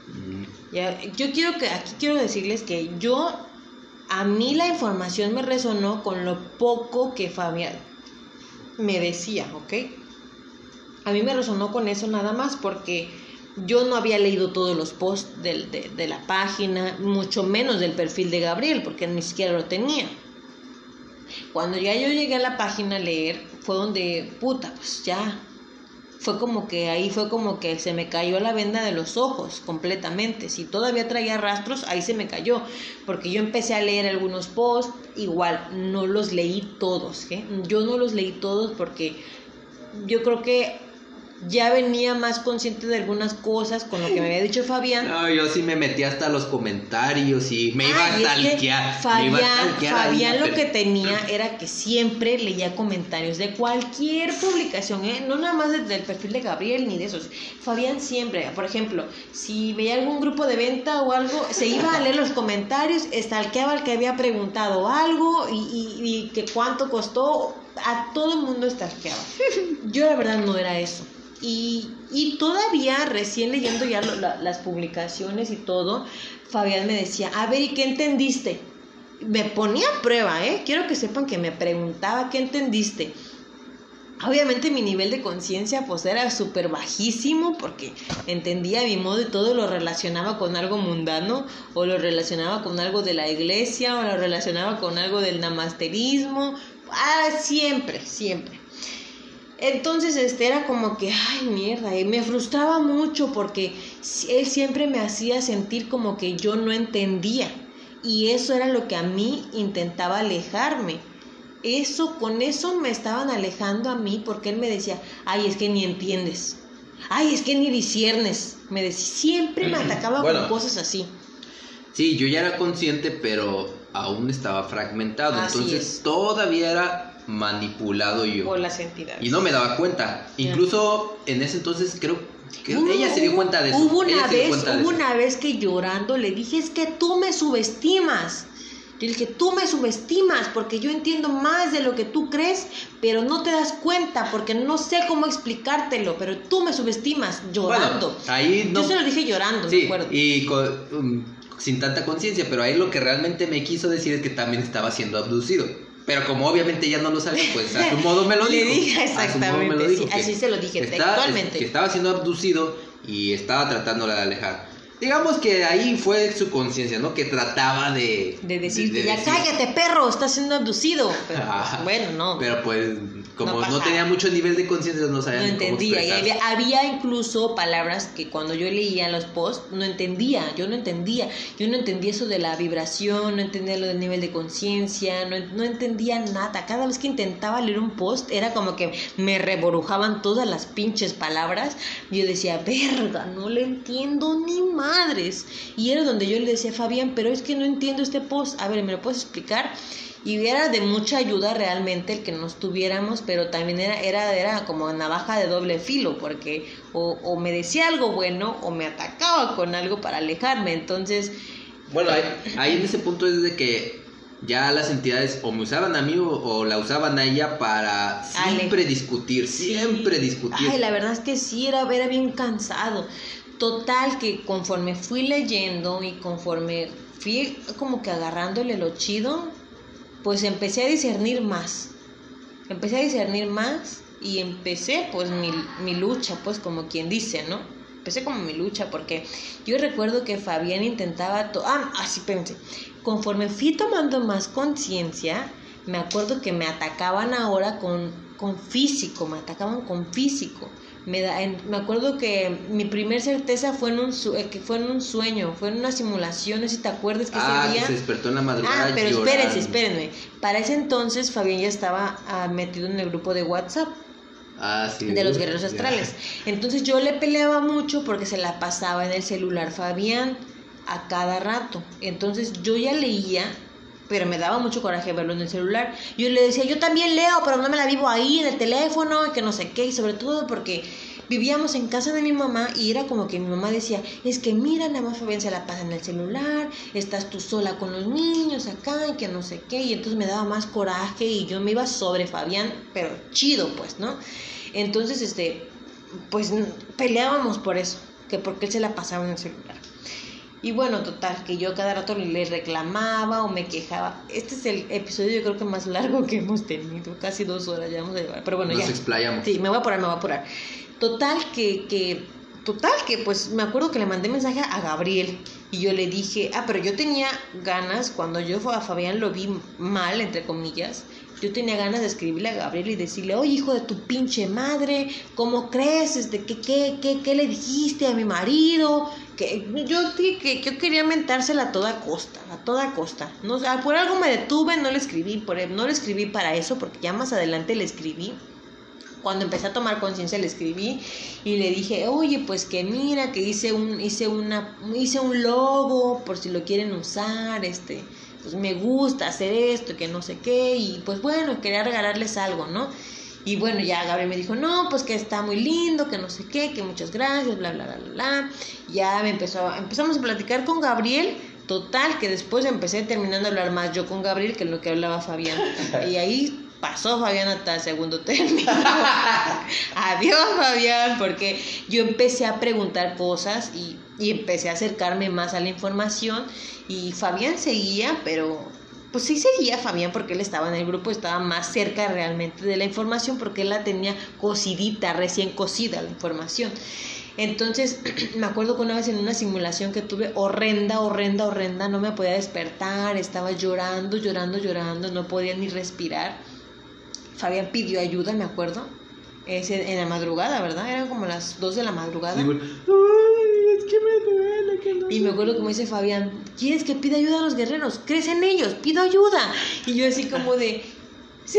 Mm. Ya, yo quiero que, aquí quiero decirles que yo, a mí la información me resonó con lo poco que Fabián, me decía, ¿ok? A mí me resonó con eso nada más porque yo no había leído todos los posts de, de, la página, mucho menos del perfil de Gabriel, porque ni siquiera lo tenía. Cuando ya yo llegué a la página a leer, fue donde, puta, pues ya, fue como que ahí fue como que se me cayó la venda de los ojos completamente. Si todavía traía rastros, ahí se me cayó. Porque yo empecé a leer algunos posts, igual, no los leí todos. ¿eh? Yo no los leí todos porque yo creo que ya venía más consciente de algunas cosas con lo que me había dicho Fabián. No, yo sí me metí hasta los comentarios y me iba a talquear. Fabián, Fabián lo que tenía era que siempre leía comentarios de cualquier publicación, ¿eh? no nada más del perfil de Gabriel ni de esos. Fabián siempre, por ejemplo, si veía algún grupo de venta o algo, se iba a leer los comentarios, estalqueaba al que había preguntado algo y, y, y que cuánto costó. A todo el mundo estalqueaba. Yo la verdad no era eso. Y, y todavía, recién leyendo ya las publicaciones y todo, Fabián me decía, a ver, ¿y qué entendiste? Me ponía a prueba, ¿eh? Quiero que sepan que me preguntaba, ¿qué entendiste? Obviamente mi nivel de conciencia pues era súper bajísimo porque entendía mi modo y todo lo relacionaba con algo mundano o lo relacionaba con algo de la iglesia o lo relacionaba con algo del namasterismo. Ah, siempre, siempre. Entonces, este era como que, ay, mierda, y me frustraba mucho porque él siempre me hacía sentir como que yo no entendía. Y eso era lo que a mí intentaba alejarme. Eso, con eso me estaban alejando a mí porque él me decía, ay, es que ni entiendes. Ay, es que ni disiernes. Me decía, siempre me atacaba con cosas así. Sí, yo ya era consciente, pero aún estaba fragmentado. entonces todavía era manipulado yo. Por las entidades. Y no me daba cuenta. Incluso en ese entonces creo que ella se dio cuenta de eso. Hubo una vez, hubo una vez que llorando le dije, es que tú me subestimas. Yo dije, tú me subestimas porque yo entiendo más de lo que tú crees, pero no te das cuenta porque no sé cómo explicártelo, pero tú me subestimas llorando. ahí no... Yo se lo dije llorando, sí, Y um, sin tanta conciencia, pero ahí lo que realmente me quiso decir es que también estaba siendo abducido. Pero como obviamente ya no lo sabía, pues a su modo me lo <laughs> dijo. Le dije exactamente, así se lo dije textualmente. Que estaba siendo abducido y estaba tratándola de alejar. Digamos que ahí fue su conciencia, ¿no? Que trataba de... De decirte, ya cállate, perro, estás siendo abducido. Pero, pues, bueno, no. Pero pues como no, tenía mucho nivel de conciencia, no sabía. No entendía. y había, había, incluso palabras que cuando yo leía los posts no entendía. Yo no entendía. Yo no entendía eso de la vibración, no entendía lo del nivel de conciencia, no, no, entendía nada. Cada vez que intentaba leer un post era como que me reborujaban todas las pinches palabras. Y yo decía, verga, no le entiendo ni madres. Y era donde yo le decía, Fabián, pero es que no entiendo este post. A ver, ¿me lo puedes explicar? Y era de mucha ayuda realmente el que nos tuviéramos, pero también era, era, era como navaja de doble filo, porque o, me decía algo bueno o me atacaba con algo para alejarme, entonces... Bueno, ahí, en ese punto es de que ya las entidades o me usaban a mí o, la usaban a ella para siempre discutir, siempre discutir. Ay, la verdad es que sí, era, era bien cansado. Total que conforme fui leyendo y conforme fui como que agarrándole lo chido, pues empecé a discernir más. Empecé a discernir más y empecé pues mi, mi lucha, pues como quien dice, ¿no? Empecé como mi lucha porque yo recuerdo que Fabián intentaba... ah, así pensé. Conforme fui tomando más conciencia, me acuerdo que me atacaban ahora con, con físico, me atacaban con físico me, da, me acuerdo que mi primer certeza fue en un eh, que fue en un sueño, fue en una simulación, no sé si te acuerdas que ah, ese día. se despertó en la madrugada. Ah, pero espérense, espérenme. Para ese entonces Fabián ya estaba ah, metido en el grupo de WhatsApp. Ah, sí, de los guerreros astrales. Entonces yo le peleaba mucho porque se la pasaba en el celular Fabián a cada rato. Entonces yo ya leía pero me daba mucho coraje verlo en el celular. Yo le decía, yo también leo, pero no me la vivo ahí en el teléfono, y que no sé qué, y sobre todo porque vivíamos en casa de mi mamá y era como que mi mamá decía, es que mira, nada más Fabián se la pasa en el celular, estás tú sola con los niños acá y que no sé qué, y entonces me daba más coraje y yo me iba sobre Fabián, pero chido pues, ¿no? Entonces, este, pues peleábamos por eso, que porque él se la pasaba en el celular. Y bueno, total, que yo cada rato le reclamaba o me quejaba. Este es el episodio yo creo que más largo que hemos tenido, casi dos horas ya vamos a llevar. Pero bueno, Nos ya. explayamos. Sí, me voy a apurar, me voy a apurar. Total, que, que, total, que pues me acuerdo que le mandé mensaje a Gabriel y yo le dije, ah, pero yo tenía ganas, cuando yo a Fabián lo vi mal, entre comillas, yo tenía ganas de escribirle a Gabriel y decirle, oye, hijo de tu pinche madre, ¿cómo crees? Este, ¿qué, qué, qué, qué le dijiste a mi marido? Que yo que yo quería mentársela a toda costa, a toda costa. No, por algo me detuve, no le escribí, por, no le escribí para eso, porque ya más adelante le escribí cuando empecé a tomar conciencia le escribí y le dije, oye, pues que mira, que hice un, hice una, hice un logo por si lo quieren usar, este, pues me gusta hacer esto, que no sé qué, y pues bueno, quería regalarles algo, ¿no? Y bueno, ya Gabriel me dijo, no, pues que está muy lindo, que no sé qué, que muchas gracias, bla, bla, bla, bla, bla. Ya me empezó, empezamos a platicar con Gabriel, total, que después empecé terminando a hablar más yo con Gabriel que lo que hablaba Fabián. Y ahí pasó Fabián hasta el segundo término. <laughs> Adiós Fabián, porque yo empecé a preguntar cosas y, y, empecé a acercarme más a la información y Fabián seguía, pero pues sí seguía Fabián porque él estaba en el grupo, estaba más cerca realmente de la información porque él la tenía cocidita, recién cocida la información. Entonces, <clears throat> me acuerdo que una vez en una simulación que tuve horrenda, horrenda, horrenda, no me podía despertar, estaba llorando, llorando, llorando, no podía ni respirar Fabián pidió ayuda, me acuerdo. Es en, la madrugada, ¿verdad? Eran como las 2 de la madrugada. Ay, es que me duele. Que no y me acuerdo como dice Fabián, ¿quieres que pida ayuda a los guerreros? ¿Crees en ellos? Pido ayuda. Y yo así como de, sí,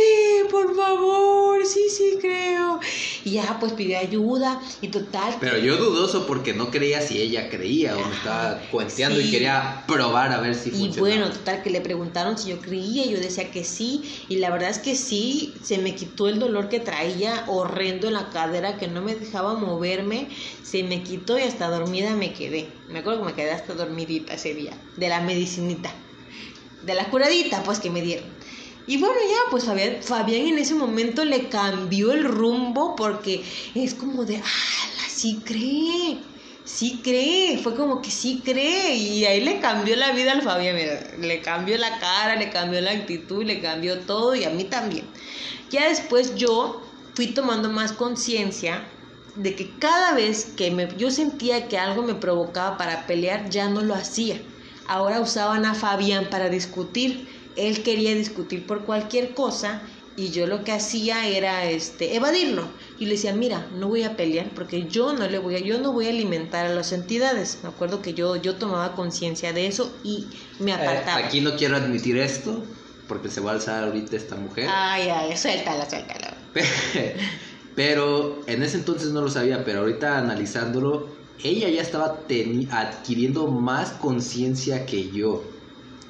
por favor, sí, sí creo. Y ya pues pidió ayuda y total. Pero yo dudoso porque no creía si ella creía o me estaba cuenteando y quería probar a ver si Y bueno, total que le preguntaron si yo creía y yo decía que sí y la verdad es que sí, se me quitó el dolor que traía horrendo en la cadera que no me dejaba moverme, se me quitó y hasta dormida me quedé. Me acuerdo que me quedé hasta dormidita ese día, de la medicinita, de la curadita pues que me dieron. Y bueno, ya, pues Fabián, Fabián en ese momento le cambió el rumbo porque es como de, ah, sí cree, sí cree, fue como que sí cree. Y ahí le cambió la vida al Fabián, mira, le cambió la cara, le cambió la actitud, le cambió todo y a mí también. Ya después yo fui tomando más conciencia de que cada vez que me, yo sentía que algo me provocaba para pelear, ya no lo hacía. Ahora usaban a Fabián para discutir él quería discutir por cualquier cosa y yo lo que hacía era este evadirlo. Y le decía mira no voy a pelear porque yo no le voy a yo no voy a alimentar a las entidades me acuerdo que yo yo tomaba conciencia de eso y me eh, apartaba. aquí no quiero admitir esto porque se va a alzar ahorita esta mujer. Ay ay suéltala suéltala. <laughs> Pero en ese entonces no lo sabía pero ahorita analizándolo ella ya estaba adquiriendo más conciencia que yo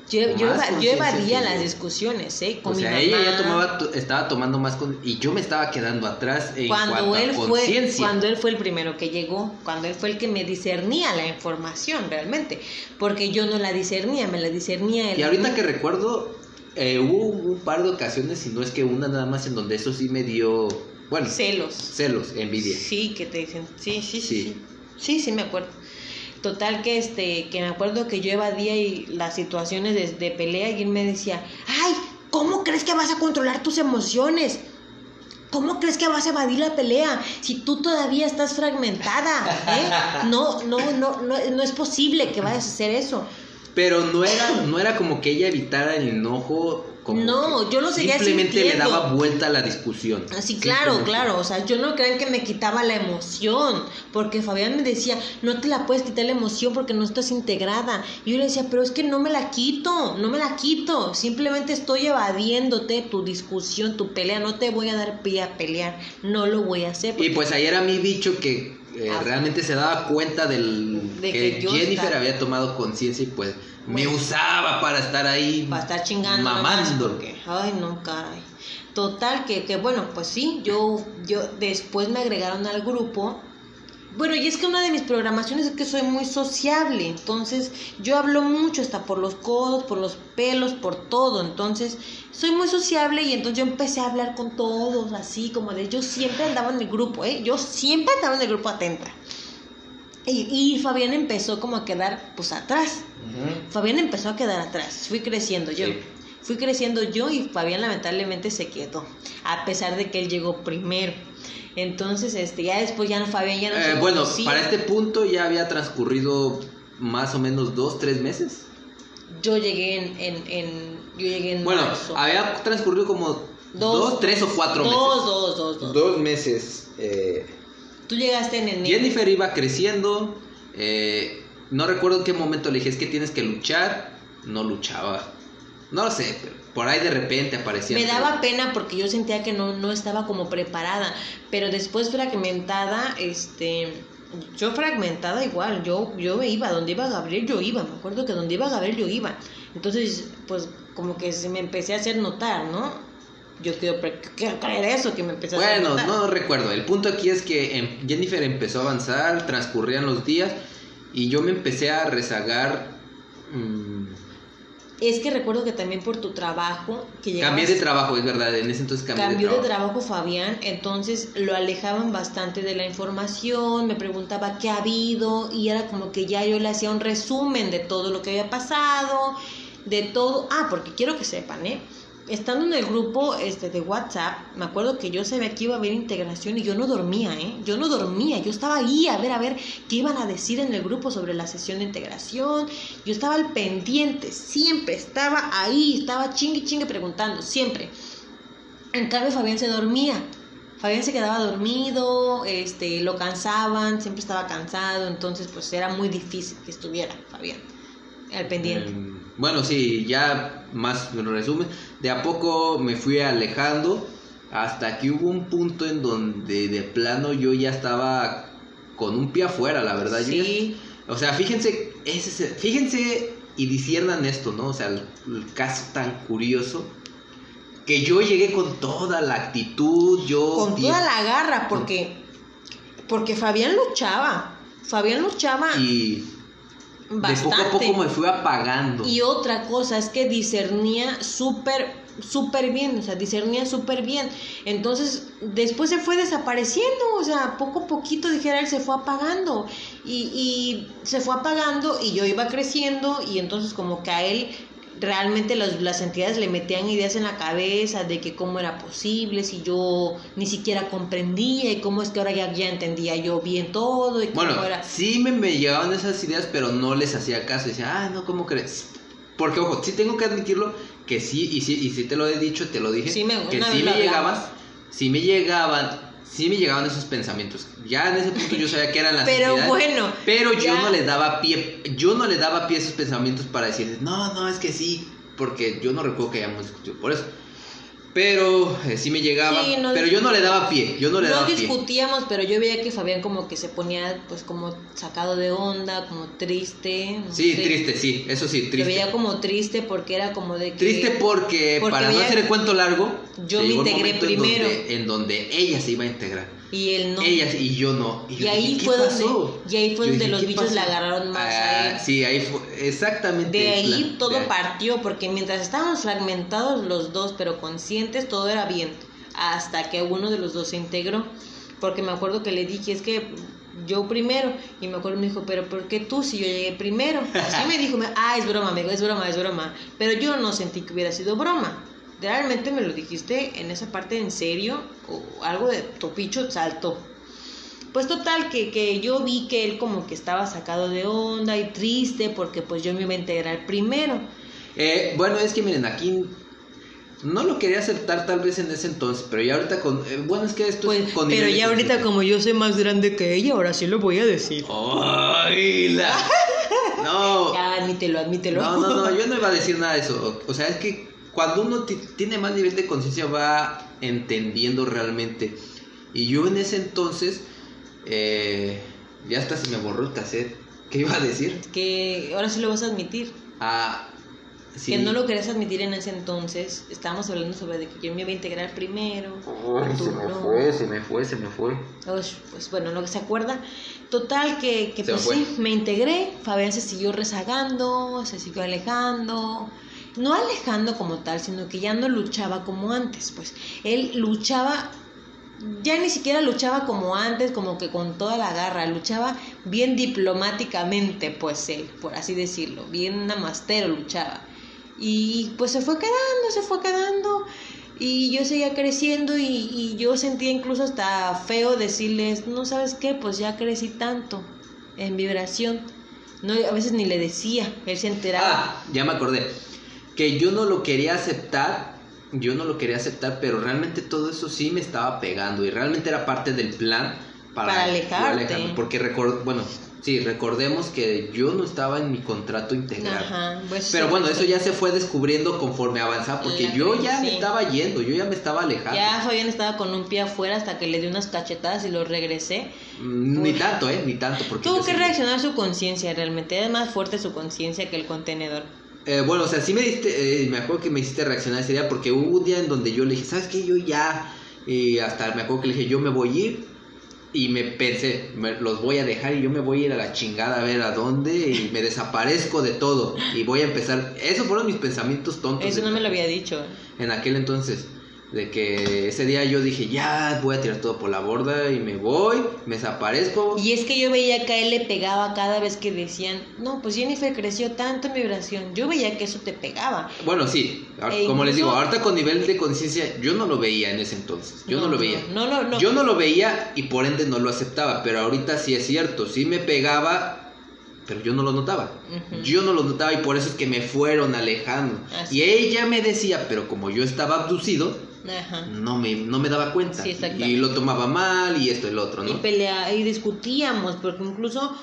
yo, yo, evadía las discusiones, ¿eh? Con o sea, ella ya tomaba, estaba tomando más con, y yo me estaba quedando atrás en cuando cuanto él fue Cuando él fue el primero que llegó, cuando él fue el que me discernía la información realmente, porque yo no la discernía, me la discernía él. Y ahorita que recuerdo, eh, hubo un par de ocasiones, si no es que una nada más, en donde eso sí me dio, bueno. Celos. Celos, envidia. Sí, que te dicen, sí, sí, sí, sí, sí, sí me acuerdo. Total que este, que me acuerdo que yo evadía y las situaciones de, pelea y él me decía, ay, ¿cómo crees que vas a controlar tus emociones? ¿Cómo crees que vas a evadir la pelea si tú todavía estás fragmentada? ¿eh? <laughs> No, no, no, no, no es posible que vayas a hacer eso. Pero no era, no era como que ella evitara el enojo no, yo lo seguía Simplemente le daba vuelta a la discusión. Así, claro, claro. O sea, yo no crean que me quitaba la emoción. Porque Fabián me decía, no te la puedes quitar la emoción porque no estás integrada. Y yo le decía, pero es que no me la quito, no me la quito. Simplemente estoy evadiéndote tu discusión, tu pelea. No te voy a dar pie a pelear. No lo voy a hacer. Y pues ayer era mi bicho que eh, ah. realmente se daba cuenta del de que, Jennifer había tomado conciencia y pues me usaba para estar ahí. Para estar chingando. Mamando. Porque, ay, no, caray. Total, que, que bueno, pues sí, yo, yo después me agregaron al grupo. Bueno, y es que una de mis programaciones es que soy muy sociable, entonces yo hablo mucho hasta por los codos, por los pelos, por todo, entonces soy muy sociable y entonces yo empecé a hablar con todos, así como de yo siempre andaba en mi grupo, ¿eh? Yo siempre andaba en el grupo atenta. Y, Fabián empezó como a quedar pues atrás. Fabián empezó a quedar atrás. Fui creciendo yo. Fui creciendo yo y Fabián lamentablemente se quedó. A pesar de que él llegó primero. Entonces, este, ya después ya no Fabián ya no eh, Bueno, para este punto ya había transcurrido más o menos dos, tres meses. Yo llegué en, en, en yo llegué en Bueno, había transcurrido como dos, tres o cuatro meses. Dos, dos, dos, dos. Dos meses. Eh, Tú llegaste en enero. Jennifer iba creciendo. Eh, no recuerdo en qué momento le dije, es que tienes que luchar. No luchaba. No lo sé, por ahí de repente aparecía. Me daba pena porque yo sentía que no, no estaba como preparada. Pero después fragmentada, este. Yo fragmentada igual, yo, yo iba, donde iba Gabriel yo iba, me acuerdo que donde iba Gabriel yo iba. Entonces, pues como que se me empecé a hacer notar, ¿no? yo quiero, creer eso que me empezó bueno, a Bueno, no recuerdo. El punto aquí es que em, Jennifer empezó a avanzar, transcurrían los días y yo me empecé a rezagar. Mm, es que recuerdo que también por tu trabajo que Cambié de trabajo, es verdad, en ese entonces cambié cambió de trabajo. de trabajo Fabián, entonces lo alejaban bastante de la información, me preguntaba qué ha habido y era como que ya yo le hacía un resumen de todo lo que había pasado, de todo, ah, porque quiero que sepan, ¿eh? Estando en el grupo este, de WhatsApp, me acuerdo que yo sabía que iba a haber integración y yo no dormía, ¿eh? Yo no dormía, yo estaba ahí a ver, a ver qué iban a decir en el grupo sobre la sesión de integración. Yo estaba al pendiente, siempre estaba ahí, estaba chingue chingue preguntando, siempre. En cambio, Fabián se dormía. Fabián se quedaba dormido, este, lo cansaban, siempre estaba cansado, entonces pues era muy difícil que estuviera Fabián al pendiente. Bueno, sí, ya más en resumen, de a poco me fui alejando hasta que hubo un punto en donde de plano yo ya estaba con un pie afuera, la verdad. Sí. o sea, fíjense, ese, fíjense y disiernan esto, ¿no? O sea, el, caso tan curioso que yo llegué con toda la actitud, yo... Con toda la garra, porque, porque Fabián luchaba, Fabián luchaba... Y de poco a poco me fui apagando. Y otra cosa es que discernía súper, súper bien, o sea, discernía súper bien. Entonces, después se fue desapareciendo, o sea, poco a poquito, dijera él, se fue apagando. Y, y se fue apagando y yo iba creciendo y entonces como que a él realmente las entidades le metían ideas en la cabeza de que cómo era posible, si yo ni siquiera comprendía y cómo es que ahora ya, ya entendía yo bien todo. Y bueno, cómo era... sí me, me, llegaban esas ideas, pero no les hacía caso. Decía, ah, no, ¿cómo crees? Porque, ojo, sí tengo que admitirlo que sí, y sí, y sí te lo he dicho, te lo dije, sí me, que sí me llegaban, sí me llegaban sí me llegaban esos pensamientos. Ya en ese punto yo sabía que eran las Pero bueno. Pero yo no le daba pie, yo no le daba pie a esos pensamientos para decir, no, no, es que sí, porque yo no recuerdo que hayamos discutido por eso. Pero eh, sí me llegaba, pero yo no le daba pie, yo no le daba pie. No discutíamos, pero yo veía que Fabián como que se ponía pues como sacado de onda, como triste. sí, triste, sí, eso sí, triste. Yo veía como triste porque era como de que... Triste porque, para no hacer el cuento largo, yo me integré primero. en donde ella se iba a integrar. Y él no. Ella y yo no. Y, ahí, fue donde, y ahí fue donde los bichos la agarraron más a él. Sí, ahí fue, exactamente. De ahí todo partió, porque mientras estábamos fragmentados los dos, pero conscientes, todo era bien. Hasta que uno de los dos se integró. Porque me acuerdo que le dije, es que yo primero. Y me acuerdo, me dijo, pero ¿por qué tú si yo llegué primero? Así me dijo, ah, es broma, amigo, es broma, es broma. Pero yo no sentí que hubiera sido broma realmente me lo dijiste en esa parte en serio o algo de topicho salto. Pues total, que, que yo vi que él como que estaba sacado de onda y triste porque pues yo me iba a integrar primero. Eh, bueno, es que miren, aquí no lo quería aceptar tal vez en ese entonces, pero ya ahorita con... Eh, bueno, es que esto es con Pero ya ahorita como yo soy más grande que ella, ahora sí lo voy a decir. ¡Ay, la... <laughs> No. Ya, admítelo, admítelo. No, no, no, yo no iba a decir nada de eso. O sea, es que cuando uno tiene más nivel de conciencia va entendiendo realmente. Y yo en ese entonces, eh, ya hasta se me borró el cassette. ¿Qué iba a decir? Que ahora sí lo vas a admitir. Ah, sí. Que no lo querías admitir en ese entonces. Estábamos hablando sobre de que yo me iba a integrar primero. se me fue, se me fue, se me fue. pues bueno, lo que se acuerda. Total, que, que pues sí, me integré. Fabián se siguió rezagando, se siguió alejando no alejando como tal, sino que ya no luchaba como antes, pues él luchaba, ya ni siquiera luchaba como antes, como que con toda la garra, luchaba bien diplomáticamente, pues él, por así decirlo, bien namastero luchaba. Y pues se fue quedando, se fue quedando. Y yo seguía creciendo y, yo sentía incluso hasta feo decirles, no sabes qué, pues ya crecí tanto en vibración. No, a veces ni le decía, él se enteraba. Ah, ya me acordé que yo no lo quería aceptar, yo no lo quería aceptar, pero realmente todo eso sí me estaba pegando y realmente era parte del plan para, alejarte. porque record, bueno, sí, recordemos que yo no estaba en mi contrato integral. Ajá, pues pero bueno, eso ya se fue descubriendo conforme avanzaba, porque yo ya me estaba yendo, yo ya me estaba alejando. Ya Fabián estaba con un pie afuera hasta que le di unas cachetadas y lo regresé. Mm, ni tanto, ¿eh? Ni tanto. Porque Tuvo que reaccionar su conciencia realmente, es más fuerte su conciencia que el contenedor. Eh, bueno, o sea, sí me diste, eh, me acuerdo que me hiciste reaccionar ese día porque hubo un día en donde yo le dije, ¿sabes qué? Yo ya, y hasta me acuerdo que le dije, yo me voy a ir y me pensé, los voy a dejar y yo me voy a ir a la chingada a ver a dónde y me desaparezco de todo y voy a empezar, esos fueron mis pensamientos tontos. Eso no me lo había dicho. En aquel entonces de que ese día yo dije, ya voy a tirar todo por la borda y me voy, me desaparezco. Y es que yo veía que a él le pegaba cada vez que decían, no, pues Jennifer creció tanto en vibración. Yo veía que eso te pegaba. Bueno, sí, e como les digo, ahorita con nivel de conciencia, yo no lo veía en ese entonces. Yo no, lo veía. No, no, no, Yo no lo veía y por ende no lo aceptaba, pero ahorita sí es cierto, sí me pegaba pero yo no lo notaba. Yo no lo notaba y por eso es que me fueron alejando. y ella me decía, pero como yo estaba abducido, no me, no me daba cuenta. y lo tomaba mal y esto y lo otro, ¿no? Y pelea, y discutíamos, porque incluso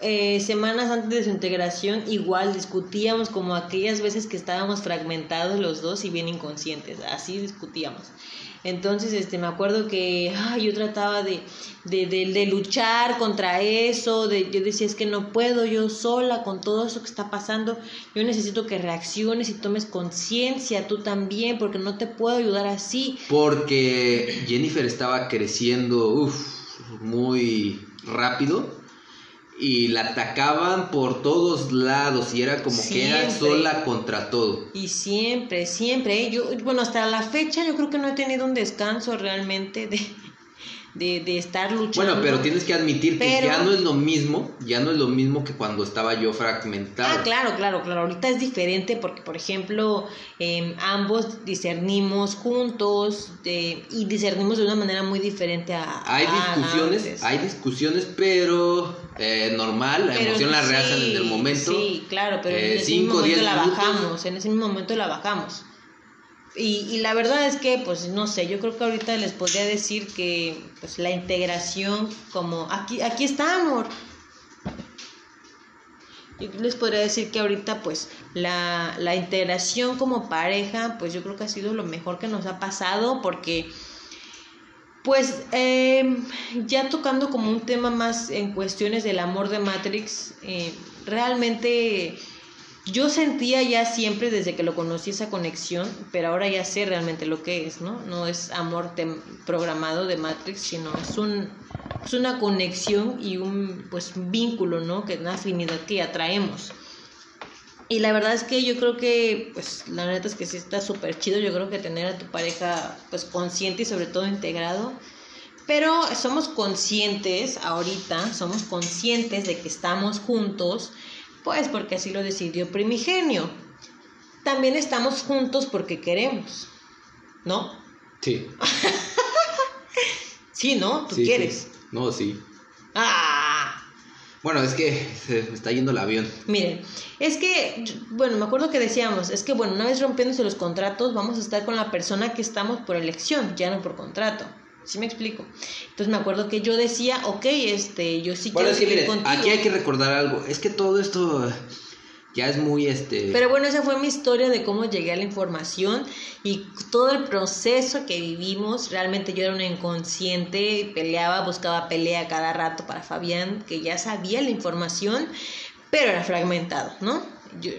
eh, semanas antes de su integración igual discutíamos como aquellas veces que estábamos fragmentados los dos y bien inconscientes, así discutíamos. Entonces, este, me acuerdo que yo trataba de, de, de, luchar contra eso, de, yo decía, es que no puedo yo sola con todo eso que está pasando, yo necesito que reacciones y tomes conciencia, tú también, porque no te puedo ayudar así. Porque Jennifer estaba creciendo, muy rápido y la atacaban por todos lados y era como que era sola contra todo. Y siempre, siempre, yo, bueno, hasta la fecha yo creo que no he tenido un descanso realmente de, de, de estar luchando. Bueno, pero tienes que admitir que ya no es lo mismo, ya no es lo mismo que cuando estaba yo fragmentado. Ah, claro, claro, claro. Ahorita es diferente porque, por ejemplo, em, ambos discernimos juntos y discernimos de una manera muy diferente a... Hay discusiones, hay discusiones, pero eh, normal, la emoción la realizan en el momento. Sí, claro, pero en eh, ese momento la bajamos, en ese mismo momento la bajamos. Y, la verdad es que, pues no sé, yo creo que ahorita les podría decir que pues, la integración, como aquí, aquí está, amor. Yo les podría decir que ahorita, pues, la, la integración como pareja, pues yo creo que ha sido lo mejor que nos ha pasado, porque, pues, eh, ya tocando como un tema más en cuestiones del amor de Matrix, eh, realmente yo sentía ya siempre desde que lo conocí esa conexión, pero ahora ya sé realmente lo que es, ¿no? No es amor programado de Matrix, sino es un es una conexión y un pues vínculo, ¿no? Que una afinidad que atraemos. Y la verdad es que yo creo que, pues, la neta es que sí está súper chido. Yo creo que tener a tu pareja, pues, consciente y sobre todo integrado. Pero somos conscientes ahorita, somos conscientes de que estamos juntos pues porque así lo decidió Primigenio. También estamos juntos porque queremos, ¿no? Sí. <laughs> sí, ¿no? ¿Tú quieres? No, sí. Ah. Bueno, es que se me está yendo el avión. Miren, es que, bueno, me acuerdo que decíamos, es que, bueno, una vez rompiéndose los contratos, vamos a estar con la persona que estamos por elección, ya no por contrato. ¿Sí me explico? Entonces me acuerdo que yo decía, ok, este, yo sí quiero seguir contigo. Aquí hay que recordar algo. Es que todo esto ya es muy este. Pero bueno, esa fue mi historia de cómo llegué a la información y todo el proceso que vivimos. Realmente yo era una inconsciente, peleaba, buscaba pelea cada rato para Fabián, que ya sabía la información, pero era fragmentado, ¿no? Yo,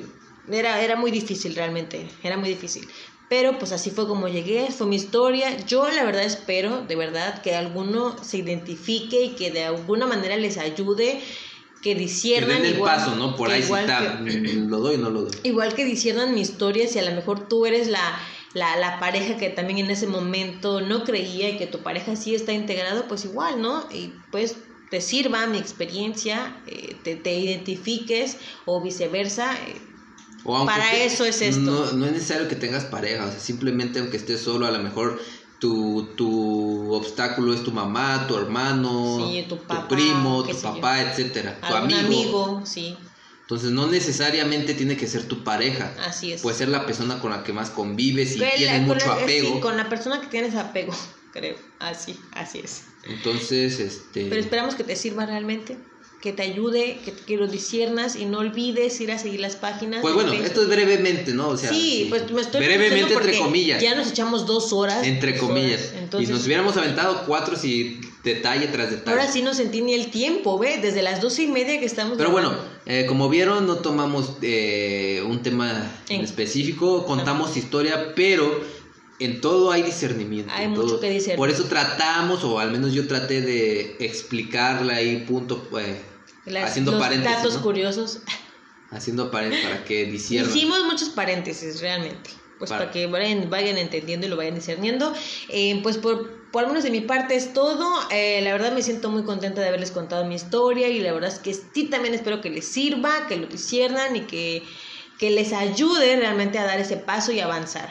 era, era muy difícil realmente, era muy difícil. Pero pues así fue como llegué, fue mi historia. Yo la verdad espero, de verdad, que alguno se identifique y que de alguna manera les ayude que disiernan que den el paso, ¿no? Por ahí está, mm, lo doy, no lo doy. Igual que disiernan mi historia, si a lo mejor tú eres la, la, la, pareja que también en ese momento no creía y que tu pareja sí está integrado, pues igual, ¿no? Y pues te sirva mi experiencia, eh, te, te, identifiques o viceversa. Eh, para eso es esto. No, no, es necesario que tengas pareja, o sea, simplemente aunque estés solo, a lo mejor tu, tu obstáculo es tu mamá, tu hermano, tu, primo, tu papá, etcétera, tu amigo. amigo, sí. Entonces no necesariamente tiene que ser tu pareja. Así es. Puede ser la persona con la que más convives y tienes mucho apego. Sí, con la persona que tienes apego, <laughs> creo. Así, así es. Entonces, este. Pero esperamos que te sirva realmente que te ayude, que, que, lo disiernas y no olvides ir a seguir las páginas. Pues bueno, esto es brevemente, ¿no? O sea, sí, pues me estoy brevemente entre comillas. Ya nos echamos dos horas. Entre comillas. y nos hubiéramos aventado cuatro si detalle tras detalle. Ahora sí no sentí ni el tiempo, ¿ve? Desde las doce y media que estamos. Pero bueno, eh, como vieron, no tomamos eh, un tema en específico, contamos historia, pero en todo hay discernimiento. Hay mucho que discernir. Por eso tratamos, o al menos yo traté de explicarla ahí, punto, haciendo los datos curiosos. Haciendo paréntesis para que disiernan. Hicimos muchos paréntesis, realmente. Pues para, que vayan, vayan, entendiendo y lo vayan discerniendo. Eh, pues por, por lo menos de mi parte es todo. Eh, la verdad me siento muy contenta de haberles contado mi historia y la verdad es que sí también espero que les sirva, que lo disciernan y que, que les ayude realmente a dar ese paso y avanzar.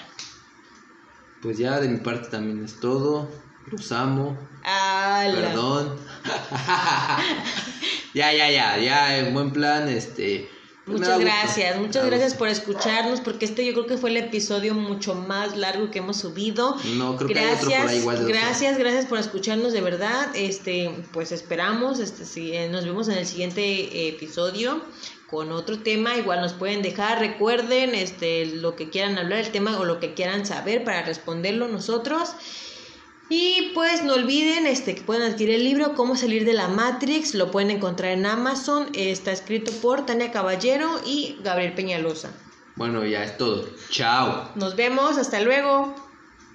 Pues ya de mi parte también es todo. Los amo. Perdón. <laughs> ya, ya, ya, ya, en buen plan, este. Muchas gracias, muchas gracias por escucharnos, porque este yo creo que fue el episodio mucho más largo que hemos subido. No, creo gracias, que hay otro por ahí igual Gracias, gracias por escucharnos de verdad. Este, pues esperamos, este, si, eh, nos vemos en el siguiente episodio con otro tema, igual nos pueden dejar, recuerden este lo que quieran hablar, el tema o lo que quieran saber para responderlo nosotros. Y pues no olviden este, que pueden adquirir el libro Cómo salir de la Matrix, lo pueden encontrar en Amazon, está escrito por Tania Caballero y Gabriel Peñalosa. Bueno, ya es todo. Chao. Nos vemos, hasta luego.